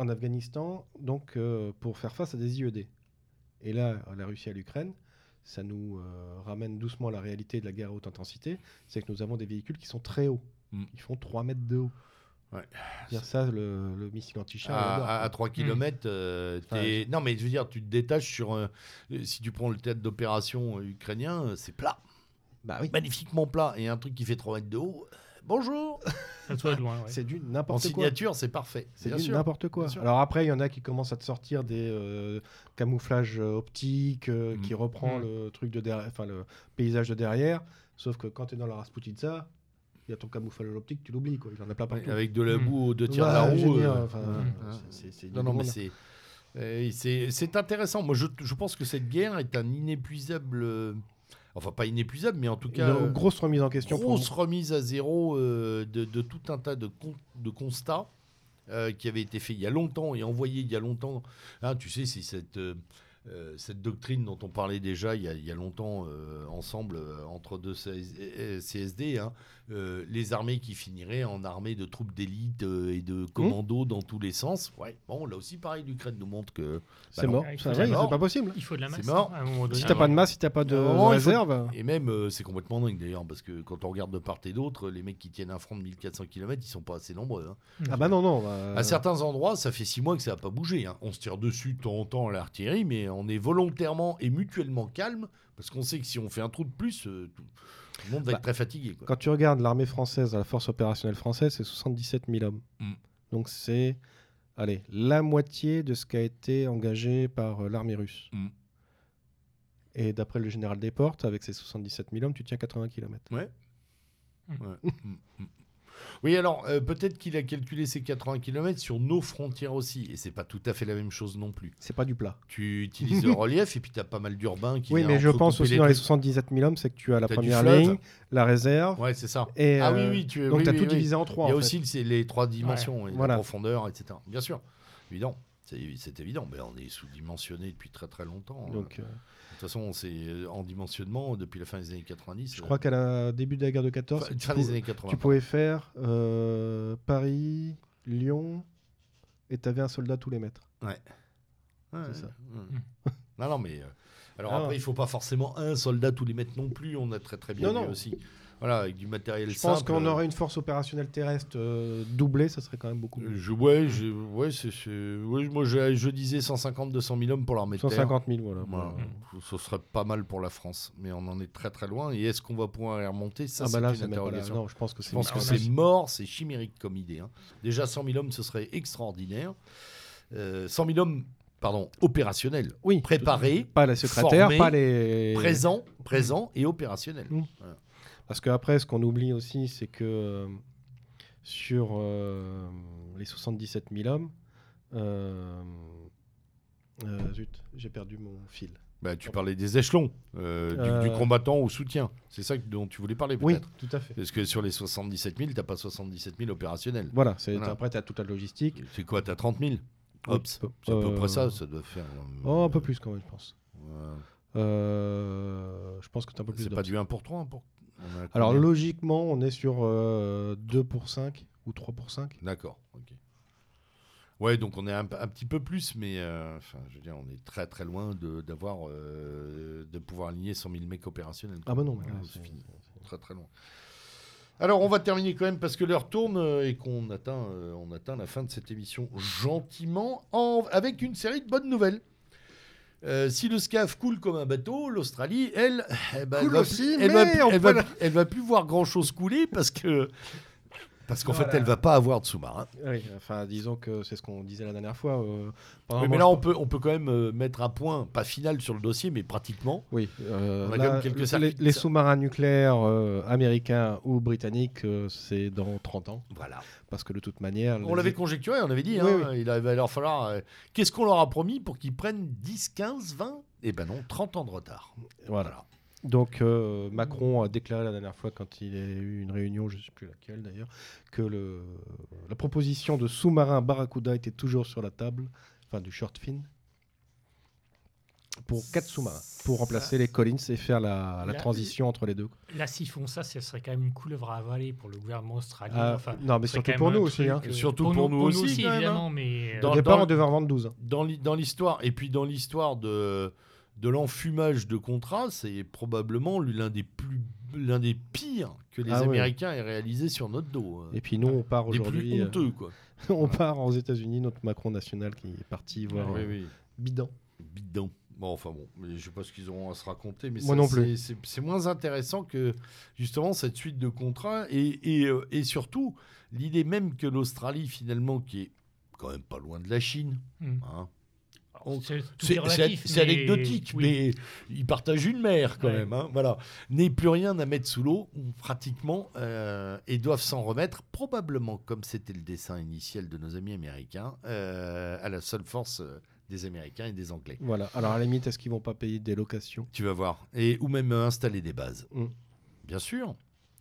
en Afghanistan, donc euh, pour faire face à des IED. Et là, la Russie à l'Ukraine, ça nous euh, ramène doucement à la réalité de la guerre à haute intensité, c'est que nous avons des véhicules qui sont très hauts. Mm. Ils font 3 mètres de haut. Ouais. Dire ça, le, le missile anti-char. à, adore, à- quoi. à 3 km, Ouais. non mais je veux dire, tu te détaches sur un- euh, si tu prends le théâtre d'opération euh, ukrainien, c'est plat, Bah oui, magnifiquement plat, et un truc qui fait 3 mètres de haut. Bonjour. ça soit de loin. ouais. c'est du n'importe quoi. signature, c'est parfait. C'est du n'importe quoi. Alors après, il y en a qui commencent à te sortir des euh, camouflages euh, optiques euh, Mm. qui reprend Mm. le truc de derrière, enfin le paysage de derrière. Sauf que quand tu es dans la Rasputitsa, il y a ton camouflage optique, tu l'oublies quoi. Il en a plein Ouais, partout. avec de la Mm. boue aux deux tiers de la roue. euh, Non, non, mais du c'est. c'est c'est intéressant. Moi, je, je pense que cette guerre est un inépuisable euh, enfin pas inépuisable, mais en tout cas, Une euh, grosse remise en question. pour grosse remise à zéro euh, de, de tout un tas de, con- de constats euh, qui avaient été faits il y a longtemps et envoyés il y a longtemps. Hein, tu sais, c'est cette, euh, cette doctrine dont on parlait déjà il y a, il y a longtemps ensemble entre deux CS- CSD, hein, euh, les armées qui finiraient en armées de troupes d'élite euh, et de commandos dans tous les sens. Ouais, bon, là aussi, pareil, l'Ukraine nous montre que. C'est Bah non. mort. Il faut Ça, de ouais, la c'est pas possible. Il faut de la masse C'est mort. hein, à un moment donné. Si t'as pas de masse, si t'as pas de faut- réserve. Et même, euh, c'est complètement dingue d'ailleurs, parce que quand on regarde de part et d'autre, les mecs qui tiennent un front de 1400 km, ils sont pas assez nombreux. hein. Ah bah non, non. bah, À certains endroits, ça fait six mois que ça n'a pas bougé. hein. On se tire dessus de temps en temps à l'artillerie, mais on est volontairement et mutuellement calme, parce qu'on sait que si on fait un trou de plus, euh, tout le monde va Bah, être très fatigué. quoi. Quand tu regardes l'armée française, la force opérationnelle française, c'est 77 000 hommes. Mm. Donc c'est, allez, la moitié de ce qui a été engagé par euh, l'armée russe. Mm. Et d'après le général Desportes, avec ses 77 000 hommes, tu tiens 80 km. Ouais. Mm. Ouais. Oui, alors euh, peut-être qu'il a calculé ces 80 km sur nos frontières aussi, et c'est pas tout à fait la même chose non plus. C'est pas du plat. Tu utilises le relief et puis tu as pas mal d'urbains qui Oui, mais je pense aussi les dans les trucs. 77 000 hommes, c'est que tu as la première ligne, la réserve. Ouais, c'est ça. Et, ah oui, euh, oui, tu Donc oui, tu as oui, tout divisé en trois. Il y a en fait. aussi les trois dimensions, et Voilà. la profondeur, etc. Bien sûr, évident. C'est évident, mais on est sous-dimensionné depuis très très longtemps. Donc, euh, toute façon, c'est euh, en dimensionnement depuis la fin des années 90. je euh, crois qu'à la début de la guerre de 14, fin, tu, fin pou- des années 80. tu pouvais faire euh, Paris, Lyon, et tu avais un soldat tous les mètres. Ouais, c'est ça. ouais. non, non, mais euh, alors Ah. après, il faut pas forcément un soldat tous les mètres non plus. On a très très bien Non, vu non. aussi. Voilà, avec du matériel Je pense qu'on euh, aurait une force opérationnelle terrestre euh, doublée, ça serait quand même beaucoup. mieux. Je, ouais, je, ouais, ouais, moi je, je disais 150-200 000 hommes pour l'armée de terre. 150 000, voilà. Voilà. Ce serait pas mal pour la France, mais on en est très très loin. Et est-ce qu'on va pouvoir y remonter? Ça, Ah c'est bah une c'est là. interrogation. Non, je pense que c'est mort, c'est chimérique comme idée. hein. Déjà 100 000 hommes, ce serait extraordinaire. Euh, 100 000 hommes, pardon, opérationnels, oui, préparés, pas les secrétaires, formés, pas les présents, présents et opérationnels. Mm. Parce qu'après, ce qu'on oublie aussi, c'est que euh, sur euh, les 77 000 hommes, euh, euh, zut, j'ai perdu mon fil. Bah, tu parlais des échelons, euh, du, du combattant au soutien. C'est ça dont tu voulais parler Oui, tout à fait. Parce que sur les 77 000, t'as pas 77 000 opérationnels. Voilà, c'est Voilà. après, tu as toute la logistique. C'est quoi, t'as 30 000 Hop, Oui, c'est à peu près ça, ça doit faire. Oh, un peu plus quand même, je pense. ouais. Je pense que tu as un peu plus C'est pas du 1 pour 3 pour... Alors logiquement, on est sur euh, 2 pour 5 ou 3 pour 5. D'accord, ok. Ouais, donc on est un, un petit peu plus, mais euh, enfin, je veux dire, on est très très loin de, d'avoir, euh, de pouvoir aligner 100 000 mecs opérationnels. Ah bah non, mais c'est fini. Très très loin. Alors, on va terminer quand même parce que l'heure tourne et qu'on atteint, euh, on atteint la fin de cette émission gentiment en- avec une série de bonnes nouvelles. Euh, si le SCAF coule comme un bateau, l'Australie, elle, elle va, aussi, elle va mais plus- on elle peut va- la- elle va plus voir grand chose couler parce que parce qu'en fait, elle va pas avoir de sous-marin. Oui, enfin disons que c'est ce qu'on disait la dernière fois. euh, Oui, mais là, on peut, on peut quand même euh, mettre un point, pas final sur le dossier, mais pratiquement. Oui, euh, On a là, quand même quelques les, les sous-marins nucléaires euh, américains ou britanniques, c'est dans 30 ans. Voilà. Parce que de toute manière. On l'avait conjecturé, on avait dit, Oui, hein, il va leur falloir. Qu'est-ce qu'on leur a promis pour qu'ils prennent 10, 15, 20 Eh ben non, 30 ans de retard. Voilà. Donc euh, Macron a déclaré la dernière fois, quand il a eu une réunion, je ne sais plus laquelle d'ailleurs, que le, la proposition de sous-marin Barracuda était toujours sur la table, enfin du short fin, pour quatre sous-marins, pour remplacer les Collins et faire la, la Là, transition entre les deux. Là, s'ils font ça, ce serait quand même une couleuvre à avaler pour le gouvernement australien. Ah, Enfin, non, mais ce serait surtout pour nous aussi. hein. euh, Surtout pour nous aussi, même, évidemment, mais euh, Dans- Au départ, dans- on devait en vendre 12. hein. Dans l'histoire, et puis dans l'histoire de, de l'enfumage de contrats, c'est probablement l'un des plus l'un des pires que les Ah. Américains aient réalisé sur notre dos. euh. Et puis nous, on part des plus aujourd'hui. euh, honteux, quoi. on part aux États-Unis, notre Macron national qui est parti voir Oui, euh, oui. bidon. bidon. Bon, enfin bon, mais je sais pas ce qu'ils auront à se raconter, mais c'est- moins intéressant que justement cette suite de contrats et, et, euh, et surtout l'idée même que l'Australie finalement, qui est quand même pas loin de la Chine, hmm. hein, C'est anecdotique, oui. mais ils partagent une mer quand Ouais. même. hein, voilà, n'aient plus rien à mettre sous l'eau pratiquement euh, et doivent s'en remettre probablement, comme c'était le dessin initial de nos amis américains, euh, à la seule force euh, des Américains et des Anglais. Voilà. Alors à la limite, est-ce qu'ils vont pas payer des locations? Tu vas voir. Et, ou même installer des bases. Mm. Bien sûr.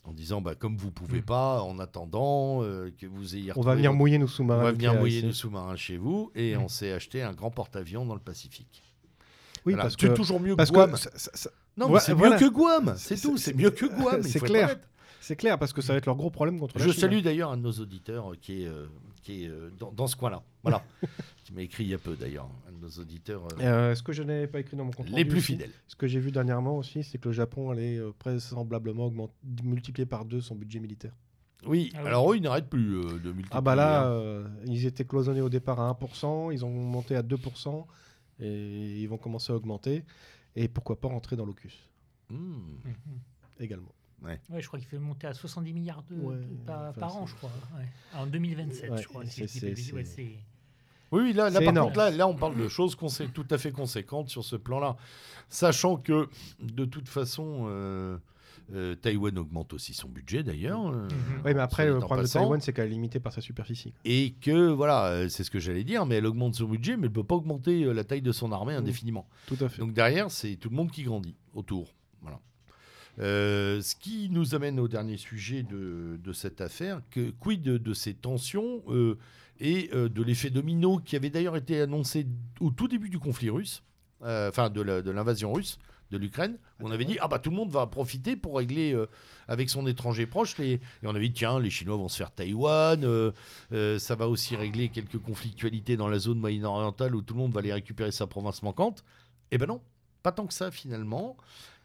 En disant, bah, comme vous pouvez Mm. pas, en attendant euh, que vous ayez On va venir mouiller nos on sous-marins. va Ikea venir mouiller ici. nos sous-marins chez vous et Mm. on s'est acheté un grand porte-avions dans le Pacifique. Oui, Voilà. parce C'est que toujours mieux parce que Guam. que ça- ça- ça- Non, mais Voilà, c'est voilà. mieux que Guam, c'est tout. c'est- mieux que Guam. c'est clair. C'est clair parce que ça va être leur gros problème contre la Je Chine. salue d'ailleurs un de nos auditeurs euh, qui est, euh, qui est euh, dans, dans ce coin-là. Voilà. qui m'a écrit il y a peu d'ailleurs. Un de nos auditeurs euh, Euh, ce que je n'avais pas écrit dans mon compte les plus aussi, fidèles. Ce que j'ai vu dernièrement aussi, c'est que le Japon allait euh, vraisemblablement augmenter, multiplier par deux son budget militaire. Oui, Ah oui. alors eux, ils n'arrêtent plus euh, de multiplier. Ah bah là, hein. euh, ils étaient cloisonnés au départ à 1%, ils ont monté à 2% et ils vont commencer à augmenter. Et pourquoi pas rentrer dans l'OCUS Hmm. Mhm. également. Ouais, je crois qu'il fait monter à 70 milliards de, Ouais, par, enfin, par an, je crois. ouais. En 2027, Ouais, je crois. si de c'est- ouais, Oui, là, là par énorme. contre, là, là, on parle de choses tout à fait conséquentes sur ce plan-là. Sachant que, de toute façon, euh, euh, Taïwan augmente aussi son budget, d'ailleurs. euh, Mhm. Oui, mais après, le problème de passant. Taïwan, c'est qu'elle est limitée par sa superficie. Et que, voilà, euh, c'est ce que j'allais dire, mais elle augmente son budget, mais elle ne peut pas augmenter la taille de son armée indéfiniment. Tout à fait. Donc derrière, c'est tout le monde qui grandit autour. Voilà. Euh, ce qui nous amène au dernier sujet de, de cette affaire, que, quid de, de ces tensions euh, et euh, de l'effet domino qui avait d'ailleurs été annoncé au tout début du conflit russe, enfin de l'invasion russe de l'Ukraine, où on avait dit ah bah tout le monde va profiter pour régler euh, avec son étranger proche les et on avait dit tiens les Chinois vont se faire Taïwan, euh, euh, ça va aussi régler quelques conflictualités dans la zone moyen-orientale où tout le monde va aller récupérer sa province manquante. Eh ben non, pas tant que ça finalement.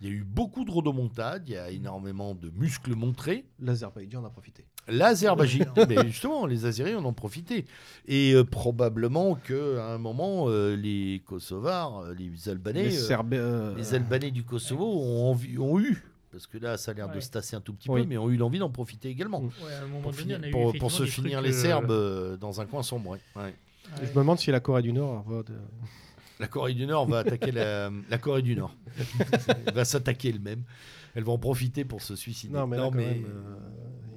Il y a eu beaucoup de rodomontades, il y a énormément de muscles montrés. L'Azerbaïdjan en a profité. L'Azerbaïdjan, mais justement, les Azéris en ont profité. Et euh, probablement qu'à un moment, euh, les Kosovars, euh, les Albanais, les euh, Serbes, euh, les Albanais du Kosovo ont, eu, parce que là, ça a l'air de se tasser un tout petit Oui. peu, mais ont eu l'envie d'en profiter également. Mm. Ouais, à un moment Pour, finir- se finir les Serbes euh, dans un coin sombre. ouais. Ouais. ouais. Je me demande si la Corée du Nord va. de- La Corée du Nord va attaquer la, la Corée du Nord. Elle va s'attaquer elle-même. Elle va en profiter pour se suicider. Non, mais là, quand même, euh,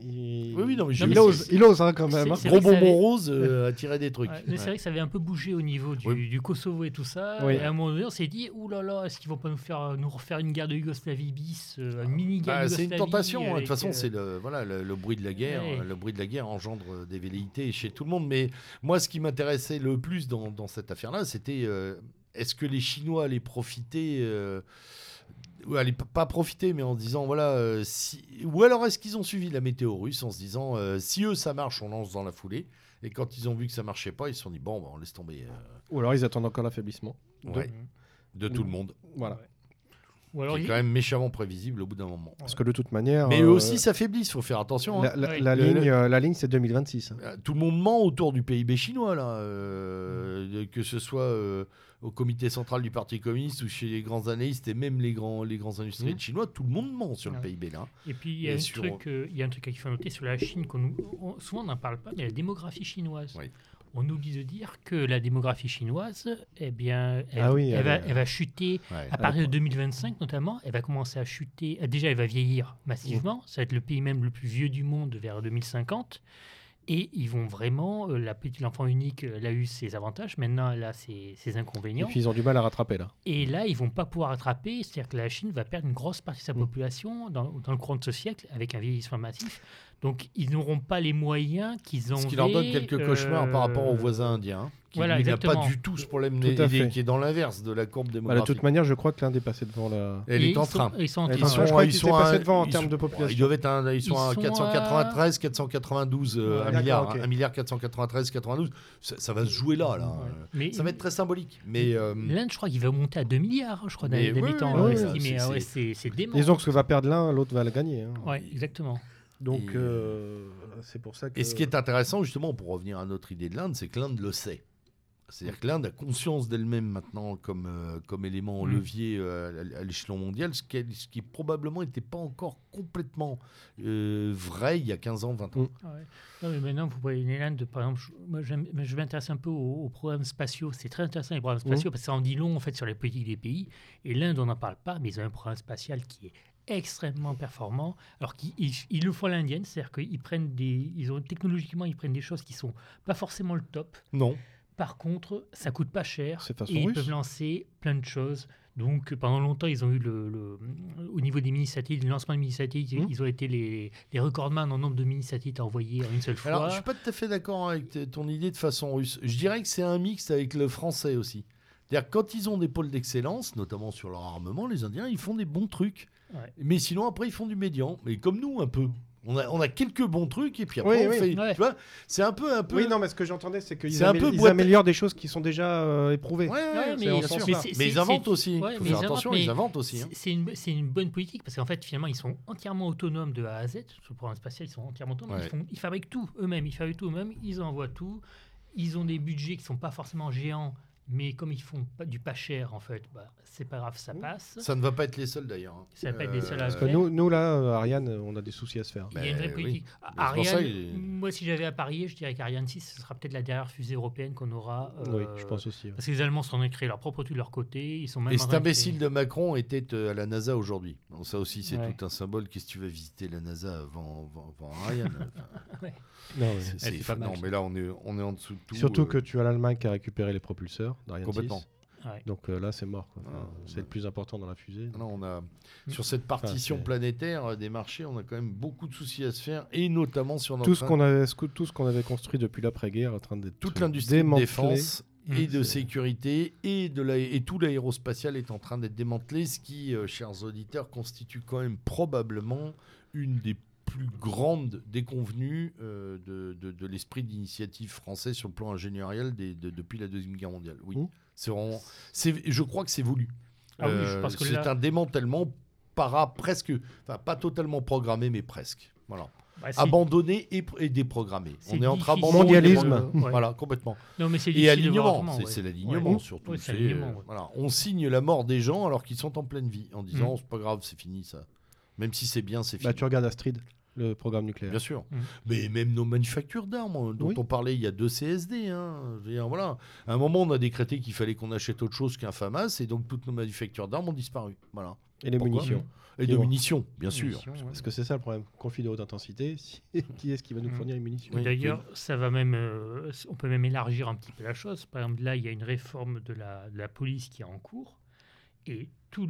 il... Oui, oui, non, mais il, mais ose, c'est- il ose hein, quand même. hein. Gros bonbon avait- rose euh, à tirer des trucs. Ouais, mais c'est vrai que ça avait un peu bougé au niveau du, Oui. du Kosovo et tout ça. Oui. Et à un moment donné, on s'est dit, ouh là là, est-ce qu'ils vont pas nous faire nous refaire une guerre de Yougoslavie bis, euh, une mini guerre Bah, c'est une tentation. hein. De toute façon, euh, c'est le voilà le, le bruit de la guerre. Ouais. Le bruit de la guerre engendre des velléités chez tout le monde. Mais moi, ce qui m'intéressait le plus dans, dans cette affaire-là, c'était euh, est-ce que les Chinois allaient profiter euh, ou allaient pas profiter, mais en se disant voilà, euh, si... ou alors est-ce qu'ils ont suivi la météo russe en se disant euh, si eux ça marche, on lance dans la foulée. Et quand ils ont vu que ça marchait pas, ils se sont dit bon, bah, on laisse tomber euh, Ou alors ils attendent encore l'affaiblissement. De- ouais, de tout le monde. Voilà. Ou alors, qui est il- quand même méchamment prévisible au bout d'un moment. Parce que de toute manière. Mais eux aussi s'affaiblissent, il faut faire attention. hein. La, la- Ouais. la Le- ligne, la ligne, c'est 2026. hein. Euh, Tout le monde ment autour du PIB chinois, là. euh, que ce soit euh, au comité central du Parti communiste ou chez les grands analystes et même les grands, les grands industriels Mhm. chinois, tout le monde ment sur le. PIB, là. Et puis il y a sur- truc, euh, il y a un truc qu'il faut noter sur la Chine qu'on on- souvent on n'en parle pas, mais la démographie chinoise. Oui. On oublie de dire que la démographie chinoise, eh bien, elle, Ah oui, elle elle va, elle va chuter Ouais. à partir de 2025 notamment. Elle va commencer à chuter. Déjà, elle va vieillir massivement. Ça va être le pays même le plus vieux du monde vers 2050. Et ils vont vraiment, euh, la petite l'enfant unique, elle a eu ses avantages. Maintenant, elle a ses, ses Et inconvénients. puis ils ont du mal à rattraper là. Et là, ils vont pas pouvoir attraper, c'est-à-dire que la Chine va perdre une grosse partie de sa Mm. population dans, dans le courant de ce siècle avec un vieillissement massif. Donc, ils n'auront pas les moyens qu'ils ont. Ce qui leur donne quelques cauchemars par rapport aux voisins indiens, hein, qui voilà, lui n'a pas du tout ce problème, Tout à fait. qui est dans l'inverse de la courbe Bah, de démographique. toute manière, je crois que l'Inde est passée devant la. Elle est en ils sont- train. Ils sont crois qu'ils étaient à- passés devant en ils termes sont- de population. Ils doivent être un- ils sont Ils à sont 493, 492, euh, Ouais, un d'accord, milliard, ok. un milliard 493, 92. Ça, ça va se jouer là, là. Ouais. Mais Ça va être très symbolique. Mais euh, l'Inde, je crois qu'il va monter à 2 milliards, je crois, d'habitants oui, oui, estimés. c'est- ouais, c'est- c'est dément. Disons que ce que va perdre l'un, l'autre va le gagner. hein. Ouais, exactement. Donc Et- euh, c'est pour ça que. Et ce qui est intéressant, justement, pour revenir à notre idée de l'Inde, c'est que l'Inde le sait. C'est-à-dire que l'Inde a conscience d'elle-même maintenant comme, euh, comme élément Mm. levier euh, à, à l'échelon mondial, ce qui, ce qui probablement n'était pas encore complètement euh, vrai il y a 15 ans, 20 ans. Mm. Ah ouais. Non, mais maintenant, vous voyez l'Inde, par exemple, je, moi, je m'intéresse un peu aux, aux programmes spatiaux. C'est très intéressant les programmes spatiaux parce que ça en dit long en fait sur les politiques des pays. Et l'Inde, on n'en parle pas, mais ils ont un programme spatial qui est extrêmement performant. Alors qu'ils ils, ils le font à l'indienne, c'est-à-dire qu'ils prennent des, ils ont technologiquement, ils prennent des choses qui sont pas forcément le top. Non. Par contre, ça coûte pas cher. Et ils russe. peuvent lancer plein de choses. Donc, pendant longtemps, ils ont eu le, le- au niveau des mini-satellites, le lancement de mini-satellites, Mhm. ils ont été les, les recordman en nombre de mini-satellites envoyés en une seule fois. Alors, je suis pas tout à fait d'accord avec ton idée de façon russe. Je dirais que c'est un mix avec le français aussi. C'est-à-dire quand ils ont des pôles d'excellence, notamment sur leur armement, les Indiens, ils font des bons trucs. Ouais. Mais sinon, après, ils font du médian. Mais comme nous, un peu. On a, on a quelques bons trucs et puis après, Oui, on oui. fait. Ouais. Tu vois, c'est un peu, un peu. Oui, non, mais ce que j'entendais, c'est qu'ils C'est un amé- améliorent des choses qui sont déjà euh, éprouvées. Ouais, ouais, Ouais, c'est mais- mais ils inventent aussi. Ouais, Faut mais faire attention, ils inventent aussi. hein. C'est- une, c'est une bonne politique parce qu'en fait, finalement, ils sont entièrement autonomes de A à Z. Sur le programme spatial, ils sont entièrement autonomes. Ouais. Ils, font- ils fabriquent tout eux-mêmes. Ils fabriquent tout eux-mêmes. Ils envoient tout. Ils ont des budgets qui sont pas forcément géants, mais comme ils font pas, du pas cher, en fait, bah, c'est pas grave, ça passe. Ça ne va pas être les seuls d'ailleurs. hein. Ça va pas être les seuls à Euh, Parce que nous, nous, là, euh, Ariane, on a des soucis à se faire. Il y a une vraie Ben, oui. politique. Ça Ariane, moi, si j'avais à parier, je dirais qu'Ariane 6, ce sera peut-être la dernière fusée européenne qu'on aura. oui, euh, je pense aussi. ouais. Parce que les Allemands sont en train de créer leur propre truc de leur côté. Ils sont même Et en cet train de créer- imbécile de Macron était euh, à la NASA aujourd'hui. Ça aussi, c'est Ouais. tout un symbole. Qu'est-ce que tu vas visiter la NASA avant, avant, avant Ariane Enfin, Non, ouais. c'est- c'est c'est- pas mal, Non, ça. mais là, on est, on est en dessous de tout. Surtout euh, que tu as l'Allemagne qui a récupéré les propulseurs d'Ariane Complètement. 6. Ouais. Donc euh, là, c'est mort. quoi. Enfin, Ah, c'est ouais. le plus important dans la fusée. Non, on a, Mm. sur cette partition planétaire euh, des marchés, on a quand même beaucoup de soucis à se faire, et notamment sur notre Tout ce qu'on avait, ce que- tout ce qu'on avait construit depuis l'après-guerre est en train d'être toute l'industrie de défense et Mm. de C'est- sécurité et de la, et tout l'aérospatial est en train d'être démantelé, ce qui, euh, chers auditeurs, constitue quand même probablement une des plus grandes déconvenues euh, de, de- de l'esprit d'initiative français sur le plan des- de- depuis la deuxième guerre mondiale. Oui, c'est vraiment, je crois que c'est voulu. Ah Euh, c'est là- un démantèlement para presque, enfin pas totalement programmé, mais presque. Voilà. Bah, Abandonné et, et déprogrammé. c'est On est entre abandon et Mondialisme. Ouais. Voilà, complètement. Non, mais Et alignement, c'est ouais. l'alignement Ouais. surtout. Euh, voilà. On signe la mort des gens alors qu'ils sont en pleine vie, en disant Mm. oh, c'est pas grave, c'est fini ça. Même si c'est bien, c'est Bah, fini. tu regardes Astrid, le programme nucléaire. Bien sûr. Mm. Mais même nos manufactures d'armes, dont Oui. on parlait, il y a deux CSD. hein. Je veux dire, voilà. À un moment, on a décrété qu'il fallait qu'on achète autre chose qu'un FAMAS, et donc toutes nos manufactures d'armes ont disparu. Voilà. Et les Pourquoi munitions. Et de vont. munitions, bien sûr. Munitions, ouais. Parce que c'est ça le problème. Conflit de haute intensité. si- qui est-ce qui va nous Mm. fournir les munitions Oui. D'ailleurs, ça va même, euh, on peut même élargir un petit peu la chose. Par exemple, là, il y a une réforme de la, de la police qui est en cours, et tout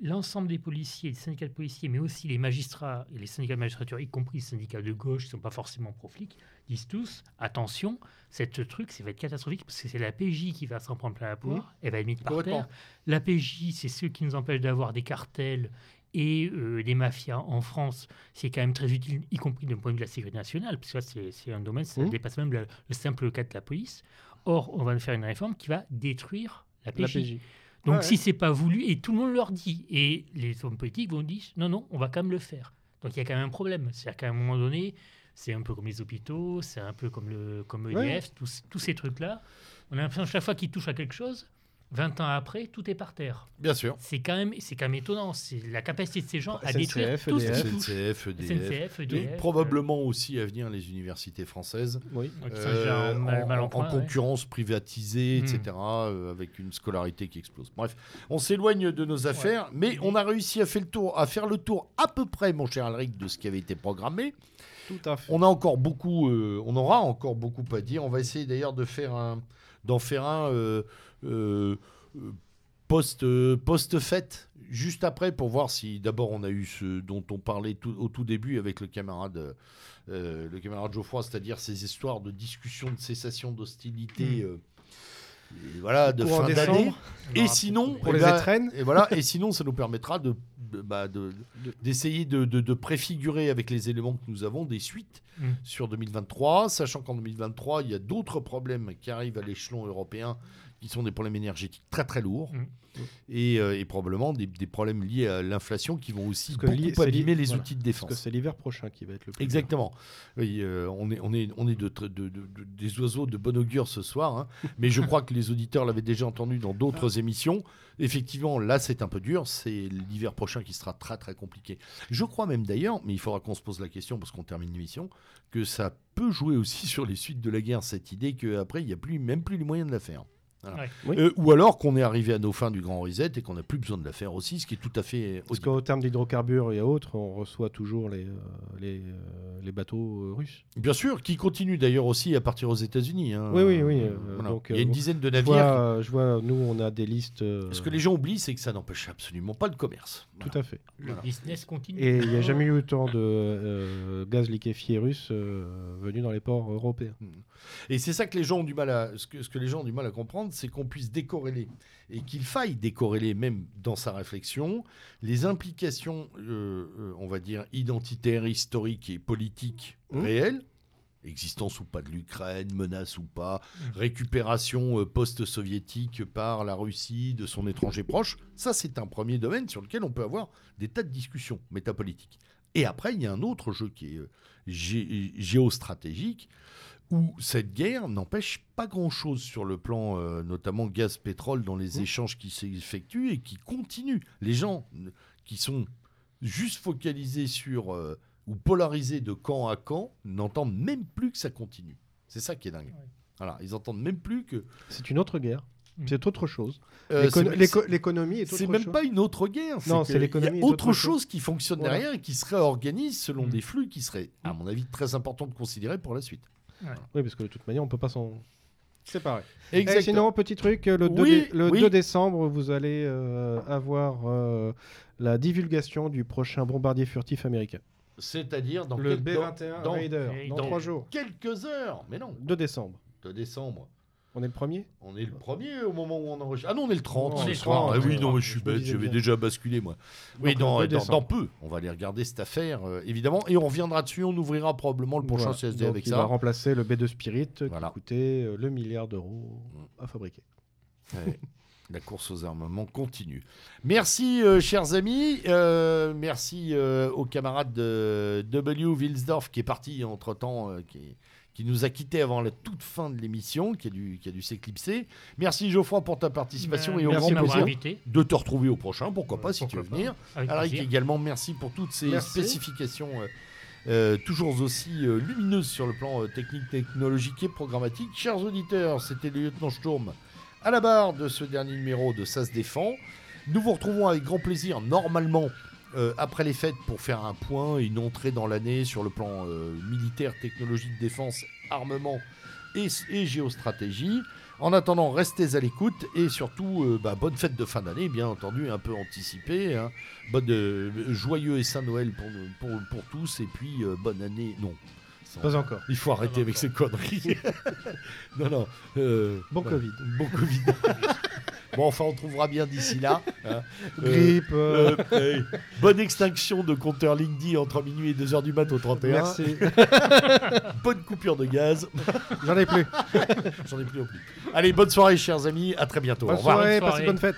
l'ensemble des policiers, les syndicats de policiers, mais aussi les magistrats et les syndicats de magistrature, y compris les syndicats de gauche qui ne sont pas forcément pro-flics, disent tous attention, cette truc, ça va être catastrophique parce que c'est la PJ qui va s'en prendre plein la poire, elle va être mise par terre. La PJ, c'est ceux qui nous empêchent d'avoir des cartels et euh, des mafias en France, c'est quand même très utile, y compris d'un point de vue de la sécurité nationale, parce que c'est un domaine, ça Mhm. dépasse même le, le simple cas de la police. Or, on va faire une réforme qui va détruire la La PJ. Donc, Ouais, si c'est pas voulu, et tout le monde leur dit, et les hommes politiques vont dire, non, non, on va quand même le faire. Donc, il y a quand même un problème. C'est-à-dire qu'à un moment donné, c'est un peu comme les hôpitaux, c'est un peu comme, le, comme EDF, Ouais. tous, tous ces trucs-là. On a l'impression que chaque fois qu'ils touchent à quelque chose, 20 ans après, tout est par terre. Bien sûr. C'est quand même, c'est quand même étonnant. C'est la capacité de ces gens à détruire SNCF, tout ce qui touche. SNCF, EDF. SNCF, Et EDF. probablement aussi à venir les universités françaises. Oui. euh, Euh, en, mal, en, mal en en point, ouais. concurrence privatisée, Mm. etc., euh, avec une scolarité qui explose. Bref, on s'éloigne de nos affaires, mais on a réussi à faire, le tour, à faire le tour à peu près, mon cher Alric, de ce qui avait été programmé. Tout à fait. On a encore beaucoup, euh, on aura encore beaucoup à dire. On va essayer d'ailleurs de faire un, d'en faire un euh, euh, post, euh, post-fête, juste après, pour voir si d'abord on a eu ce dont on parlait tout- au tout début avec le camarade, euh, le camarade Geoffroy, c'est-à-dire ces histoires de discussion de cessation d'hostilité. Mm. euh, et voilà, de fin d'année. Et sinon, Pour eh les ben, et voilà, et sinon, ça nous permettra de, de- bah, de- d'essayer de, de- de préfigurer avec les éléments que nous avons des suites Mm. sur 2023, sachant qu'en 2023, il y a d'autres problèmes qui arrivent à l'échelon européen qui sont des problèmes énergétiques très très lourds Mm. et, euh, et probablement des, des problèmes liés à l'inflation qui vont aussi beaucoup li- abîmer les voilà. outils de Parce que défense. c'est l'hiver prochain qui va être le plus. Exactement. Oui, euh, on est, on est, on est de, tr- de- de- de- des oiseaux de bon augure ce soir, hein. mais je crois que les auditeurs l'avaient déjà entendu dans d'autres émissions. Effectivement, là, c'est un peu dur. C'est l'hiver prochain qui sera très, très compliqué. Je crois même d'ailleurs, mais il faudra qu'on se pose la question parce qu'on termine l'émission, que ça peut jouer aussi sur les suites de la guerre, cette idée qu'après, il n'y a plus, même plus les moyens de la faire. Voilà. Ouais. Oui. Euh, ou alors qu'on est arrivé à nos fins du grand reset et qu'on n'a plus besoin de la faire aussi, ce qui est tout à fait Parce qu'au terme d'hydrocarbures et autres, on reçoit toujours les, euh, les, euh, les bateaux euh, russes. Bien sûr, qui continue d'ailleurs aussi à partir aux États-Unis. hein. Oui, oui, oui, voilà. donc, Il y a une dizaine de Je navires. vois, je vois, nous, on a des listes. euh, Ce que les gens oublient, c'est que ça n'empêche absolument pas le commerce. Tout à fait. Le Voilà. business continue. Et il n'y a jamais eu autant de euh, gaz liquéfié russe euh, venu dans les ports européens. Et c'est ça que les gens ont du mal à, ce que, ce que les gens ont du mal à comprendre, c'est qu'on puisse décorréler et qu'il faille décorréler même dans sa réflexion les implications, euh, euh, on va dire identitaires, historiques et politiques Mmh. réelles, existence ou pas de l'Ukraine, menace ou pas, Mmh. récupération euh, post-soviétique par la Russie de son étranger proche. Ça, c'est un premier domaine sur lequel on peut avoir des tas de discussions métapolitiques. Et après, il y a un autre jeu qui est gé- géostratégique où cette guerre n'empêche pas grand-chose sur le plan euh, notamment gaz-pétrole dans les Mmh. échanges qui s'effectuent et qui continuent. Les gens euh, qui sont juste focalisés sur euh, ou polarisés de camp à camp n'entendent même plus que ça continue. C'est ça qui est dingue. Ouais. Voilà, ils entendent même plus que C'est une autre guerre. Mm. C'est autre chose. euh, L'économie est autre c'est même chose. pas une autre guerre. Non, c'est l'économie Il y est a autre autre chose. chose qui fonctionne Voilà. derrière et qui se réorganise selon Mm. des flux qui seraient, à mon avis, très importants de considérer pour la suite. Oui, parce que de toute manière, on peut pas s'en séparer. Et Exactement. sinon, petit truc, le, 2, Oui, le oui. 2 décembre, vous allez euh, avoir euh, la divulgation du prochain bombardier furtif américain. C'est-à-dire dans, le quel- dans- B-21 dans Raider, et dans dans- 3 jours. quelques heures. Mais non, 2 décembre. de décembre. On est le premier On est le premier au moment où on enregistre. Ah non, on est le 30 Non, ce on est le soir. 30, Ah oui, non, mais je suis Je bête, j'avais déjà basculé, moi. Oui, Donc, dans, le 2 dans- décembre. dans peu, on va aller regarder cette affaire, euh, évidemment. Et on reviendra dessus, on ouvrira probablement le prochain Voilà. CSD Donc, avec il ça. va remplacer le B2 Spirit Voilà. qui coûtait euh, le milliard d'euros à fabriquer. Ouais. La course aux armements continue. Merci, euh, chers amis. Euh, merci euh, aux camarades de W. Wilsdorf qui est parti entre-temps, euh, qui, qui nous a quittés avant la toute fin de l'émission, qui a dû, qui a dû s'éclipser. Merci, Geoffroy, pour ta participation et au Ben, grand plaisir invité. de te retrouver au prochain. Pourquoi pas, si tu veux pas. venir. Avec Alric plaisir. également, merci pour toutes ces Merci. spécifications euh, euh, toujours aussi euh, lumineuses sur le plan technique, technologique et programmatique. Chers auditeurs, c'était le lieutenant Sturm à la barre de ce dernier numéro de Ça se défend. Nous vous retrouvons avec grand plaisir, normalement, euh, après les fêtes, pour faire un point une entrée dans l'année sur le plan euh, militaire, technologie de défense, armement et, géostratégie. En attendant, restez à l'écoute et surtout, euh, bah, bonne fête de fin d'année, bien entendu, un peu anticipée. hein. Bonne, joyeux et saint Noël pour, tous et puis bonne année. Non, Pas encore. il faut arrêter avec ces conneries. non, non. euh, Bon non. Covid. Bon Covid. bon, enfin, on trouvera bien d'ici là. hein. Euh, Grippe. euh, euh, hey, bonne extinction de compteur Lindy entre minuit et 2h du mat au 31. Merci. Bonne coupure de gaz. J'en ai plus. J'en ai plus non plus. Allez, bonne soirée, chers amis. À très bientôt. Bonne Au revoir. soirée, Bonne passez soirée. bonne fête.